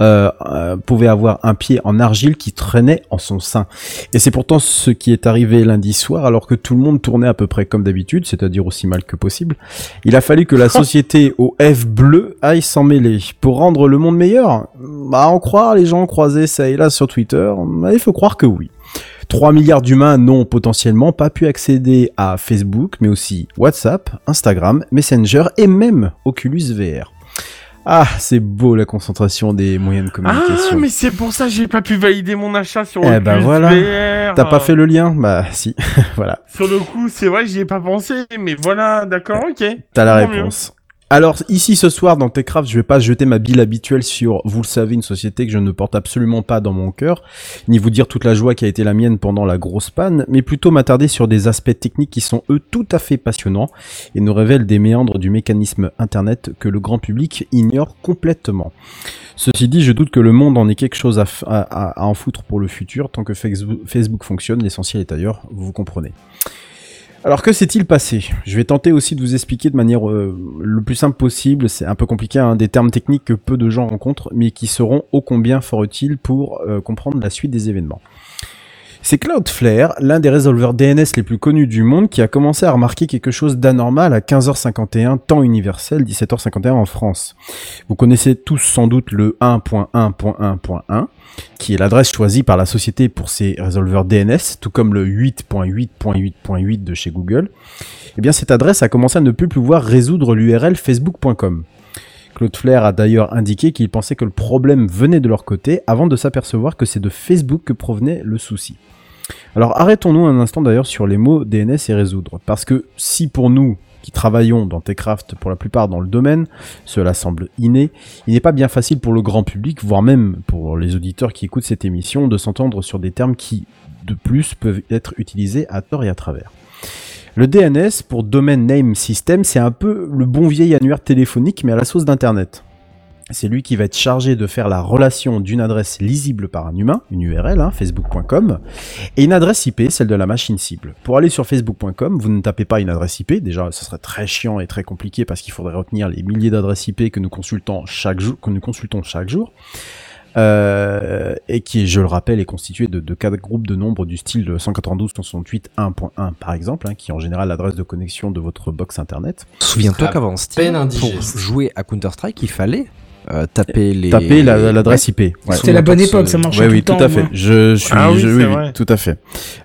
euh, euh, pouvait avoir un pied en argile qui traînait en son sein. Et c'est pourtant ce qui est arrivé lundi soir alors que tout le monde tournait à peu près comme d'habitude, c'est-à-dire aussi mal que possible. Il a fallu que la [laughs] société au F bleu aille s'en mêler. Pour rendre le monde meilleur, bah en croire les gens croisés ça et là sur Twitter, bah, il faut croire que oui. 3 milliards d'humains n'ont potentiellement pas pu accéder à Facebook, mais aussi WhatsApp, Instagram, Messenger et même Oculus VR. Ah, c'est beau la concentration des moyens de Ah, communication. mais c'est pour ça que j'ai pas pu valider mon achat sur Eh Oculus ben voilà. VR. T'as pas fait le lien? Bah si, [laughs] voilà, Sur le coup, c'est vrai, j'y ai pas pensé, mais voilà, d'accord, ok. t'as la mieux. Alors ici ce soir dans Techcraft, je vais pas jeter ma bille habituelle sur, vous le savez, une société que je ne porte absolument pas dans mon cœur, ni vous dire toute la joie qui a été la mienne pendant la grosse panne, mais plutôt m'attarder sur des aspects techniques qui sont eux tout à fait passionnants et nous révèlent des méandres du mécanisme Internet que le grand public ignore complètement. Ceci dit, je doute que le monde en ait quelque chose à, en foutre pour le futur, tant que Facebook fonctionne, l'essentiel est ailleurs, vous comprenez. Alors que s'est-il passé? Je vais tenter aussi de vous expliquer de manière euh, le plus simple possible, c'est un peu compliqué, hein, des termes techniques que peu de gens rencontrent, mais qui seront ô combien fort utiles pour euh, comprendre la suite des événements. C'est Cloudflare, l'un des résolveurs DNS les plus connus du monde, qui a commencé à remarquer quelque chose d'anormal à 15h51, temps universel, 17h51 en France. Vous connaissez tous sans doute le 1.1.1.1, qui est l'adresse choisie par la société pour ses résolveurs DNS, tout comme le 8.8.8.8 de chez Google. Eh bien, cette adresse a commencé à ne plus pouvoir résoudre l'URL facebook.com. Cloudflare a d'ailleurs indiqué qu'il pensait que le problème venait de leur côté avant de s'apercevoir que c'est de Facebook que provenait le souci. Alors arrêtons-nous un instant d'ailleurs sur les mots DNS et résoudre, parce que si pour nous qui travaillons dans Techcraft pour la plupart dans le domaine, cela semble inné, il n'est pas bien facile pour le grand public, voire même pour les auditeurs qui écoutent cette émission, de s'entendre sur des termes qui, de plus, peuvent être utilisés à tort et à travers. Le DNS, pour Domain Name System, c'est un peu le bon vieil annuaire téléphonique, mais à la sauce d'Internet. C'est lui qui va être chargé de faire la relation d'une adresse lisible par un humain, une URL, hein, facebook.com, et une adresse IP, celle de la machine cible. Pour aller sur facebook.com, vous ne tapez pas une adresse IP, déjà ce serait très chiant et très compliqué parce qu'il faudrait retenir les milliers d'adresses IP que nous consultons chaque jour, que nous consultons chaque jour. Euh, et qui, je le rappelle, est constitué de, de quatre groupes de nombres du style 192.168.1.1 par exemple, hein, qui est en général l'adresse de connexion de votre box internet. Souviens-toi qu'avant Steam, pour jouer à Counter-Strike, il fallait euh, taper les... Tapez la- l'adresse IP. Ouais. C'était la bonne époque, ça marchait Ouais, tout oui, le tout à fait. Je, je suis, Ah oui, je- oui, oui, tout à fait.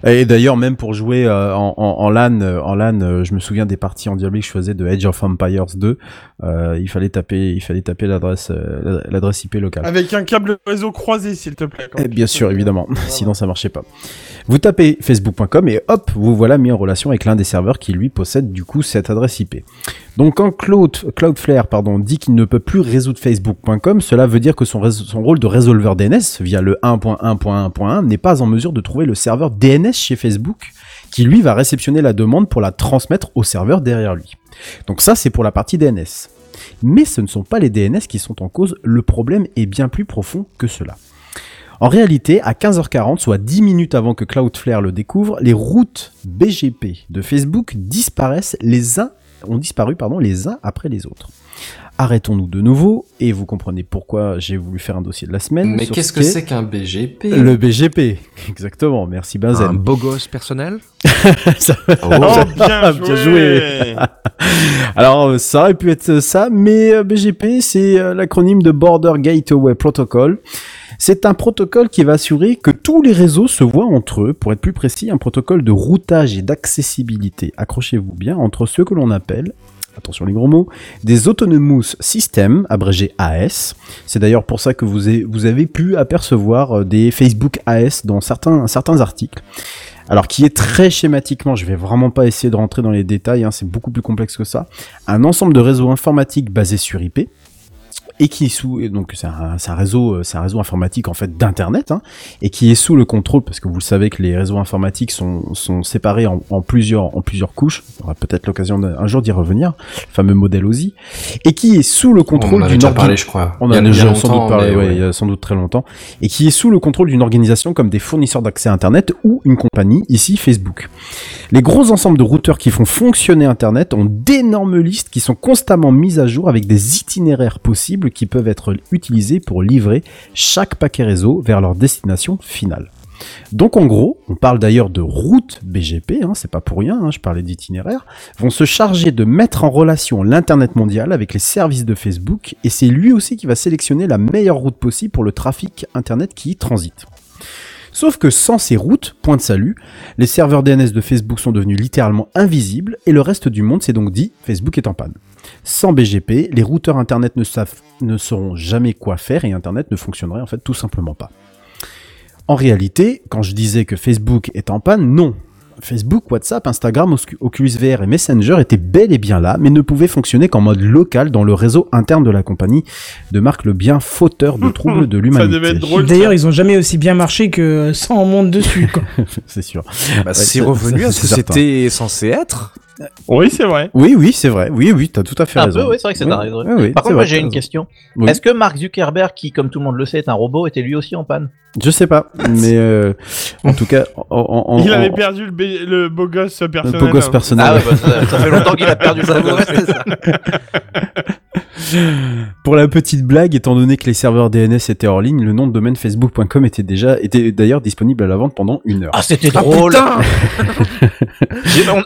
Et d'ailleurs, même pour jouer euh, en, en, en LAN, euh, en LAN, euh, je me souviens des parties en Diablo que je faisais de Age of Empires 2. Euh, il fallait taper, il fallait taper l'adresse, euh, l'adresse IP locale. Avec un câble réseau croisé, s'il te plaît. quand Eh bien sûr, évidemment. [laughs] Voilà. Sinon, ça marchait pas. Vous tapez facebook.com et hop, vous voilà mis en relation avec l'un des serveurs qui lui possède du coup cette adresse IP. Donc quand Cloud, Cloudflare pardon, dit qu'il ne peut plus résoudre facebook.com, cela veut dire que son, son rôle de résolveur DNS via le 1.1.1.1 n'est pas en mesure de trouver le serveur DNS chez Facebook qui lui va réceptionner la demande pour la transmettre au serveur derrière lui. Donc ça c'est pour la partie DNS. Mais ce ne sont pas les DNS qui sont en cause, le problème est bien plus profond que cela. En réalité, à 15h40, soit 10 minutes avant que Cloudflare le découvre, les routes BGP de Facebook disparaissent les uns ont disparu pardon, les uns après les autres. Arrêtons-nous de nouveau et vous comprenez pourquoi j'ai voulu faire un dossier de la semaine. Mais qu'est-ce ce que c'est qu'un BGP le BGP [laughs] Exactement, merci Un Benzen. beau gosse personnel [laughs] Ça- Oh, Bien [laughs] bien joué. joué. Alors, euh, ça aurait pu être ça, mais euh, BGP, c'est euh, l'acronyme de Border Gateway Protocol. C'est un protocole qui va assurer que tous les réseaux se voient entre eux, pour être plus précis, un protocole de routage et d'accessibilité, accrochez-vous bien, entre ceux que l'on appelle, attention les gros mots, des Autonomous Systems, abrégé AS. C'est d'ailleurs pour ça que vous avez, pu apercevoir euh, des Facebook AS dans certains, certains articles. Alors qui est très schématiquement, je vais vraiment pas essayer de rentrer dans les détails, hein, c'est beaucoup plus complexe que ça, un ensemble de réseaux informatiques basés sur IP et qui est sous et donc c'est un, un réseau euh, c'est un réseau informatique en fait d'internet hein, et qui est sous le contrôle parce que vous le savez que les réseaux informatiques sont, sont séparés en, en plusieurs en plusieurs couches on aura peut-être l'occasion un jour d'y revenir le fameux modèle OSI et qui est sous le On contrôle en d'une déjà ordi- parlé, je crois. on y a déjà sans doute parlé, ouais. il y a sans doute très longtemps, et qui est sous le contrôle d'une organisation comme des fournisseurs d'accès à Internet ou une compagnie, ici Facebook. Les gros ensembles de routeurs qui font fonctionner Internet ont d'énormes listes qui sont constamment mises à jour avec des itinéraires possibles qui peuvent être utilisés pour livrer chaque paquet réseau vers leur destination finale. Donc en gros, on parle d'ailleurs de routes BGP, hein, c'est pas pour rien, hein, je parlais d'itinéraire, vont se charger de mettre en relation l'Internet mondial avec les services de Facebook, et c'est lui aussi qui va sélectionner la meilleure route possible pour le trafic Internet qui y transite. Sauf que sans ces routes, point de salut, les serveurs DNS de Facebook sont devenus littéralement invisibles, et le reste du monde s'est donc dit Facebook est en panne. Sans BGP, les routeurs Internet ne, sauront jamais quoi faire et Internet ne fonctionnerait en fait tout simplement pas. En réalité, quand je disais que Facebook est en panne, non. Facebook, WhatsApp, Instagram, Oculus VR et Messenger étaient bel et bien là, mais ne pouvaient fonctionner qu'en mode local dans le réseau interne de la compagnie, de marque le bien fauteur de [laughs] troubles de l'humanité. D'ailleurs, ils ont jamais aussi bien marché que sans en monde dessus. [laughs] C'est sûr. Bah, Ouais, c'est revenu ça, à ce que c'était censé être. Oui, c'est vrai. Oui, oui, c'est vrai. Oui, oui, t'as tout à fait Un raison. peu, oui, c'est vrai que c'est Oui, un raison. oui, oui, Par c'est contre, moi vrai, j'ai une raison. question. Oui. Est-ce que Mark Zuckerberg, qui comme tout le monde le sait est un robot, était lui aussi en panne? Je sais pas, mais euh, en tout cas, en, en- Il en- avait en- perdu le, bé- le beau gosse le personnel. beau gosse personnel. Ah ouais, bah, ça, ça fait longtemps qu'il a perdu sa [laughs] voix. Pour la petite blague, étant donné que les serveurs DNS étaient hors ligne, le nom de domaine facebook.com était déjà était d'ailleurs disponible à la vente pendant une heure. Ah, c'était Ah, drôle. putain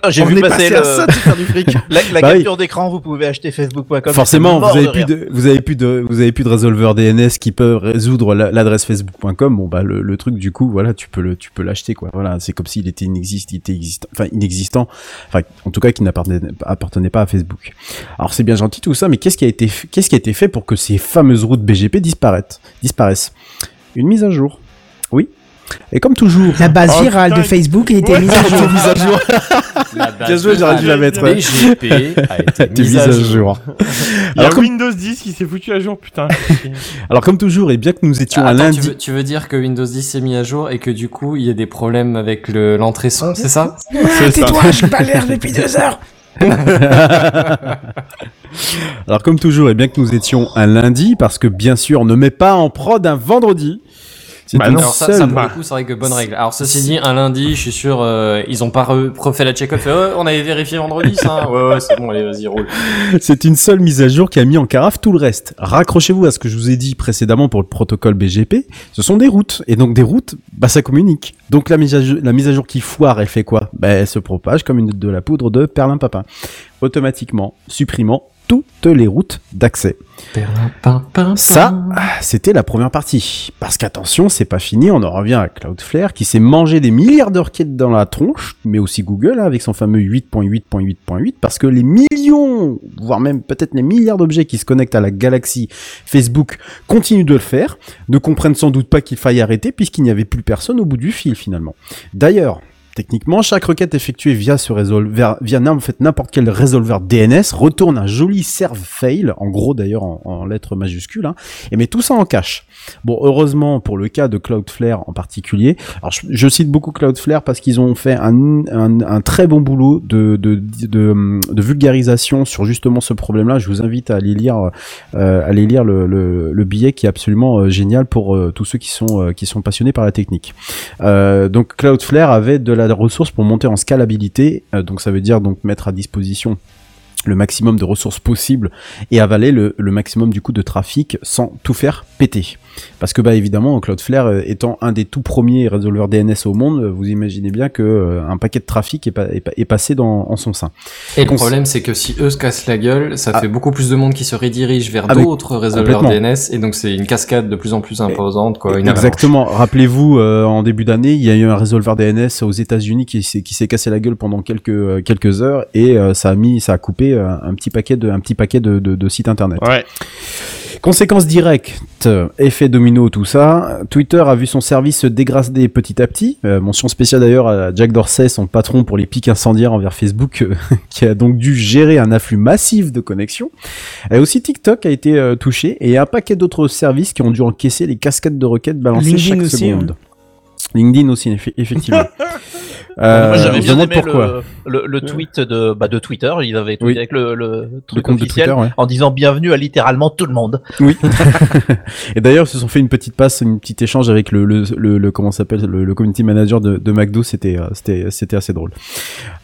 [laughs] J'ai vu passer ça faire du fric. [laughs] la, la Bah oui. capture d'écran. Vous pouvez acheter facebook.com. Forcément, vous avez de plus de, vous avez plus de, vous avez plus de résolveur DNS qui peut résoudre la- l'adresse facebook.com. Bon, bah, le, le truc, du coup, voilà, tu peux le, tu peux l'acheter, quoi. Voilà, c'est comme s'il était inexistant, il était existant, enfin, inexistant. Enfin, en tout cas, qui n'appartenait appartenait pas à Facebook. Alors, c'est bien gentil tout ça, mais qu'est-ce qui a été, qu'est-ce qui a été fait pour que ces fameuses routes BGP disparaissent, disparaissent? Une mise à jour. Et comme toujours. La base Oh, virale de Facebook a été Ouais, mise à jour. mise à jour. Bien joué, j'aurais dû la mettre. BGP a [laughs] été mise à jour. Il y a Alors, comme, Windows 10 qui s'est foutu à jour, putain. [laughs] alors, comme toujours, et bien que nous étions Ah, à attends, lundi. tu, veux, tu veux dire que Windows 10 s'est mis à jour et que du coup il y a des problèmes avec le- l'entrée son, c'est ça? C'est ça. Tais-toi, je pas l'air depuis deux heures. [laughs] Alors comme toujours, et bien que nous étions un lundi, parce que bien sûr, on ne met pas en prod un vendredi. C'est Bah une non. Alors ça, seule- ça pour le coup c'est vrai que bonne règle. Alors ceci dit, un lundi, je suis sûr, euh, ils ont pas re- refait la check-off. Ouais, on avait vérifié vendredi ça. hein. Ouais ouais c'est bon, allez vas-y roule. c'est une seule mise à jour qui a mis en carafe tout le reste. Raccrochez-vous à ce que je vous ai dit précédemment pour le protocole BGP. Ce sont des routes. Et donc des routes, bah ça communique. Donc la mise à jour, la mise à jour qui foire, elle fait quoi? Bah elle se propage comme une de la poudre de perlimpapin. Automatiquement supprimant toutes les routes d'accès. Ça, c'était la première partie. Parce qu'attention, c'est pas fini, on en revient à Cloudflare qui s'est mangé des milliards de requêtes dans la tronche, mais aussi Google hein, avec son fameux 8.8.8.8, parce que les millions, voire même peut-être les milliards d'objets qui se connectent à la galaxie Facebook continuent de le faire, ne comprennent sans doute pas qu'il faille arrêter puisqu'il n'y avait plus personne au bout du fil finalement. D'ailleurs, Techniquement, chaque requête effectuée via ce résolveur, via n'importe quel résolveur DNS retourne un joli serve fail, en gros d'ailleurs en, en lettres majuscules, hein, et met tout ça en cache. Bon, heureusement pour le cas de Cloudflare en particulier, alors je, cite beaucoup Cloudflare parce qu'ils ont fait un, un, très bon boulot de, de, vulgarisation sur justement ce problème-là. Je vous invite à aller lire, euh, aller lire le, le, le billet qui est absolument euh, génial pour euh, tous ceux qui sont, qui sont passionnés par la technique. Donc Cloudflare avait de la ressource pour monter en scalabilité, donc ça veut dire donc mettre à disposition le maximum de ressources possibles et avaler le, le maximum du coup de trafic sans tout faire péter. Parce que bah évidemment Cloudflare euh, étant un des tout premiers résolveurs DNS au monde, vous imaginez bien que euh, un paquet de trafic est, pa- est, pa- est passé dans, en son sein. Et le problème, c'est que si eux se cassent la gueule, ça Ah. fait beaucoup plus de monde qui se redirige vers Ah, d'autres résolveurs. DNS, et donc c'est une cascade de plus en plus imposante, quoi. Une. Exactement. Rappelez-vous, euh, en début d'année, il y a eu un résolveur DNS aux États-Unis qui s'est qui s'est cassé la gueule pendant quelques euh, quelques heures et euh, ça a mis, ça a coupé euh, un petit paquet de un petit paquet de, de, de sites internet. Ouais. Conséquence directe, effet domino, tout ça. Twitter a vu son service se dégrader petit à petit. Euh, mention spéciale d'ailleurs à Jack Dorsey, son patron pour les pics incendiaires envers Facebook, euh, [laughs] qui a donc dû gérer un afflux massif de connexions. Et aussi TikTok a été euh, touché et un paquet d'autres services qui ont dû encaisser les cascades de requêtes balancées LinkedIn chaque aussi, seconde. LinkedIn aussi, effe- effectivement. [laughs] Euh, j'avais bien aimé pourquoi. le, le, le tweet de, bah, de Twitter. Ils avaient tweeté Oui. avec le, le Le truc compte de officiel Twitter, ouais. en disant bienvenue à littéralement tout le monde. Oui. [laughs] [laughs] et d'ailleurs, ils se sont fait une petite passe, une petite échange avec le, le, le, le- comment ça s'appelle, le, le community manager de, de McDo. C'était, euh, c'était, c'était assez drôle.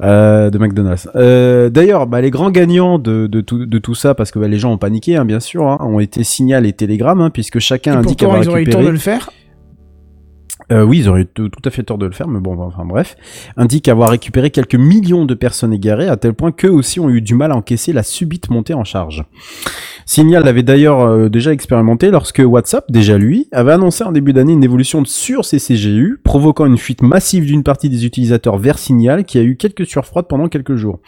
Euh, de McDonald's. Euh, d'ailleurs, bah, les grands gagnants de, de tout, de tout ça, parce que bah, les gens ont paniqué, hein, bien sûr, hein, ont été Signal et Telegram, hein, puisque chacun Et indique pourtant, avoir ils auraient eu le temps récupéré. de le faire. Euh, oui, ils auraient tout à fait tort de le faire, mais bon, enfin bref, indique avoir récupéré quelques millions de personnes égarées, à tel point qu'eux aussi ont eu du mal à encaisser la subite montée en charge. Signal l'avait d'ailleurs euh, déjà expérimenté lorsque WhatsApp, déjà lui, avait annoncé en début d'année une évolution sur ses CGU, provoquant une fuite massive d'une partie des utilisateurs vers Signal, qui a eu quelques surfroides pendant quelques jours.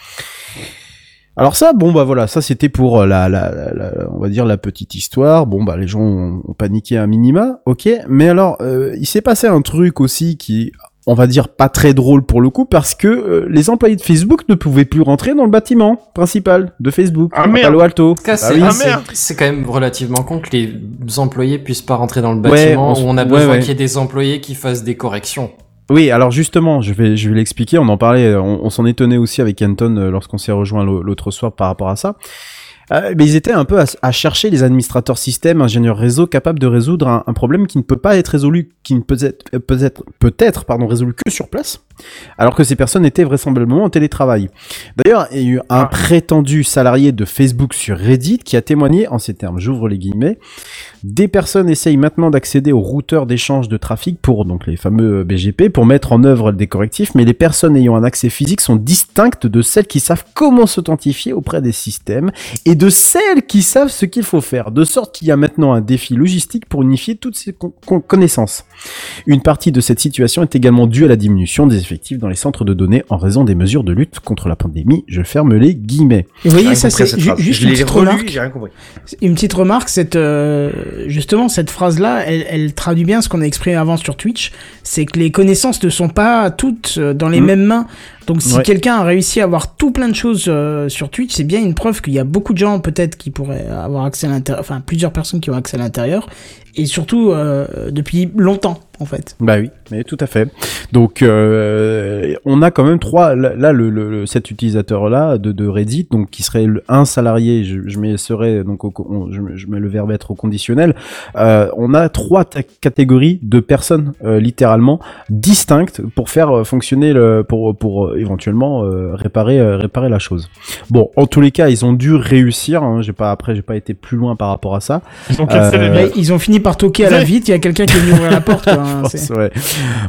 Alors ça, bon bah voilà, ça c'était pour euh, la, la, la- la- on va dire la petite histoire. Bon bah les gens ont, ont paniqué à minima, ok. Mais alors, euh, il s'est passé un truc aussi qui, on va dire pas très drôle pour le coup, parce que euh, les employés de Facebook ne pouvaient plus rentrer dans le bâtiment principal de Facebook, Ah, à merde. Palo Alto. Bah c'est oui. Ah, c'est quand même relativement con que les employés puissent pas rentrer dans le Ouais, bâtiment on où on a ouais, besoin ouais. qu'il y ait des employés qui fassent des corrections. Oui, alors justement, je vais, je vais l'expliquer. On en parlait, on, s'en étonnait aussi avec Anton euh, lorsqu'on s'est rejoint l'au- l'autre soir par rapport à ça. Euh, mais ils étaient un peu à, chercher les administrateurs système, ingénieurs réseau capables de résoudre un, problème qui ne peut pas être résolu, qui ne peut être peut être peut être pardon résolu que sur place. Alors que ces personnes étaient vraisemblablement en télétravail. D'ailleurs, il y a eu un prétendu salarié de Facebook sur Reddit qui a témoigné en ces termes, j'ouvre les guillemets, des personnes essayent maintenant d'accéder aux routeurs d'échange de trafic pour donc les fameux BGP pour mettre en œuvre des correctifs, mais les personnes ayant un accès physique sont distinctes de celles qui savent comment s'authentifier auprès des systèmes et de celles qui savent ce qu'il faut faire, de sorte qu'il y a maintenant un défi logistique pour unifier toutes ces con- con- connaissances. Une partie de cette situation est également due à la diminution des effectifs dans les centres de données en raison des mesures de lutte contre la pandémie. Je ferme les guillemets. Et vous voyez, ça c'est phrase. juste une petite relu, remarque. j'ai rien compris. Une petite remarque, cette euh, justement cette phrase-là, elle, elle traduit bien ce qu'on a exprimé avant sur Twitch, c'est que les connaissances ne sont pas toutes euh, dans les Mhm. mêmes mains. Donc si Ouais. quelqu'un a réussi à avoir tout plein de choses euh, sur Twitch, c'est bien une preuve qu'il y a beaucoup de gens peut-être qui pourraient avoir accès à l'intérieur, enfin plusieurs personnes qui ont accès à l'intérieur, et surtout euh, depuis longtemps en fait. Bah oui, mais tout à fait. Donc euh, on a quand même trois. Là, là, le, le- le- cet utilisateur-là de, de Reddit, donc qui serait le- un salarié, je, je mets serait donc au, co- on- je, mets- je mets le verbe être au conditionnel. Euh, on a trois catégories de personnes euh, littéralement distinctes pour faire euh, fonctionner le, pour pour euh, éventuellement euh, réparer euh, réparer la chose. Bon, en tous les cas, ils ont dû réussir. Hein, j'ai pas après, j'ai pas été plus loin par rapport à ça. Ils ont cassé Euh, les ils ont fini par toquer à la vitre, il y a quelqu'un qui est venu ouvrir la porte. Quoi, hein, Je c'est- pense, ouais.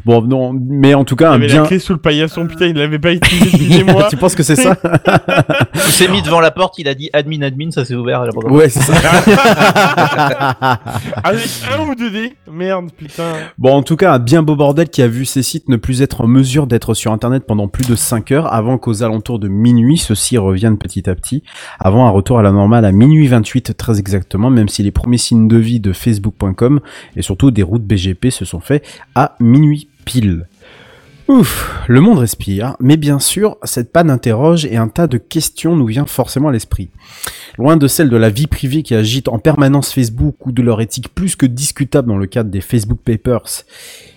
Bon, non, mais en tout cas, Il un avait bien. la clé sous le paillasson, putain, il l'avait pas utilisé depuis des [laughs] mois. tu penses que c'est ça [laughs] Il s'est mis devant la porte, il a dit admin, admin, ça s'est ouvert. a Ouais, c'est ça. [laughs] Avec un ou deux dés. Merde, putain. bon, en tout cas, un bien beau bordel qui a vu ces sites ne plus être en mesure d'être sur Internet pendant plus de 5 heures avant qu'aux alentours de minuit, ceux-ci reviennent petit à petit, avant un retour à la normale à minuit 28 très exactement, même si les premiers signes de vie de Facebook.com et surtout des routes BGP se sont à minuit pile. Ouf, le monde respire, mais bien sûr, cette panne interroge et un tas de questions nous vient forcément à l'esprit. Loin de celle de la vie privée qui agite en permanence Facebook ou de leur éthique plus que discutable dans le cadre des Facebook Papers.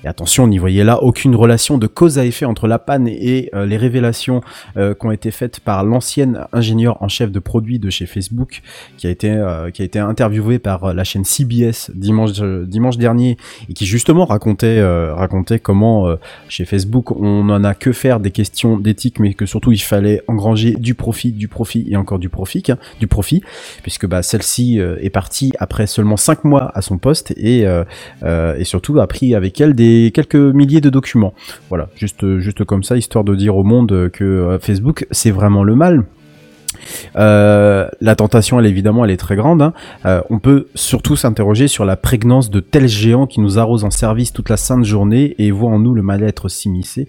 Et attention, n'y voyez là aucune relation de cause à effet entre la panne et euh, les révélations euh, qui ont été faites par l'ancienne ingénieure en chef de produit de chez Facebook, qui a été euh, interviewée par euh, la chaîne CBS dimanche dernier et qui justement racontait comment chez Facebook on n'en a que faire des questions d'éthique, mais que surtout il fallait engranger du profit, du profit et encore du profit, hein, du profit, puisque bah celle-ci est partie après seulement 5 mois à son poste et et surtout a pris avec elle des quelques milliers de documents. Voilà, juste juste comme ça, histoire de dire au monde que euh, Facebook c'est vraiment le mal. Euh, la tentation, elle évidemment, elle est très grande. hein. Euh, on peut surtout s'interroger sur la prégnance de tels géants qui nous arrosent en service toute la sainte journée et voient en nous le mal-être s'immiscer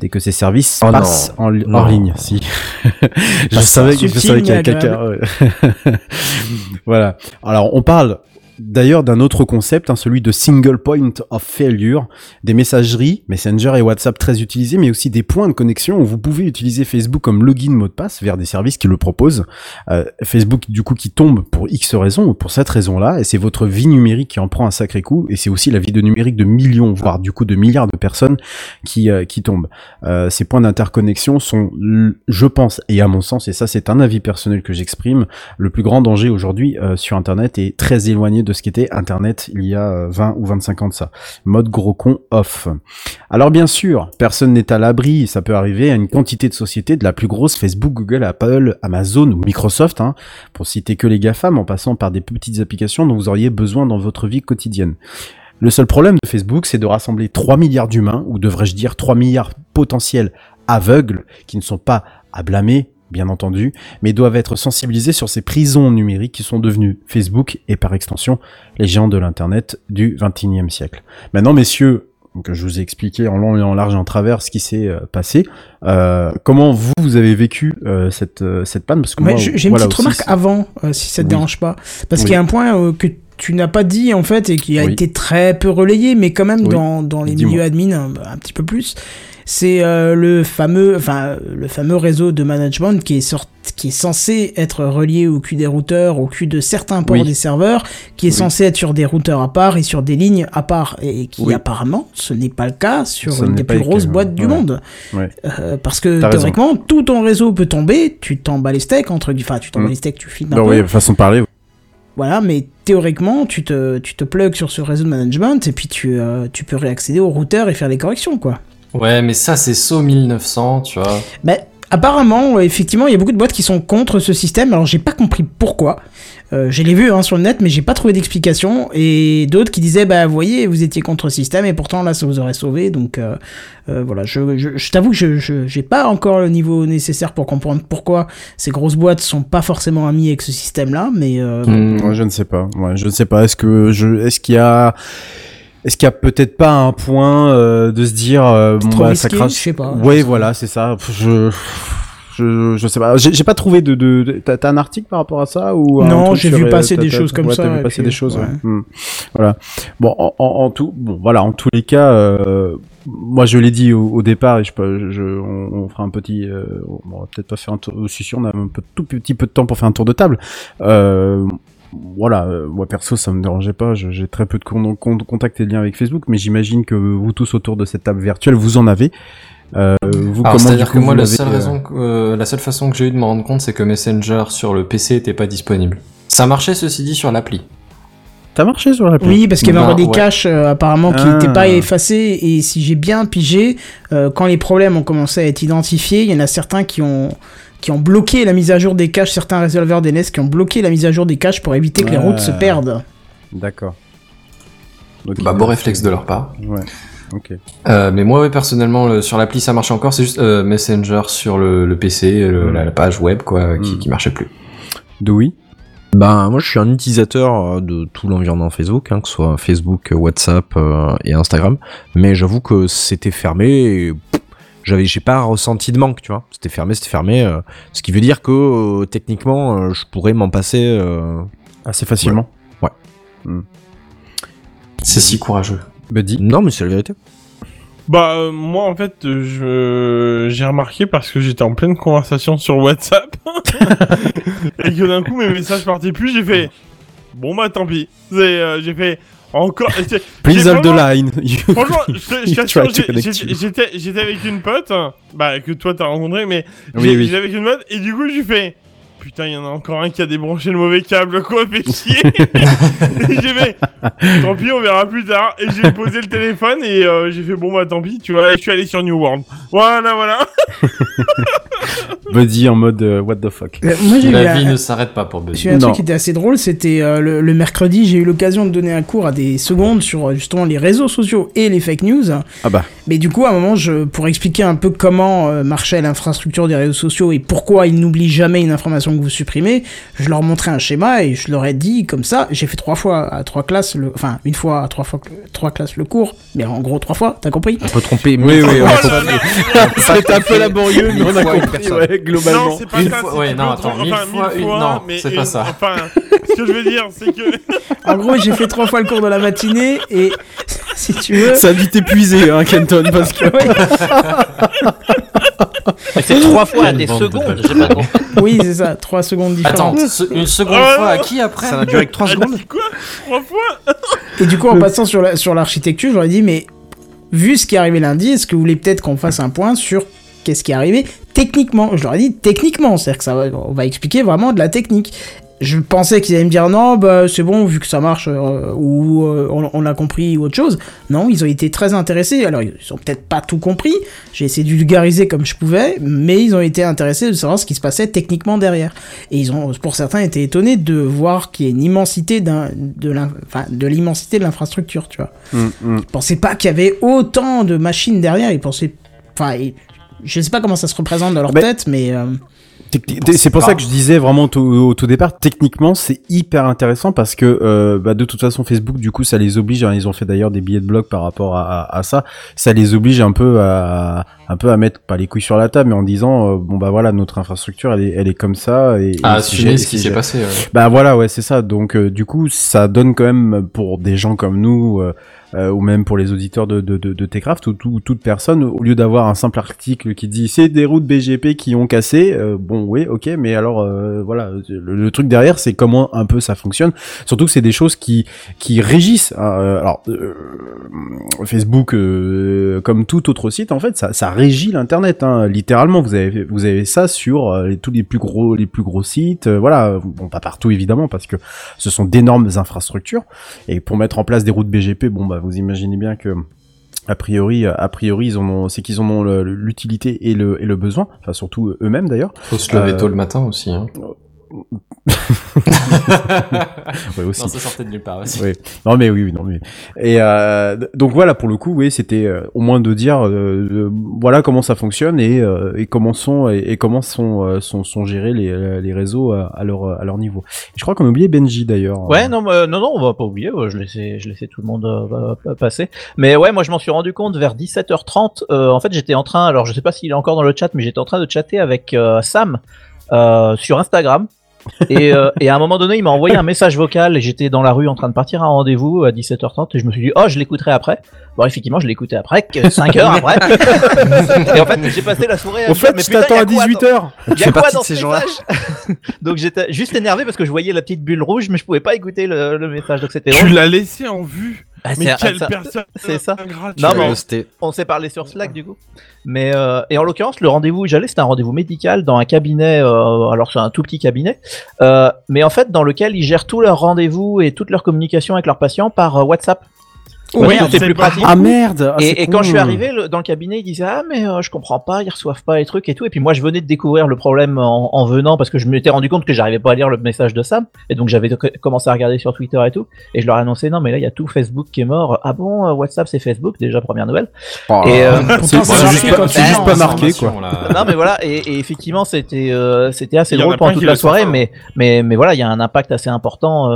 dès que ces services Oh passent en, li- Non. hors ligne. Si, [laughs] je savais je savais qu'il y avait quelqu'un. [laughs] voilà. Alors, on parle d'ailleurs d'un autre concept, hein, celui de single point of failure, des messageries, Messenger et WhatsApp très utilisés, mais aussi des points de connexion où vous pouvez utiliser Facebook comme login mot de passe vers des services qui le proposent. Euh, Facebook du coup qui tombe pour X raisons ou pour cette raison-là, et c'est votre vie numérique qui en prend un sacré coup, et c'est aussi la vie de numérique de millions, voire du coup de milliards de personnes qui euh, qui tombent. Euh, ces points d'interconnexion sont, je pense, et à mon sens, et ça c'est un avis personnel que j'exprime, le plus grand danger aujourd'hui sur Internet est très éloigné de ce qu'était Internet il y a euh, 20 ou 25 ans de ça. Mode gros con off. Alors bien sûr, personne n'est à l'abri, ça peut arriver à une quantité de sociétés de la plus grosse Facebook, Google, Apple, Amazon ou Microsoft, hein, pour citer que les GAFAM en passant par des petites applications dont vous auriez besoin dans votre vie quotidienne. Le seul problème de Facebook, c'est de rassembler 3 milliards d'humains, ou devrais-je dire 3 milliards potentiels aveugles, qui ne sont pas à blâmer, bien entendu, mais doivent être sensibilisés sur ces prisons numériques qui sont devenues Facebook et par extension les géants de l'Internet du 21e siècle. Maintenant, messieurs, donc je vous ai expliqué en long et en large et en travers ce qui s'est euh, passé. Euh, comment vous, vous avez vécu euh, cette, cette panne? Parce que Ouais, j'ai une petite aussi, remarque avant, euh, si ça te Oui. dérange pas. Parce Oui. qu'il y a un point que tu n'as pas dit en fait et qui a Oui. été très peu relayé, mais quand même dans, dans les milieux admin un, un petit peu plus. C'est euh, le fameux, enfin le fameux réseau de management qui est sorti, qui est censé être relié au cul des routeurs, au cul de certains ports Oui. des serveurs, qui est Oui. censé être sur des routeurs à part et sur des lignes à part, et qui Oui. apparemment ce n'est pas le cas sur une des plus cas, grosses ouais. boîtes du Ouais. monde. Ouais. Euh, parce que raison. théoriquement, tout ton réseau peut tomber, tu t'en bats les steaks, entre enfin tu t'en Mm. bats les steaks, tu files un Non, peu. oui, façon de parler. Voilà, mais théoriquement, tu te, tu te plugs sur ce réseau de management et puis tu, euh, tu peux réaccéder au routeur et faire les corrections, quoi. Ouais, mais ça, c'est SO 1900, tu vois. Mais apparemment, euh, effectivement, il y a beaucoup de boîtes qui sont contre ce système. Alors, j'ai pas compris pourquoi. Euh, je l'ai vu hein, sur le net, mais j'ai pas trouvé d'explication. Et d'autres qui disaient, bah, vous voyez, vous étiez contre le système, et pourtant là, ça vous aurait sauvé. Donc, euh, euh, voilà, je, je, je t'avoue que je, j'ai pas encore le niveau nécessaire pour comprendre pourquoi ces grosses boîtes sont pas forcément amies avec ce système-là. Mais euh, Hmm. Moi, je ne sais pas. Ouais, je ne sais pas. Est-ce que je, est-ce qu'il y a, est-ce qu'il y a peut-être pas un point euh, de se dire, euh, bon, trop bah, risqué, ça crache. je sais pas. Ouais, voilà, c'est ça. Je, je, je sais pas. J'ai pas trouvé de, de, de- t'as, un article par rapport à ça ou Non, j'ai vu euh, passer des choses comme ouais, ça, T'as vu passer puis, des choses. ouais. ouais. Hmm. Voilà. Bon, en, en, tout, bon, voilà, en tous les cas, euh, moi je l'ai dit au, au départ et je, peux- je, on, on fera un petit, euh, on va peut-être pas faire un tour. Si si, on a un peu, tout petit peu de temps pour faire un tour de table. Euh, voilà, euh, moi perso ça me dérangeait pas, j'ai très peu de con- con- contacts et de liens avec Facebook, mais j'imagine que vous tous autour de cette table virtuelle, vous en avez. Euh, vous, Alors, comment, c'est-à-dire que moi, la seule euh, raison, que- euh, la seule façon que j'ai eu de me rendre compte, c'est que Messenger sur le PC était pas disponible. Ça marchait, ceci dit, sur l'appli. T'as marché sur la Oui, parce qu'il y avait Ben, encore des ouais. caches euh, apparemment qui Ah. n'étaient pas effacés. Et si j'ai bien pigé, euh, quand les problèmes ont commencé à être identifiés, il y en a certains qui ont qui ont bloqué la mise à jour des caches, certains résolveurs DNS qui ont bloqué la mise à jour des caches pour éviter que les routes se perdent. D'accord. Bah, beau réflexe de leur part. Ouais. Ok. Euh, mais moi, ouais, personnellement, le- sur l'appli, ça marchait encore. C'est juste euh, Messenger sur le, le PC, le- la, la page web, quoi, qui, Mm. qui marchait plus. Dewey Ben, moi, je suis un utilisateur euh, de tout l'environnement Facebook, hein, que ce soit Facebook, euh, WhatsApp euh, et Instagram. Mais j'avoue que c'était fermé et j'avais, j'ai pas ressenti de manque, tu vois. C'était fermé, c'était fermé. euh, ce qui veut dire que euh, techniquement, euh, je pourrais m'en passer. euh, Assez facilement. C'est si courageux. Buddy Non, mais c'est la vérité. Bah euh, moi en fait je j'ai remarqué parce que j'étais en pleine conversation sur WhatsApp [laughs] et que d'un coup mes messages partaient plus j'ai fait bon bah tant pis euh, j'ai fait encore [laughs] Please hold the line. You- [laughs] Franchement, [laughs] j'étais avec une pote, bah que toi t'as rencontré, mais Oui, j'étais avec une pote et du coup j'ai fait putain il y en a encore un qui a débranché le mauvais câble quoi, fait chier. et j'ai fait tant pis on verra plus tard et j'ai posé le téléphone et euh, j'ai fait bon bah tant pis tu vois et je suis allé sur New World. Voilà voilà. Buddy en mode euh, what the fuck. Euh, moi j'ai eu La un- vie ne s'arrête pas pour Buddy. J'ai eu un Non. truc qui était assez drôle, c'était euh, le, le mercredi, j'ai eu l'occasion de donner un cours à des secondes sur justement les réseaux sociaux et les fake news. Ah bah. Mais du coup, à un moment, je, pour expliquer un peu comment euh, marchait l'infrastructure des réseaux sociaux et pourquoi ils n'oublient jamais une information que vous supprimez, je leur montrais un schéma et je leur ai dit comme ça. J'ai fait trois fois à trois classes, le, enfin une fois à trois fois trois classes le cours, mais en gros trois fois, t'as compris? On peut tromper. Oui, oui, on [laughs] là. C'était un peu laborieux, mais on a compris, globalement. Non, c'est pas Une ça. fois- ouais, non, attends, mille enfin, fois, mille une- fois, non, mais c'est pas ça. Enfin, ce que je veux dire, c'est que [laughs] En gros, j'ai fait trois fois le cours de la matinée et [laughs] si tu veux. Ça a dû t'épuiser, hein, Kenton, parce que. C'est trois fois à des secondes, j'ai pas compris. Oui, c'est ça, trois secondes Attends, différentes. ce- une seconde Oh, fois à qui après Ça n'a duré que 3 Ah, secondes. quoi? Trois fois? Et du coup, en passant sur la- sur l'architecture, j'aurais dit, mais vu ce qui est arrivé lundi, est-ce que vous voulez peut-être qu'on fasse un point sur qu'est-ce qui est arrivé techniquement Je leur ai dit techniquement, c'est-à-dire que ça va, on va expliquer vraiment de la technique. Je pensais qu'ils allaient me dire non, bah c'est bon vu que ça marche euh, ou euh, on, on l'a compris ou autre chose. Non, ils ont été très intéressés. Alors ils ont peut-être pas tout compris. J'ai essayé de vulgariser comme je pouvais, mais ils ont été intéressés de savoir ce qui se passait techniquement derrière. Et ils ont, pour certains, été étonnés de voir qu'il y a une immensité d'un, de l'immensité de l'infrastructure, tu vois. Hum. Ils pensaient pas qu'il y avait autant de machines derrière. Ils pensaient, enfin, je sais pas comment ça se représente dans leur tête, mais euh, C'est pour ça que je disais vraiment au tout, au tout départ, techniquement, c'est hyper intéressant parce que euh, bah, de toute façon, Facebook, du coup, ça les oblige. hein, ils ont fait d'ailleurs des billets de blog par rapport à, à, à ça. Ça les oblige un peu à un peu à mettre pas les couilles sur la table, mais en disant euh, bon bah voilà, notre infrastructure, elle est, elle est comme ça. Et, À et c'est assumer ce qui s'est passé. ouais. Bah voilà, ouais, c'est ça. Donc euh, du coup, ça donne quand même pour des gens comme nous, euh, ou même pour les auditeurs de, de, de, de Techcraft, ou, tout- toute personne, au lieu d'avoir un simple article qui dit c'est des routes BGP qui ont cassé, euh, bon oui, ok, mais alors euh, voilà, le, le truc derrière, c'est comment un peu ça fonctionne. Surtout que c'est des choses qui qui régissent. hein, euh, alors euh, Facebook, euh, comme tout autre site, en fait, ça, ça régit l'internet. Hein, littéralement, vous avez vous avez ça sur les- tous les plus gros les plus gros sites. voilà, bon pas partout évidemment parce que ce sont d'énormes infrastructures. Et pour mettre en place des routes BGP, bon bah vous imaginez bien que A priori, a priori, ils ont, c'est qu'ils en ont l'utilité et le, et le besoin. Enfin, surtout eux-mêmes d'ailleurs. Faut se lever Euh, tôt le matin aussi. Hein. [laughs] [laughs] Ouais, aussi. Non, ça sortait de nulle part aussi. Oui. Non mais oui, oui, non mais. Et euh, donc voilà pour le coup, oui, c'était euh, au moins de dire euh, euh, voilà comment ça fonctionne et, euh, et comment sont et, et comment sont, euh, sont sont gérés les, les réseaux à, à leur à leur niveau. Et je crois qu'on a oublié Benji d'ailleurs. Ouais, non, mais, non, non, on va pas oublier. je laissais, je laissais tout le monde euh, passer. Mais ouais, moi, je m'en suis rendu compte vers 17h30. euh, en fait, j'étais en train. Alors, je sais pas s'il est encore dans le chat, mais j'étais en train de chatter avec euh, Sam euh, sur Instagram. Et, euh, et à un moment donné, il m'a envoyé un message vocal et j'étais dans la rue en train de partir à un rendez-vous à 17h30 et je me suis dit, oh, je l'écouterai après. Bon, effectivement, je l'ai écouté après, 5 heures après. [laughs] et en fait, j'ai passé la soirée à Au fait, mais je t'attends à quoi 18 dans- h il y Tu a fais quoi partie dans de ces ce gens-là [laughs] Donc j'étais juste énervé parce que je voyais la petite bulle rouge, mais je pouvais pas écouter le, le message. Donc c'était Tu l'as laissé en vue. Ah, Mais c'est- quelle ça- personne c'est ça. Non, mais on- s'est parlé sur Slack du coup. Mais euh, et en l'occurrence, le rendez-vous où j'allais, c'était un rendez-vous médical dans un cabinet. euh, alors c'est un tout petit cabinet, euh, mais en fait dans lequel ils gèrent tous leurs rendez-vous et toute leur communication avec leurs patients par euh, WhatsApp. C'est c'est plus pratique. Ah merde. ah, Et, quand je suis arrivé le- dans le cabinet, ils disaient ah mais euh, je comprends pas, ils reçoivent pas les trucs et tout. Et puis moi je venais de découvrir le problème en, en venant parce que je m'étais rendu compte que j'arrivais pas à lire le message de Sam et donc j'avais co- commencé à regarder sur Twitter et tout. Et je leur ai annoncé non mais là il y a tout Facebook qui est mort. Ah bon euh, WhatsApp c'est Facebook déjà première nouvelle. Oh, Et euh, [laughs] C'est juste pas, juste hein. marqué quoi. non mais voilà et, et effectivement c'était euh, c'était assez drôle a pendant toute la soirée pas. mais mais mais voilà il y a un impact assez important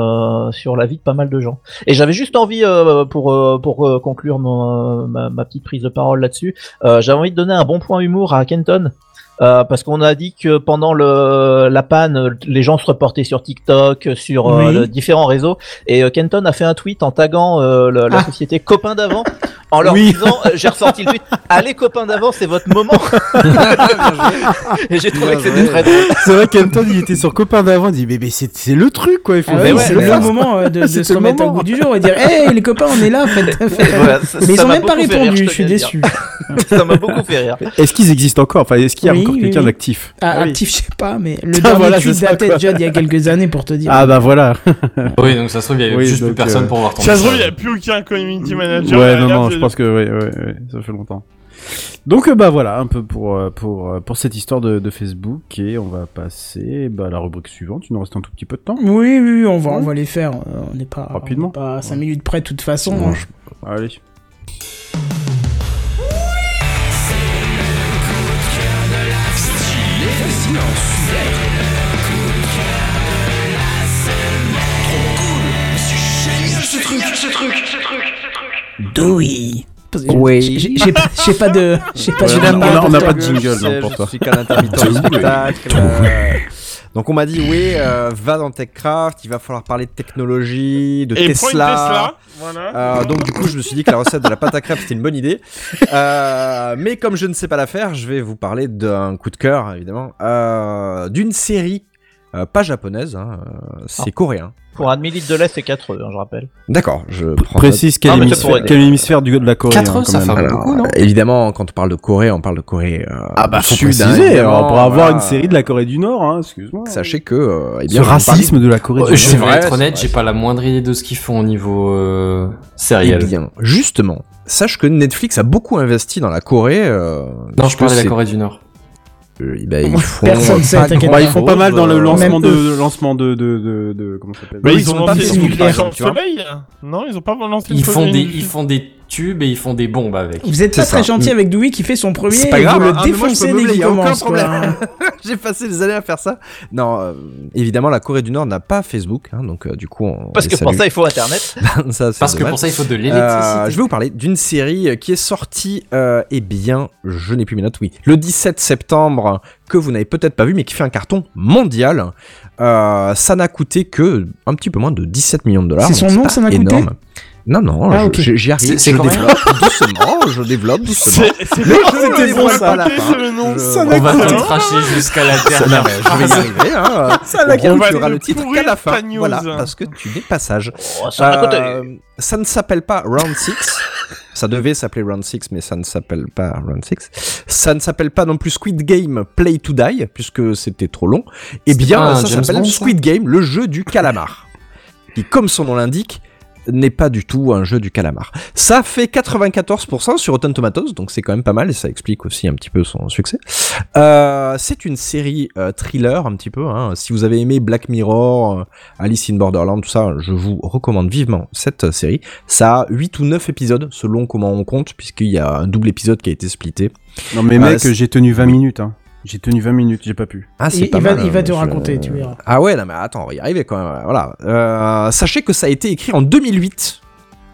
euh, sur la vie de pas mal de gens et j'avais juste envie euh, pour euh, pour euh, conclure mon, euh, ma, ma petite prise de parole là-dessus j'avais envie de donner un bon point humour à Kenton parce qu'on a dit que pendant le, la panne, les gens se reportaient sur TikTok, sur Oui. le- différents réseaux, et Kenton a fait un tweet en taguant le- la Ah. société Copains d'avant, en leur Oui. disant, euh, j'ai ressorti le tweet, [laughs] allez Copains d'avant, c'est votre moment. [laughs] et j'ai trouvé que c'était très drôle. C'est vrai qu'Anton il était sur copain d'avant, il dit mais, mais c'est c'est le truc quoi, il faut Ah ouais, c'est le moment euh, de, [laughs] se remettre au goût du jour et dire Hey les copains, on est là, faites, faites- Voilà, ça- Mais ils ont même pas rire, répondu, je suis déçu. ça m'a beaucoup fait rire. Est-ce qu'ils existent encore? Enfin, est-ce qu'il y a Oui, encore oui, quelqu'un d'actif? Ah, oui. actif, je sais pas, mais le Ah, dernier tweet datait déjà d'il y a quelques années pour te dire. Ah bah voilà. Oui, donc ça se trouve, il y avait juste plus personne euh, pour voir ton Ça se trouve, il n'y a plus aucun community manager. Ouais, non, non, pense que ouais, ouais, ouais, ça fait longtemps. Donc euh, bah voilà un peu pour euh, pour euh, pour cette histoire de, de Facebook et on va passer bah, à la rubrique suivante. Il nous reste un tout petit peu de temps. Oui, oui, on va, on va les faire. On n'est pas, Rapidement. on est pas à 5 minutes près de toute façon. Hein. Allez. Dewey. Parce que Oui. J'ai- J'ai j'ai pas, j'ai pas de. J'ai pas Ouais, de on a- jingle on a- pour on a toi. pas de jingle, non, pour je toi. suis qu'un intermittent [laughs] du spectacle. euh, Donc on m'a dit oui, euh, va dans TechCraft, il va falloir parler de technologie, de Et Tesla. Tesla. Voilà. Euh, donc du coup je me suis dit que la recette de la pâte à crêpes c'était une bonne idée. Euh, mais comme je ne sais pas la faire, je vais vous parler d'un coup de cœur évidemment, euh, d'une série euh, pas japonaise, hein, c'est coréen. Pour un demi-litre de lait, c'est 4 œufs, hein, je rappelle. D'accord, je prends Précise quel, Ah, hémisphère, pourrait quel hémisphère du, de la Corée. Quatre hein, œufs, quand ça fait Alors, beaucoup, non? évidemment, quand on parle de Corée, on parle de Corée. euh, Ah bah sud, hein, préciser, évidemment, alors, pour avoir voilà. une série de la Corée du Nord, hein, excuse-moi. Sachez que, euh, eh Ce bien, on parle- racisme de la Corée Euh, du je Nord. vais vrai, être honnête, j'ai pas la moindre idée de ce qu'ils font au niveau euh, Eh sériel. bien, justement, sache que Netflix a beaucoup investi dans la Corée. euh, Non, je parle de la Corée du Nord. Euh, eh ben, ils font Personne pas sait, t'inquiète grand Bah, ils font pas mal dans le lancement de, lancement de, de, de, de- comment ça s'appelle? Bah, eux, ils, ils ont pas lancé une soleil. Non, ils ont pas lancé Ils font des, ils font des tubes et ils font des bombes avec. Vous êtes pas très gentil avec Dewey qui fait son premier C'est pas et grave, vous le hein, défoncez dès qu'il commence. [laughs] J'ai passé des années à faire ça. Non, euh, évidemment, la Corée du Nord n'a pas Facebook, hein, donc euh, du coup, on Parce que pour ça, il faut Internet. [laughs] Ça, Parce que pour ça, il faut de Euh, l'électricité. je vais vous parler d'une série qui est sortie, euh, eh bien, je n'ai plus mes notes, oui, le 17 septembre, que vous n'avez peut-être pas vu, mais qui fait un carton mondial. Euh, ça n'a coûté que un petit peu moins de 17 millions de dollars. C'est son nom, ça n'a coûté énorme. Non, non, Ah, je- ok. je- j'y arrive, C'est- coréen développe [laughs] doucement, je développe doucement. C'est ils bon, ça, à la raconté, fin. c'est le nom. Je- Ça On va tout tracher jusqu'à la dernière. je vais y arriver. Hein. Ça pire, coûté. tu auras le titre qu'à la fin. Voilà, parce que tu n'es pas sage. Oh, ça. Euh, ça ne s'appelle pas Round 6. ça devait s'appeler Round 6, mais ça ne s'appelle pas Round 6. Ça ne s'appelle pas non plus Squid Game Play to Die, puisque c'était trop long. Eh bien, ça s'appelle Squid Game, le jeu du calamar. Qui, comme son nom l'indique, n'est pas du tout un jeu du calamar. Ça fait 94% sur Rotten Tomatoes, donc c'est quand même pas mal et ça explique aussi un petit peu son succès. Euh, c'est une série euh, thriller un petit peu. Hein. Si vous avez aimé Black Mirror, euh, Alice in Borderland, tout ça, je vous recommande vivement cette série. Ça a 8 ou 9 épisodes selon comment on compte, puisqu'il y a un double épisode qui a été splitté. Non mais mec, j'ai tenu 20 minutes. Hein. J'ai tenu 20 minutes, j'ai pas pu. Ah, Il, c'est pas il va, mal, il va euh, te raconter, tu verras. Ah ouais, non mais attends, on va y arriver quand même. Voilà. Euh, sachez que ça a été écrit en 2008.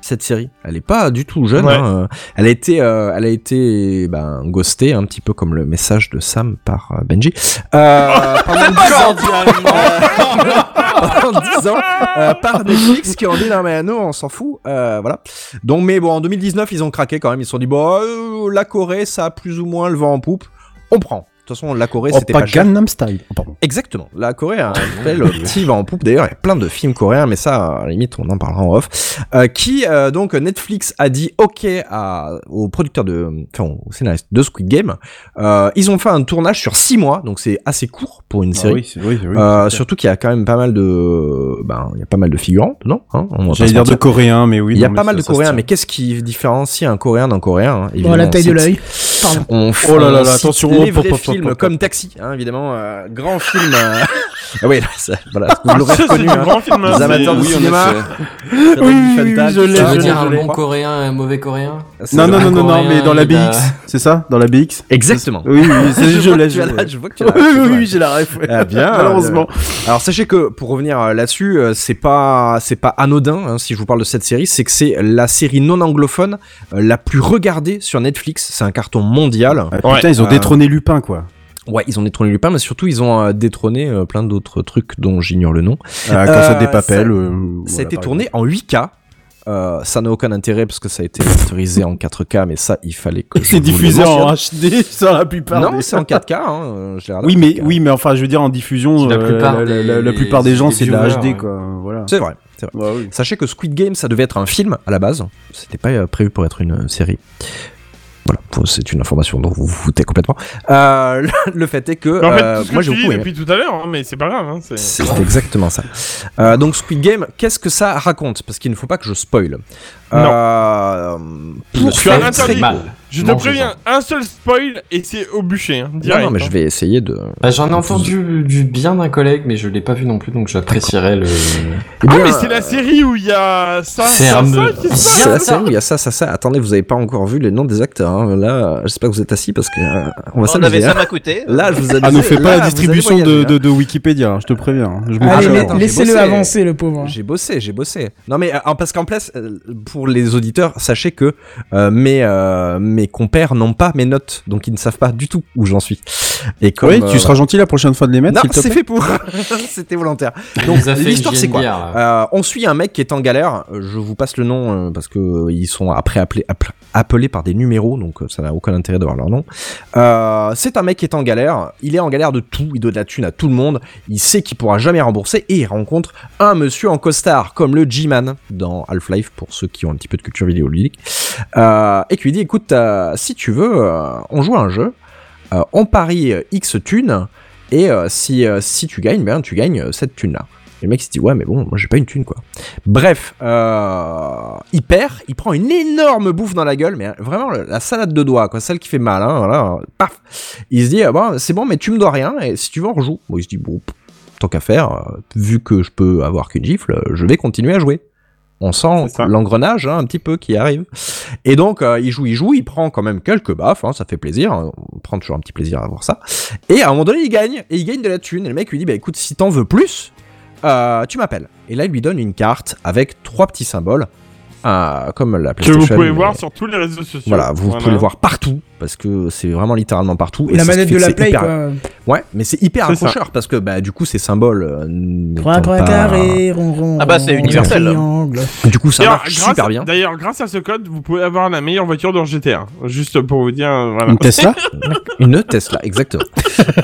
Cette série, elle est pas du tout jeune. Ouais. hein. Elle a été, euh, elle a été, ben, ghostée un petit peu comme le message de Sam par euh, Benji. Euh, [laughs] pendant 10 ans, pendant 10 ans euh, par Netflix qui ont dit non mais non on s'en fout euh, voilà donc mais bon en 2019 ils ont craqué quand même ils se sont dit bon euh, la Corée ça a plus ou moins le vent en poupe on prend toute façon la Corée Oh, c'était pas pas. Gangnam Style. Oh, pardon. Exactement. La Corée a un tel [laughs] petit vent en poupe. D'ailleurs, il y a plein de films coréens, mais ça, à la limite, on en parlera en off. Euh, qui, euh, donc, Netflix a dit OK à, aux producteurs de, enfin, aux scénaristes de Squid Game. Euh, ils ont fait un tournage sur six mois, donc c'est assez court pour une Ah série. oui, c'est- oui, oui, Euh, surtout qu'il y a quand même pas mal de, ben, il y a pas mal de figurants, non hein, J'allais dire de mentir. coréen, mais oui. Il y a non, pas mal ça- de coréens, mais qu'est-ce qui différencie un coréen d'un coréen hein, Bon, évidemment, la taille de l'œil. On Oh là là attention, comme Taxi, hein, évidemment, euh, grand film. [laughs] euh, ah oui, [laughs] ça- voilà, vous l'aurez [laughs] reconnu. hein. grand film. hein, Les c'est- amateurs de oui, cinéma. Oui, oui, oui, je l'ai, ça veut dire un bon coréen et un mauvais coréen C'est Non, non, vrai. non, non, non, mais dans la BX, c'est ça Dans la BX Exactement. Oui, oui, [laughs] je, l'ai. je vois que tu as la- Oui, c'est oui, j'ai la ref. Ah bien, Malheureusement. euh, Alors sachez que pour revenir euh, là-dessus, euh, c'est pas c'est pas anodin hein, si je vous parle de cette série, c'est que c'est la série non anglophone euh, la plus regardée sur Netflix. C'est un carton mondial. Ah, putain, ils ont Euh, détrôné Lupin, quoi. Ouais, ils ont détrôné Lupin, mais surtout ils ont euh, détrôné euh, plein d'autres trucs dont j'ignore le nom. Euh, quand ça dépapelle. ça- euh, Ça a voilà, été tourné en 8K. Euh, ça n'a aucun intérêt parce que ça a été autorisé en 4K, mais ça, il fallait que. [laughs] C'est diffusé en. HD sur la plupart. Non, des- c'est en 4K. Hein, je Oui, en mais 4K. oui, mais enfin, je veux dire en diffusion, La euh, plupart la, la- la- la des- plupart des gens, c'est de la HD, ouais. Voilà. C'est vrai. c'est vrai. Ouais, oui. Sachez que Squid Game, ça devait être un film à la base. C'était pas prévu pour être une série. Voilà, c'est une information dont vous vous foutez complètement. Euh, le, fait est que en fait, euh, tout ce que moi j'ai beaucoup aimé. depuis tout à l'heure, hein, mais c'est pas grave. hein, c'est- C'est exactement ça. Euh, donc Squid Game, qu'est-ce que ça raconte? Parce qu'il ne faut pas que je spoil. Euh, pour Tu as interdit. mal. Je te préviens, un seul spoil et c'est au bûcher. Hein, Non, direct, non, mais hein. je vais essayer de. Bah, J'en ai entendu du bien d'un collègue, mais je l'ai pas vu non plus, donc j'apprécierais le. Eh Ah, bien, mais c'est la série où il y a ça, ça, ça passe. C'est la ça. série où il y a ça, ça, ça. Attendez, vous avez pas encore vu les noms des acteurs. hein. Là, j'espère que vous êtes assis parce que euh, on va On avait s'amuser. ça hein. m'a coûté. Là, je vous Ah, nous amuse. fais pas Là, la distribution de, hein. de, de Wikipédia, hein, je te préviens. hein. Je Ah, Allez, laissez-le bossé. avancer, le pauvre. J'ai bossé, j'ai bossé. Non mais euh, parce qu'en place, euh, pour les auditeurs, sachez que euh, mes euh, mes compères n'ont pas mes notes, donc ils ne savent pas du tout où j'en suis. Et comme Oui, euh, tu seras gentil la prochaine fois de les mettre, non, c'est fait pour. [laughs] C'était volontaire. Donc l'histoire c'est quoi bière. Euh, On suit un mec qui est en galère. Euh, Je vous passe le nom euh, parce que euh, ils sont après appelés appel- appelés par des numéros, donc euh, ça n'a aucun intérêt d'avoir leur nom. Euh, c'est un mec qui est en galère. Il est en galère de tout. Il doit de la thune à tout le monde. Il sait qu'il pourra jamais rembourser et il rencontre un monsieur en costard comme le G-Man dans Half-Life pour ceux qui ont un petit peu de culture vidéoludique. Euh, et qui lui dit écoute euh, si tu veux euh, on joue à un jeu euh, on parie X thunes et si, si tu gagnes ben tu gagnes cette thune là et le mec se dit ouais mais bon moi j'ai pas une thune quoi. Bref il perd il prend une énorme bouffe dans la gueule mais vraiment la la salade de doigts quoi celle qui fait mal hein, voilà paf. Il se dit ah, bon c'est bon mais tu me dois rien et si tu veux on rejoue. Bon il se dit bon tant qu'à faire vu que je peux avoir qu'une gifle je vais continuer à jouer on sent l'engrenage hein, un petit peu qui arrive. Et donc euh, il joue il joue il prend quand même quelques baffes hein, ça fait plaisir hein, on prend toujours un petit plaisir à voir ça. Et à un moment donné il gagne et il gagne de la thune. Et le mec lui dit bah écoute si t'en veux plus euh, tu m'appelles. Et là il lui donne une carte avec trois petits symboles euh, comme la Que PlayStation vous pouvez mais- voir sur tous les réseaux sociaux. voilà, vous pouvez le voir partout parce que c'est vraiment littéralement partout. La ça manette de que la c'est Play, hyper- quoi. Ouais, mais c'est hyper ça. accrocheur parce que bah du coup ces symboles. euh, n'étant Trois, trois pas- carrés, rond, rond. Ah bah, c'est universel. triangle. Du coup ça marche grâce- super bien. D'ailleurs, grâce à ce code, vous pouvez avoir la meilleure voiture dans GTA. Juste pour vous dire, euh, voilà. Une Tesla [laughs] Une Tesla, exactement.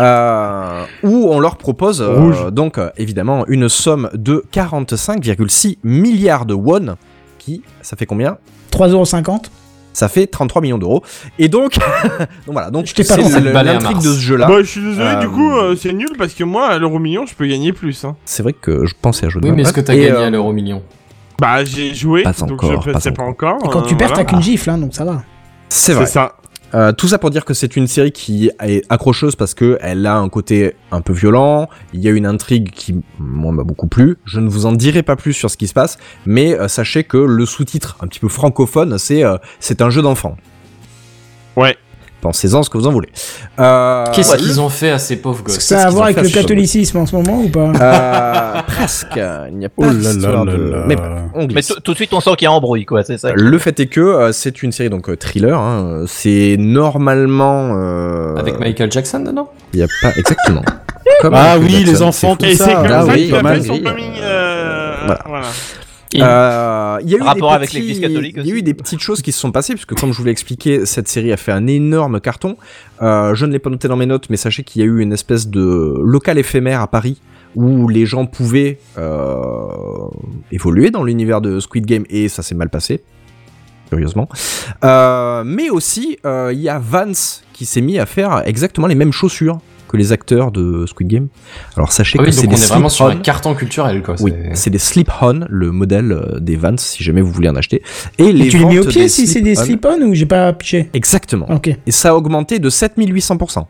euh, où on leur propose euh, donc euh, évidemment une somme de 45,6 milliards de won, qui ça fait combien 3,50€. Ça fait 33 millions d'euros. Et donc, [laughs] donc voilà, donc Je t'ai pas c'est l'intrigue de ce jeu-là. Bah, je suis désolé, Euh, du coup, euh, c'est nul parce que moi, à l'euro million, je peux gagner plus. Hein. C'est vrai que je pensais à jouer de Oui, mais est-ce que t'as gagné euh, à l'euro million Bah, j'ai joué, Pas donc encore, je pas sais pas encore. Et quand tu euh, perds, t'as qu'une gifle, hein, donc ça va. C'est C'est vrai. ça. Euh, tout ça pour dire que c'est une série qui est accrocheuse parce que elle a un côté un peu violent. Il y a une intrigue qui moi m'a beaucoup plu. Je ne vous en dirai pas plus sur ce qui se passe, mais euh, sachez que le sous-titre un petit peu francophone, c'est euh, c'est un jeu d'enfant. Ouais. Pensez-en ce que vous en voulez. Euh, Qu'est-ce qu'ils ont fait à ces pauvres Est-ce gosses que ça a à voir avec le catholicisme en ce moment ou pas Euh, [laughs] presque. Il n'y a pas Oh là là de... Mais on tout tout de suite, on sent qu'il y a embrouille, quoi, c'est ça. Le fait est que euh, c'est une série donc thriller. hein. C'est normalement. Avec Michael Jackson dedans Il y a pas exactement. [laughs] Comme Ah oui, les enfants, c'est Et fou. c'est comme Ah ça oui, qu'il a fait mal. son coming. Voilà. Euh, Il y a eu Rapport des avec petits- l'Église catholique Il y a aussi. eu des petites choses qui se sont passées puisque comme je vous l'ai expliqué, cette série a fait un énorme carton. Euh, je ne l'ai pas noté dans mes notes, mais sachez qu'il y a eu une espèce de local éphémère à Paris où les gens pouvaient euh, évoluer dans l'univers de Squid Game et ça s'est mal passé. Curieusement. Euh, mais aussi, euh, il y a Vance qui s'est mis à faire exactement les mêmes chaussures que les acteurs de Squid Game. Alors sachez Ah oui, que c'est on des est vraiment sur un carton culturel, quoi. Oui, c'est- des slip-on, le modèle euh, des Vans, si jamais vous voulez en acheter. Et les Et tu les mets au pied si c'est des slip-on- slip-on ou j'ai pas piché? Exactement. Ok. Et ça a augmenté de 7800%.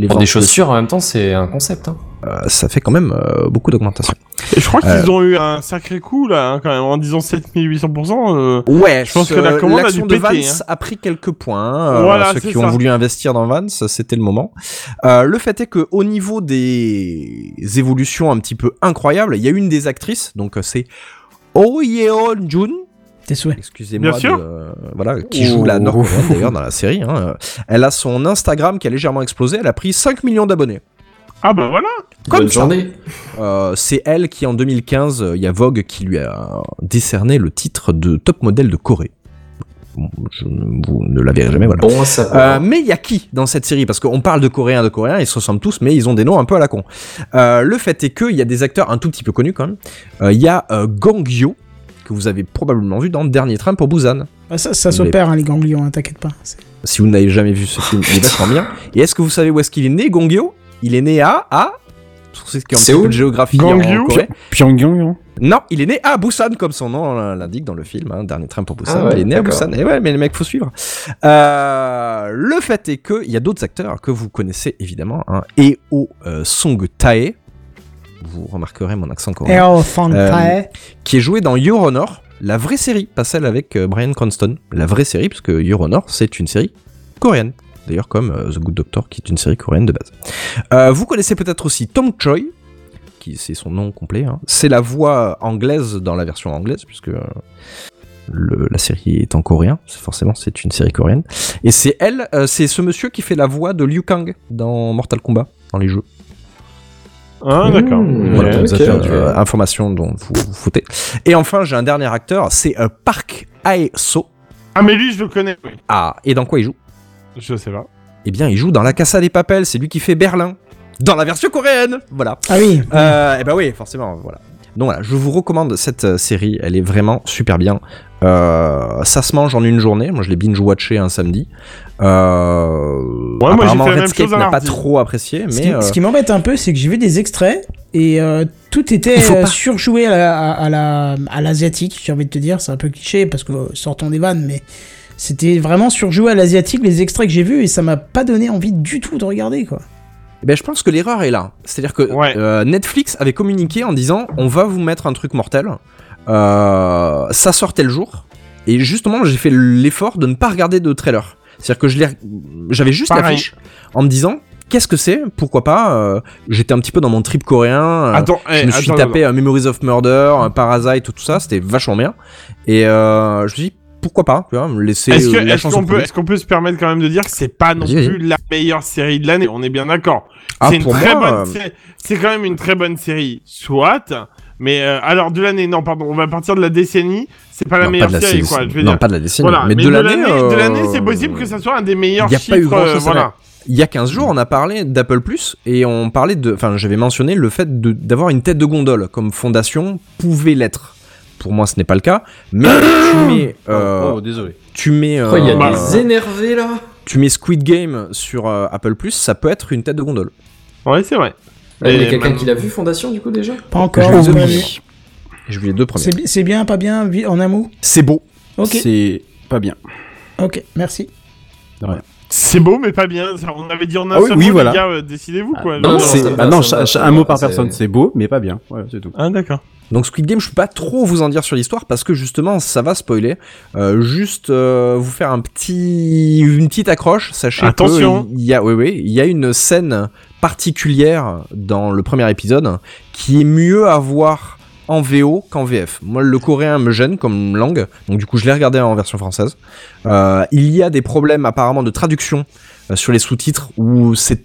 Les Pour ventes des de- chaussures, en même temps, c'est un concept. Hein. euh, ça fait quand même euh, beaucoup d'augmentation. Et je crois qu'ils Euh. ont eu un sacré coup là, hein, quand même, en disant 7800%. Euh... Ouais, Je pense que la commande a l'action dû de péter, Vans hein. a pris quelques points. euh, Voilà, ceux qui ont voulu investir dans Vans, c'était le moment. Euh, le fait est que au niveau des évolutions un petit peu incroyables, il y a une des actrices, donc c'est Oh Yeon Jun, Tes souhaits. excusez-moi, Bien sûr. de- euh, voilà, qui joue la Oh. nord-coréenne d'ailleurs dans la série. hein. Elle a son Instagram qui a légèrement explosé. Elle a pris 5 millions d'abonnés. Ah bah voilà. Comme Bonne ça. journée. Euh, c'est elle qui, en 2015, euh, il y a Vogue qui lui a décerné le titre de top modèle de Corée. Bon, je ne- vous ne la verrez jamais, voilà. Bon, ça Euh, mais il y a qui dans cette série? Parce qu'on parle de coréens, de coréens, ils se ressemblent tous, mais ils ont des noms un peu à la con. Euh, le fait est qu'il y a des acteurs un tout petit peu connus quand même. Euh, Il y a euh, Gong Yoo, que vous avez probablement vu dans Dernier Train pour Busan. Ah, ça ça s'opère, hein, les ganglions, hein, t'inquiète pas. Si vous n'avez jamais vu ce film, il est vachement bien. Et est-ce que vous savez où est-ce qu'il est né, Gong Yoo Il est né à... à... C'est ce qui est un petit Séoul peu de géographie Gangyu en Corée. Pyongyang. Non, il est né à Busan, comme son nom l'indique dans le film, hein, Dernier train pour Busan. Ah ouais, il est né à. Busan. Et ouais, mais les mecs, faut suivre. Euh, le fait est qu'il y a d'autres acteurs que vous connaissez évidemment. Hein, Eo euh, Song Tae, vous remarquerez mon accent coréen, Fantae. qui est joué dans Your Honor, la vraie série, pas celle avec euh, Brian Cranston. La vraie série, parce que Your Honor, c'est une série coréenne. D'ailleurs, comme euh, The Good Doctor, qui est une série coréenne de base. Euh, vous connaissez peut-être aussi Tom Choi, qui c'est son nom complet. hein. C'est la voix anglaise dans la version anglaise, puisque euh, le- la série est en coréen. Forcément, c'est une série coréenne. Et c'est elle, euh, c'est ce monsieur qui fait la voix de Liu Kang dans Mortal Kombat, dans les jeux. Ah d'accord. Mmh, Voilà, euh, information dont vous vous foutez. Et enfin, j'ai un dernier acteur, c'est euh, Park Ae-so. Ah mais lui je le connais. Oui. Ah, et dans quoi il joue? Je sais pas. Eh bien, il joue dans La Casa des Papels, c'est lui qui fait Berlin. Dans la version coréenne Voilà. Ah oui. Eh ben oui, forcément, voilà. Donc voilà, je vous recommande cette série, elle est vraiment super bien. Euh, ça se mange en une journée, moi je l'ai binge-watché un samedi. Euh, moi, j'ai fait la même Redscape chose un n'a pas trop apprécié, Ce mais... qui, euh, ce qui m'embête un peu, c'est que j'ai vu des extraits et euh, tout était surjoué à la, à la à l'asiatique. J'ai envie de te dire, c'est un peu cliché parce que sortons des vannes, mais c'était vraiment surjoué à l'asiatique les extraits que j'ai vus et ça m'a pas donné envie du tout de regarder quoi. Eh Ben, je pense que l'erreur est là. C'est-à-dire que Ouais. euh, Netflix avait communiqué en disant on va vous mettre un truc mortel. Euh, ça sortait le jour. Et justement, j'ai fait l'effort de ne pas regarder de trailer. C'est-à-dire que je j'avais juste l'affiche en me disant qu'est-ce que c'est? Pourquoi pas? Euh, J'étais un petit peu dans mon trip coréen. euh, Attends, je eh, me suis attends, tapé Memories of Murder, Parasite, tout ça. C'était vachement bien. Et je me suis dit pourquoi pas tu vois, me laisser Est-ce euh, qu'on peut, se permettre quand même de dire que c'est pas non plus la meilleure série de l'année? On est bien d'accord. Ah, c'est une très moi, bonne série. C'est quand même une très bonne série, soit. Mais euh, alors de l'année, non, pardon, on va partir de la décennie. C'est pas la Non, meilleure série, quoi. Je veux non, dire. pas de la décennie. Voilà, mais, de l'année, de l'année, euh, c'est possible que ça soit un des meilleurs y a pas chiffres. eu grand-chose euh, à voilà. Il y a 15 jours, on a parlé d'Apple Plus et on parlait de. Enfin, j'avais mentionné le fait de- d'avoir une tête de gondole comme fondation pouvait l'être. Pour moi, ce n'est pas le cas. Mais [coughs] tu mets. euh, Oh, désolé. tu mets. Oh, il y a euh, des énervés là? tu mets Squid Game sur euh, Apple Plus, ça peut être une tête de gondole. Ouais, c'est vrai. Il y a quelqu'un qui l'a vu Fondation du coup déjà Pas encore. Je j'ai les ai vu. les deux premiers. C'est bi- c'est bien, pas bien, en un mot? C'est beau. Ok, C'est pas bien. ok, merci. C'est beau, mais pas bien. On avait dit en un Ah oui, seul oui, mot, voilà. les gars, euh, décidez-vous, quoi. Non, non, ah va, non, ça ça un mot par personne, c'est beau, mais pas bien. Voilà, c'est tout. Ah, d'accord. Donc Squid Game, je peux pas trop vous en dire sur l'histoire parce que justement ça va spoiler. Euh, juste euh, vous faire un petit, une petite accroche. Sachez Attention. que il y a, oui oui, il y a une scène particulière dans le premier épisode qui est mieux à voir en VO qu'en VF. Moi le coréen me gêne comme langue, donc du coup je l'ai regardé en version française. Euh, il y a des problèmes apparemment de traduction euh, sur les sous-titres où c'est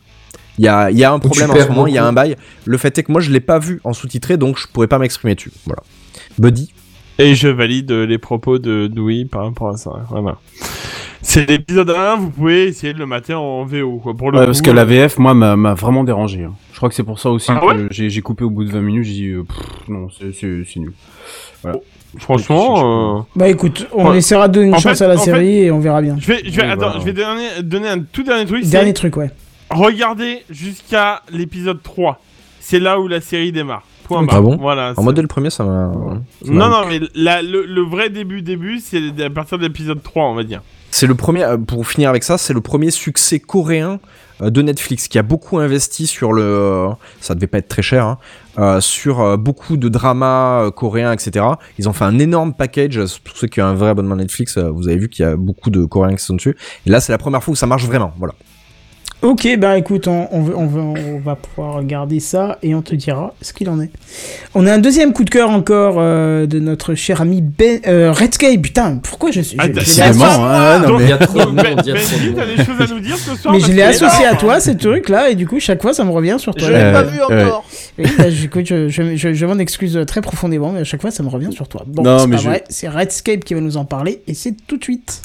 il y a, il y a un problème en ce moment, il y a un bail. Le fait est que moi je l'ai pas vu en sous-titré, donc je pourrais pas m'exprimer dessus. Voilà. Buddy? Et je valide les propos de Louis par rapport à ça. Voilà. C'est l'épisode 1, vous pouvez essayer de le mater en VO, quoi. Pour le Ouais, coup, parce que la VF, moi, m'a vraiment dérangé. hein. Je crois que c'est pour ça aussi Ah que ouais j'ai coupé au bout de 20 minutes. J'ai dit, euh, pff, non, c'est- c'est c'est nul. Franchement, euh, Bah écoute, on Ouais. essaiera de donner une En chance fait- à la série et on verra bien. je vais, je vais, Oui, attends, voilà. je vais donner, donner un tout dernier truc. c'est Dernier truc, ouais. Regardez jusqu'à l'épisode 3. C'est là où la série démarre. Point Ah barre. bon Voilà. En c'est- modèle premier, ça m'a. ça m'a- Non, non, mais la- le, le vrai début, début, c'est à partir de l'épisode 3, on va dire. C'est le premier, euh, pour finir avec ça, c'est le premier succès coréen euh, de Netflix qui a beaucoup investi sur le. euh, Ça devait pas être très cher, hein, sur beaucoup de dramas coréens, etc. Ils ont fait un énorme package. Pour ceux qui ont un vrai abonnement Netflix, vous avez vu qu'il y a beaucoup de coréens qui sont dessus. Et là, c'est la première fois où ça marche vraiment. Voilà. Ok, bah écoute, on, on, va- on va, on va pouvoir regarder ça et on te dira ce qu'il en est. On a un deuxième coup de cœur encore euh, de notre cher ami Ben, euh, Redscape. Putain, pourquoi je suis. Ah, décidément, associé- hein, non, Donc, mais- Il y a trop de [laughs] Ben- Benji, monde. t'as des choses à nous dire ce soir Mais je l'ai associé à toi, ce truc-là, et du coup, chaque fois, ça me revient sur toi. Je l'ai Euh, pas vu encore. Oui, bah, je, je, je, je m'en excuse très profondément, mais à chaque fois, ça me revient sur toi. Bon, Non, c'est mais pas je- vrai, c'est Redscape qui va nous en parler, et c'est tout de suite.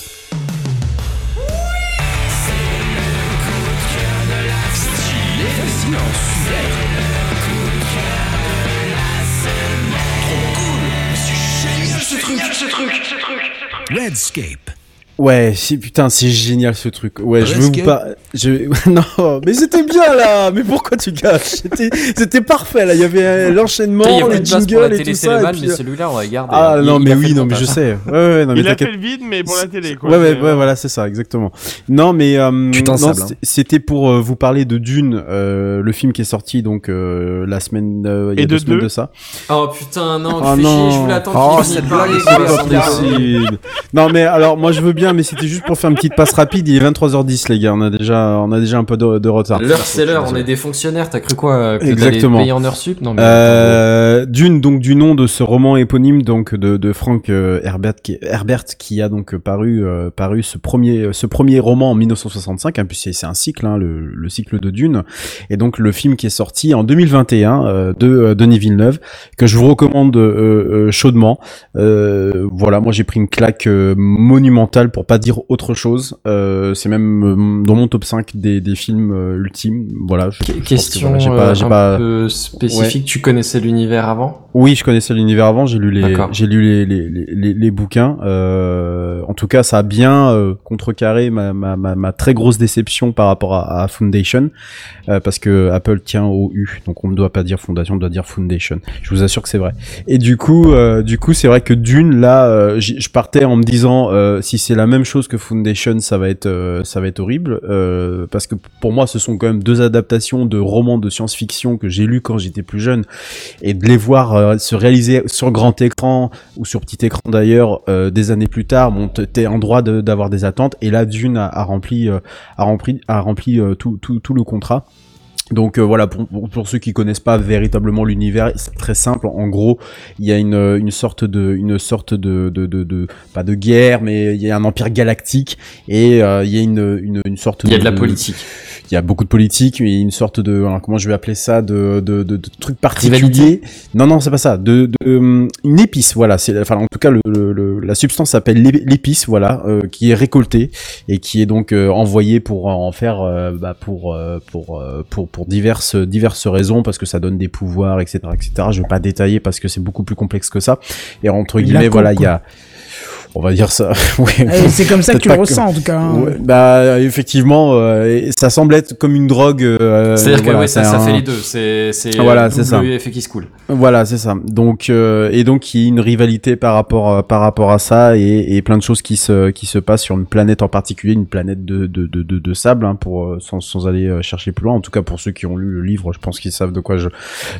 Redscape. Ouais, si, putain, c'est génial ce truc. Ouais, je veux vous pas. Je... [laughs] non, mais c'était bien là. Mais pourquoi tu caches C'était, c'était parfait là. Il y avait euh, l'enchaînement, les jingles et télé tout ça. et puis, mais euh, celui-là, on va garder. Ah Il- non, il mais oui, non, mais je montage. sais. Ouais, ouais, non, mais Il a fait le vide, mais pour la télé, quoi. Ouais, ouais, ouais, euh, voilà, c'est ça, exactement. Non, mais euh, hein. c'était pour euh, vous parler de Dune, euh, le film qui est sorti donc euh, la semaine, euh, il y a Et deux de semaines deux. de ça. Oh putain, non, Oh non. je voulais attendre Oh, c'est pas possible. non, mais alors moi je veux bien, mais c'était juste pour faire une petite passe rapide. Il est 23h10 les gars, on a déjà, on a déjà un peu de, de retard. L'heure, c'est l'heure, on est des fonctionnaires, t'as cru quoi Que Exactement. Payer en heure sup Non, mais. Euh, Dune, donc du nom de ce roman éponyme donc de, de Frank euh, Herbert, qui, Herbert, qui a donc paru euh, paru ce premier ce premier roman en 1965, hein, puisque c'est c'est un cycle, hein, le, le cycle de Dune, et donc le film qui est sorti en 2021 euh, de euh, Denis Villeneuve que je vous recommande euh, euh, chaudement. Euh, voilà, moi j'ai pris une claque euh, monumentale pour pas dire autre chose. Euh, c'est même euh, dans mon top 5 des, des films euh, ultimes. Voilà. je- je pense que, Question voilà, j'ai pas, j'ai un pas- peu spécifique, tu connaissais l'univers avant? Oui, je connaissais l'univers avant, j'ai lu les, j'ai lu les, les, les, les, bouquins. Euh, en tout cas, ça a bien contrecarré ma, ma, ma, ma très grosse déception par rapport à, à Foundation, euh, parce que Apple tient au U, donc on ne doit pas dire Fondation, on doit dire Foundation. Je vous assure que c'est vrai. Et du coup, du coup, c'est vrai que Dune, là, je partais en me disant, si c'est la même chose que Foundation, ça va être, euh, horrible, euh, parce que pour moi, ce sont quand même deux adaptations de romans de science-fiction que j'ai lus quand j'étais plus jeune et de les voir euh, se réaliser sur grand écran ou sur petit écran d'ailleurs des années plus tard, bon, t'es en droit d'avoir des attentes et là Dune a, rempli a rempli tout le contrat. Donc euh, voilà, pour, pour, ceux qui connaissent pas véritablement l'univers, c'est très simple. En gros, il y a une, euh, une sorte de une sorte de, de, de, de- pas de guerre, mais il y a un empire galactique et euh, il y a une, une, une sorte Il y a de la politique. Il y a beaucoup de politique, mais une sorte de, comment je vais appeler ça, de, de, de, de truc particulier. Rivalité Non, non, c'est pas ça. De, de, hum, une épice, voilà. C'est, enfin, en tout cas, le, le- la substance s'appelle l'ép- l'épice, voilà, euh, qui est récoltée et qui est donc euh, envoyée pour en faire, euh, bah, pour, euh, pour, euh, pour, pour diverses, diverses raisons, parce que ça donne des pouvoirs, etc., etc. Je vais pas détailler parce que c'est beaucoup plus complexe que ça. Et entre guillemets, voilà, il y a On va dire ça. [laughs] ouais. Euh, c'est comme ça que tu le ressens en tout cas. hein. Ouais, bah effectivement, euh, ça semble être comme une drogue. euh, C'est-à-dire voilà, que ouais, ça, ça fait les deux. C'est c'est Voilà, c'est ça. effet qui se coule. Voilà, c'est ça. Donc euh, et donc il y a une rivalité par rapport euh, par rapport à ça et, et plein de choses qui se qui se passent sur une planète en particulier, une planète de de de, de, de sable hein, pour euh, sans sans aller euh, chercher plus loin. En tout cas pour ceux qui ont lu le livre, je pense qu'ils savent de quoi je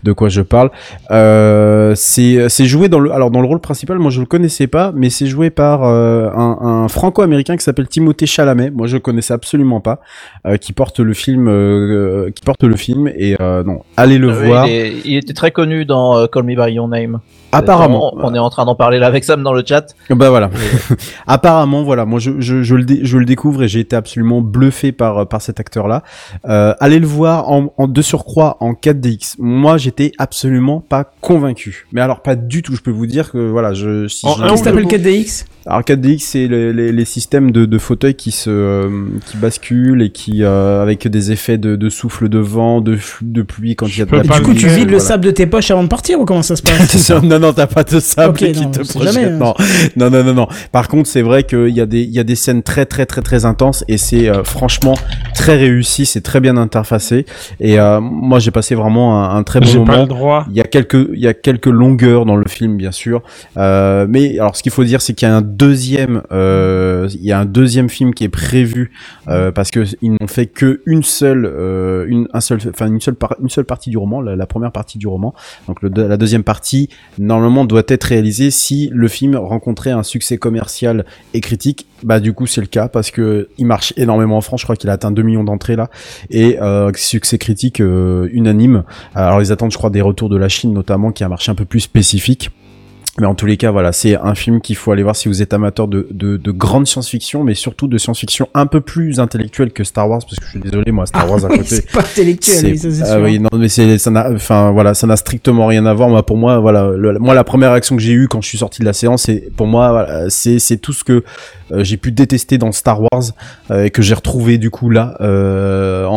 de quoi je parle. Euh, c'est c'est joué dans le alors dans le rôle principal, moi je le connaissais pas, mais c'est joué par euh, un, un franco-américain qui s'appelle Timothée Chalamet. Moi je connaissais absolument pas, euh, qui porte le film euh, qui porte le film et non, allez le voir. il, est- il était très connu dans Call Me By Your Name. Apparemment. On, on est en train d'en parler là avec Sam dans le chat. Bah voilà. [laughs] Apparemment, voilà. Moi, je, je, je le, dé- je le découvre et j'ai été absolument bluffé par, par cet acteur-là. Euh, allez le voir en, en de surcroît en 4DX. Moi, j'étais absolument pas convaincu. Mais alors, pas du tout. Je peux vous dire que voilà, je. Si En je- ou 4DX alors 4DX, c'est les, les, les systèmes de, de fauteuils qui se euh, qui basculent et qui euh, avec des effets de, de souffle de vent, de de pluie quand il y a de la Et pas du coup, tu vides le voilà. sable de tes poches avant de partir ou comment ça se passe? [laughs] Non, t'as pas de sable qui non, te projette. jamais, hein. Non. non, non, non, non. Par contre, c'est vrai qu'il y a des, il y a des scènes très, très, très, très intenses et c'est euh, franchement très réussi. C'est très bien interfacé et euh, moi, j'ai passé vraiment un, un très bon J'ai pas moment. le droit. Il y a quelques, il y a quelques longueurs dans le film, bien sûr. Euh, mais alors, ce qu'il faut dire, c'est qu'il y a un deuxième, euh, il y a un deuxième film qui est prévu euh, parce que ils n'ont fait que une seule, euh, une, un seul, enfin une seule, par- une seule partie du roman, la, la première partie du roman. Donc le, la deuxième partie, normalement, doit être réalisée si le film rencontrait un succès commercial et critique. Bah du coup, c'est le cas parce que il marche énormément en France. Je crois qu'il a atteint 2 millions d'entrées là et euh, succès critique euh, unanime. Alors ils attendent, je crois, des retours de la Chine notamment, qui a un marché un peu plus spécifique. Mais en tous les cas, voilà, c'est un film qu'il faut aller voir si vous êtes amateur de, de, de grande science-fiction, mais surtout de science-fiction un peu plus intellectuelle que Star Wars, parce que je suis désolé, moi, Star Wars à [laughs] côté. c'est pas intellectuel, ça c'est ah oui, non, mais c'est, ça n'a, enfin, voilà, ça n'a strictement rien à voir. Moi, pour moi, voilà, le- moi, la première réaction que j'ai eue quand je suis sorti de la séance, c'est, pour moi, voilà, c'est, c'est tout ce que euh, j'ai pu détester dans Star Wars euh, et que j'ai retrouvé du coup là, euh, en,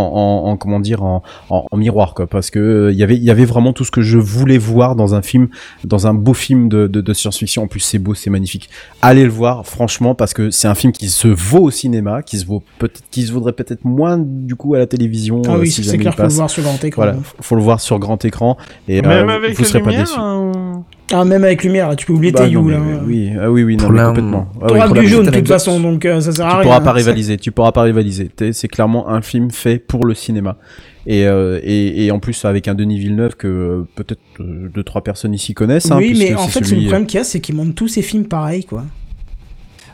en, en- comment dire, en, en, en miroir, quoi, parce que il y avait, il y avait vraiment tout ce que je voulais voir dans un film, dans un beau film de, de, de science-fiction. En plus, c'est beau, c'est magnifique. Allez le voir, franchement, parce que c'est un film qui se vaut au cinéma, qui se vaut peut-être, qui se vaudrait peut-être moins du coup à la télévision. Ah euh, oui, si c'est clair il qu'il faut le voir sur grand écran. Voilà, faut- le voir sur grand écran et Même euh, avec vous serez pas lumière déçus. hein, Ah, même avec lumière, tu peux oublier Bah, tes you, là. oui, ah oui, oui, non, mais complètement. Ah oui, T'auras pour du jaune de toute façon, donc euh, ça sert à tu rien. pourras hein, pas rivaliser, tu pourras pas rivaliser. C'est clairement un film fait pour le cinéma. Et, euh, et, et en plus avec un Denis Villeneuve que euh, peut-être euh, deux trois personnes ici connaissent. hein, Oui, mais en fait, celui- le problème qu'il y a, c'est qu'ils montent tous ces films pareils, quoi.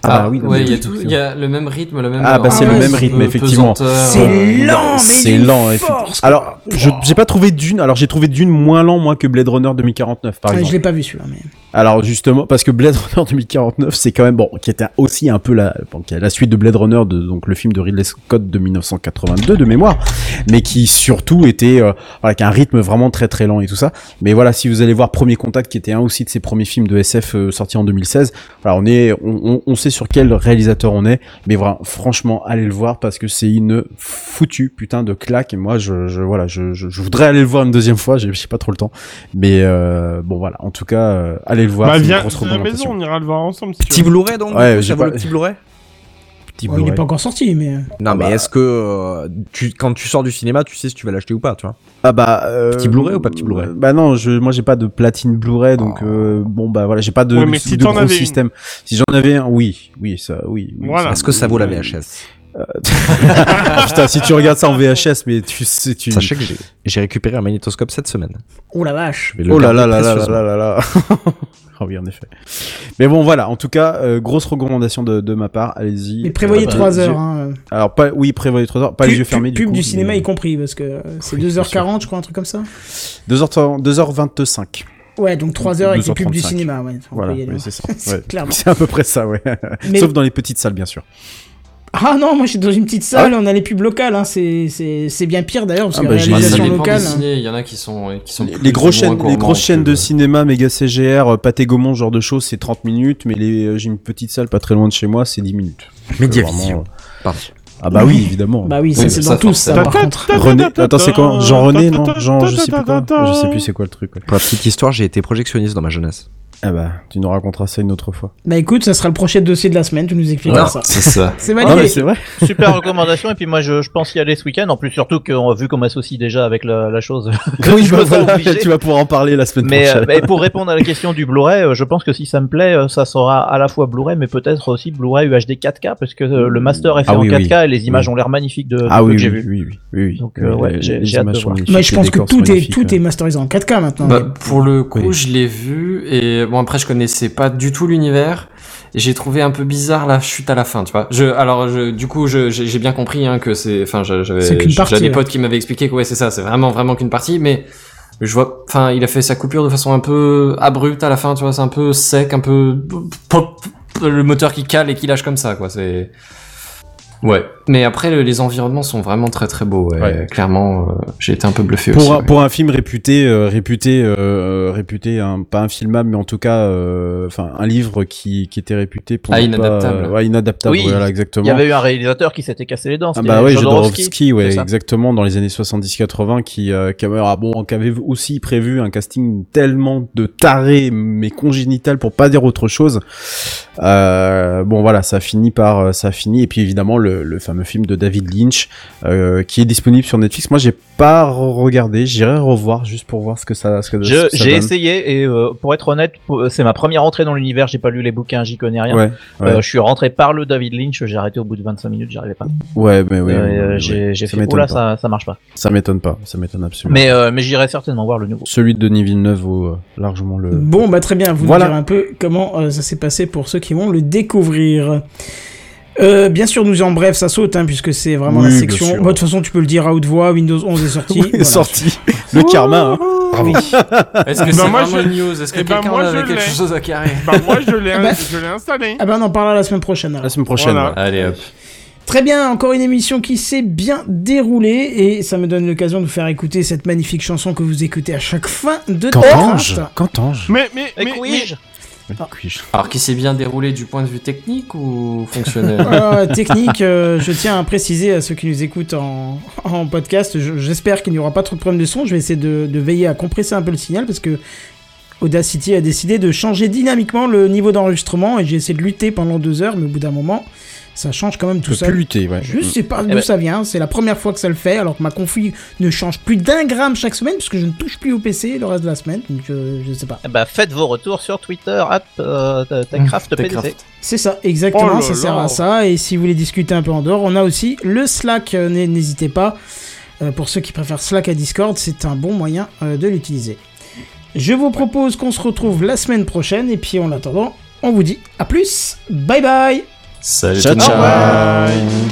Ah, bah oui, ouais, il y a tout, y le même rythme, le même. Ah, bah, c'est le ambiance, même rythme, effectivement. C'est lent, mais c'est d'une lent, force, Alors, je j'ai pas trouvé Dune. Alors j'ai trouvé Dune moins lent moi que Blade Runner 2049 par Ah, exemple. je l'ai pas vu celui-là, mais. Alors justement, parce que Blade Runner [laughs] 2049, c'est quand même bon, qui était aussi un peu la, bon, qui la suite de Blade Runner, de, donc le film de Ridley Scott de 1982 de mémoire, mais qui surtout était, euh, voilà, qui a un rythme vraiment très très lent et tout ça. Mais voilà, si vous allez voir Premier Contact, qui était un aussi de ses premiers films de SF euh, sortis en 2016, voilà, on est, on, on, sait sur quel réalisateur on est, mais voilà, franchement, allez le voir parce que c'est une foutue putain de claque. Et moi, je, je voilà, je, je, voudrais aller le voir une deuxième fois, j'ai pas trop le temps, mais euh, bon voilà, en tout cas, euh, allez le voir. Bah, viens grosse à la maison, on ira le voir ensemble si Petit. Blu-ray donc Ouais, ça vaut le petit Blu-ray Petit Ouais, il est Blu-ray. pas encore sorti, mais. Non, mais bah. est-ce que euh, tu, quand tu sors du cinéma, tu sais si tu vas l'acheter ou pas, tu vois Ah bah euh, Petit Blu-ray ou pas petit Blu-ray euh, Bah non, je moi j'ai pas de platine Blu-ray donc euh, bon bah voilà, j'ai pas de, Ouais, de, mais si de t'en gros avais une. système. Si j'en avais un, oui, oui, ça oui, oui, Voilà. Est-ce que ça vaut la VHS Ah, [laughs] putain, si tu regardes ça en VHS mais tu sais tu Sachez que j'ai- récupéré un magnétoscope cette semaine. Oh la vache. Oh là là là là là là là. Ah oui, en effet. Mais bon, voilà. En tout cas, euh, grosse recommandation de, de ma part. Allez-y. Et prévoyez Euh, 3 les heures. Hein. Alors, pas, oui, prévoyez 3 heures. Pas les yeux fermés, pub du coup. du cinéma mais- y compris, parce que euh, c'est Oui, bien 2h40, je crois, un truc comme ça. 2h, 2h25. Ouais, donc 3 heures avec les pubs du 2h35. cinéma, ouais. Voilà, oui, ouais. c'est ça. C'est [laughs] Ouais. clairement. [laughs] C'est à peu près ça, ouais. Mais- Sauf dans les petites salles, bien sûr. Ah non, moi je suis dans une petite salle, on a les pubs locales, hein. c'est c'est- c'est bien pire d'ailleurs, parce Ah que bah, réalisation locale. ciné, il y en a qui sont, qui sont Les, chaînes, les grosses chaînes de cinéma, méga CGR, euh, Pâté Gaumont, ce genre de choses, c'est 30 minutes, mais euh, j'ai une petite salle pas très loin de chez moi, c'est 10 minutes. Médiavision. Euh, Pardon. Ah bah oui, évidemment. Bah oui, c'est ça, dans tous, ça, par contre. René, attends, c'est quoi? Jean René, non? Jean, je sais plus quoi. Je sais plus c'est quoi le truc. Pour la petite histoire, j'ai été projectionniste dans ma jeunesse. Ah bah, tu nous raconteras ça une autre fois. Bah écoute, ça sera le prochain dossier de la semaine, tu nous expliqueras ça. C'est ça. [laughs] C'est Ah, mais magnifique. c'est vrai. [laughs] Super recommandation et puis moi je, je pense y aller ce week-end en plus surtout qu'on a vu qu'on m'associe déjà avec la, la chose. [laughs] Oui, je bah voilà, tu vas pouvoir en parler la semaine Mais, euh, prochaine. mais pour répondre à la question du Blu-ray, euh, je pense que si ça me plaît, euh, ça sera à la fois Blu-ray, mais peut-être aussi Blu-ray UHD 4K, parce que le master est fait Ah en oui, 4K oui. et les images Oui. ont l'air magnifiques de, ah que j'ai oui, vu. oui, oui, oui, oui. Donc, euh, ouais, Les- j'ai- les j'ai hâte de voir. Moi, je pense que tout est, tout ouais. est masterisé en 4K maintenant. Bah, pour le coup, je l'ai vu et bon après je connaissais pas du tout l'univers. Et J'ai trouvé un peu bizarre la chute à la fin, tu vois. Je, alors, je, du coup, j'ai bien compris hein, que c'est, enfin, j'avais, des potes qui m'avaient expliqué que ouais, c'est ça, c'est vraiment, vraiment qu'une partie, mais je vois, enfin, il a fait sa coupure de façon un peu abrupte à la fin, tu vois, c'est un peu sec, un peu pop, le moteur qui cale et qui lâche comme ça, quoi. C'est, ouais. Mais après, le- les environnements sont vraiment très très beaux. ouais. Ouais. Clairement, euh, j'ai été un peu bluffé Pour, aussi. un, ouais. pour un film réputé, euh, réputé, euh, réputé, un, pas infilmable, mais en tout cas, euh, enfin, un livre qui, qui était réputé pour Ah, inadaptable. Pas, ouais, inadaptable. Oui, voilà, exactement. Il y avait eu un réalisateur qui s'était cassé les dents. Ah bah oui, Jodorowsky. Ouais, exactement, dans les années 70-80, qui, euh, qui, avait, ah bon, qui avait aussi prévu un casting tellement de taré, mais congénital pour pas dire autre chose. Euh, bon voilà, ça a fini par, euh, ça a fini, et puis évidemment le, le fameux film de David Lynch, euh, qui est disponible sur Netflix. Moi, j'ai pas regardé, j'irai revoir juste pour voir ce que ça, ce que, Je- ce que ça J'ai essayé et euh, pour être honnête, pour- c'est ma première entrée dans l'univers. J'ai pas lu les bouquins, j'y connais rien. Ouais, ouais. Euh, je suis rentré par le David Lynch, j'ai arrêté au bout de 25 minutes, j'arrivais pas. ouais, mais oui, Euh, euh, j'ai oui. j'ai ça fait, pas. ça, ça marche pas. Ça m'étonne pas, ça m'étonne absolument. Mais, euh, mais j'irai certainement voir le nouveau. celui de Denis Villeneuve vaut euh, largement le. Bon, bah très bien, vous Voilà. nous direz un peu comment euh, ça s'est passé pour ceux qui vont le découvrir. Euh, bien sûr, nous en bref, ça saute, hein, puisque c'est vraiment Oui, la section. Bah, De toute façon, tu peux le dire à haute voix, Windows 11 est sorti. [laughs] Oui, Voilà. sorti. Le karma, hein. Oui. Est-ce que Bah, c'est moi, vraiment je- une news Est-ce que Eh ben, quelqu'un moi, je quelque l'ai. chose à carrer Bah moi je [laughs] l'ai bah. je l'ai installé. Ah bah, on en parlera la semaine prochaine. alors. La semaine prochaine. Voilà. Allez hop. Très bien, encore une émission qui s'est bien déroulée et ça me donne l'occasion de vous faire écouter cette magnifique chanson que vous écoutez à chaque fin de Qu'entends-je Techcraft. Qu'entends-je Mais mais Et mais, puis-je Alors qui s'est bien déroulé du point de vue technique ou fonctionnel Euh, technique, euh, je tiens à préciser à ceux qui nous écoutent en, en podcast, je- j'espère qu'il n'y aura pas trop de problèmes de son. Je vais essayer de, de veiller à compresser un peu le signal parce que Audacity a décidé de changer dynamiquement le niveau d'enregistrement et j'ai essayé de lutter pendant deux heures, mais au bout d'un moment, ça change quand même tout plus lutter, ouais. Je sais pas d'où ben- ça vient, c'est la première fois que ça le fait, alors que ma config ne change plus d'un gramme chaque semaine, puisque je ne touche plus au PC le reste de la semaine, donc je, je sais pas. Eh Bah, faites vos retours sur Twitter, at euh, Techcraft PDC. Techcraft. C'est ça, exactement, Oh ça sert à ça, et si vous voulez discuter un peu en dehors, on a aussi le Slack, euh, n'hé- n'hésitez pas, Euh, pour ceux qui préfèrent Slack à Discord, c'est un bon moyen euh, de l'utiliser. Je vous propose qu'on se retrouve la semaine prochaine, et puis en attendant, on vous dit à plus, bye bye Salut Ciao, tout le monde.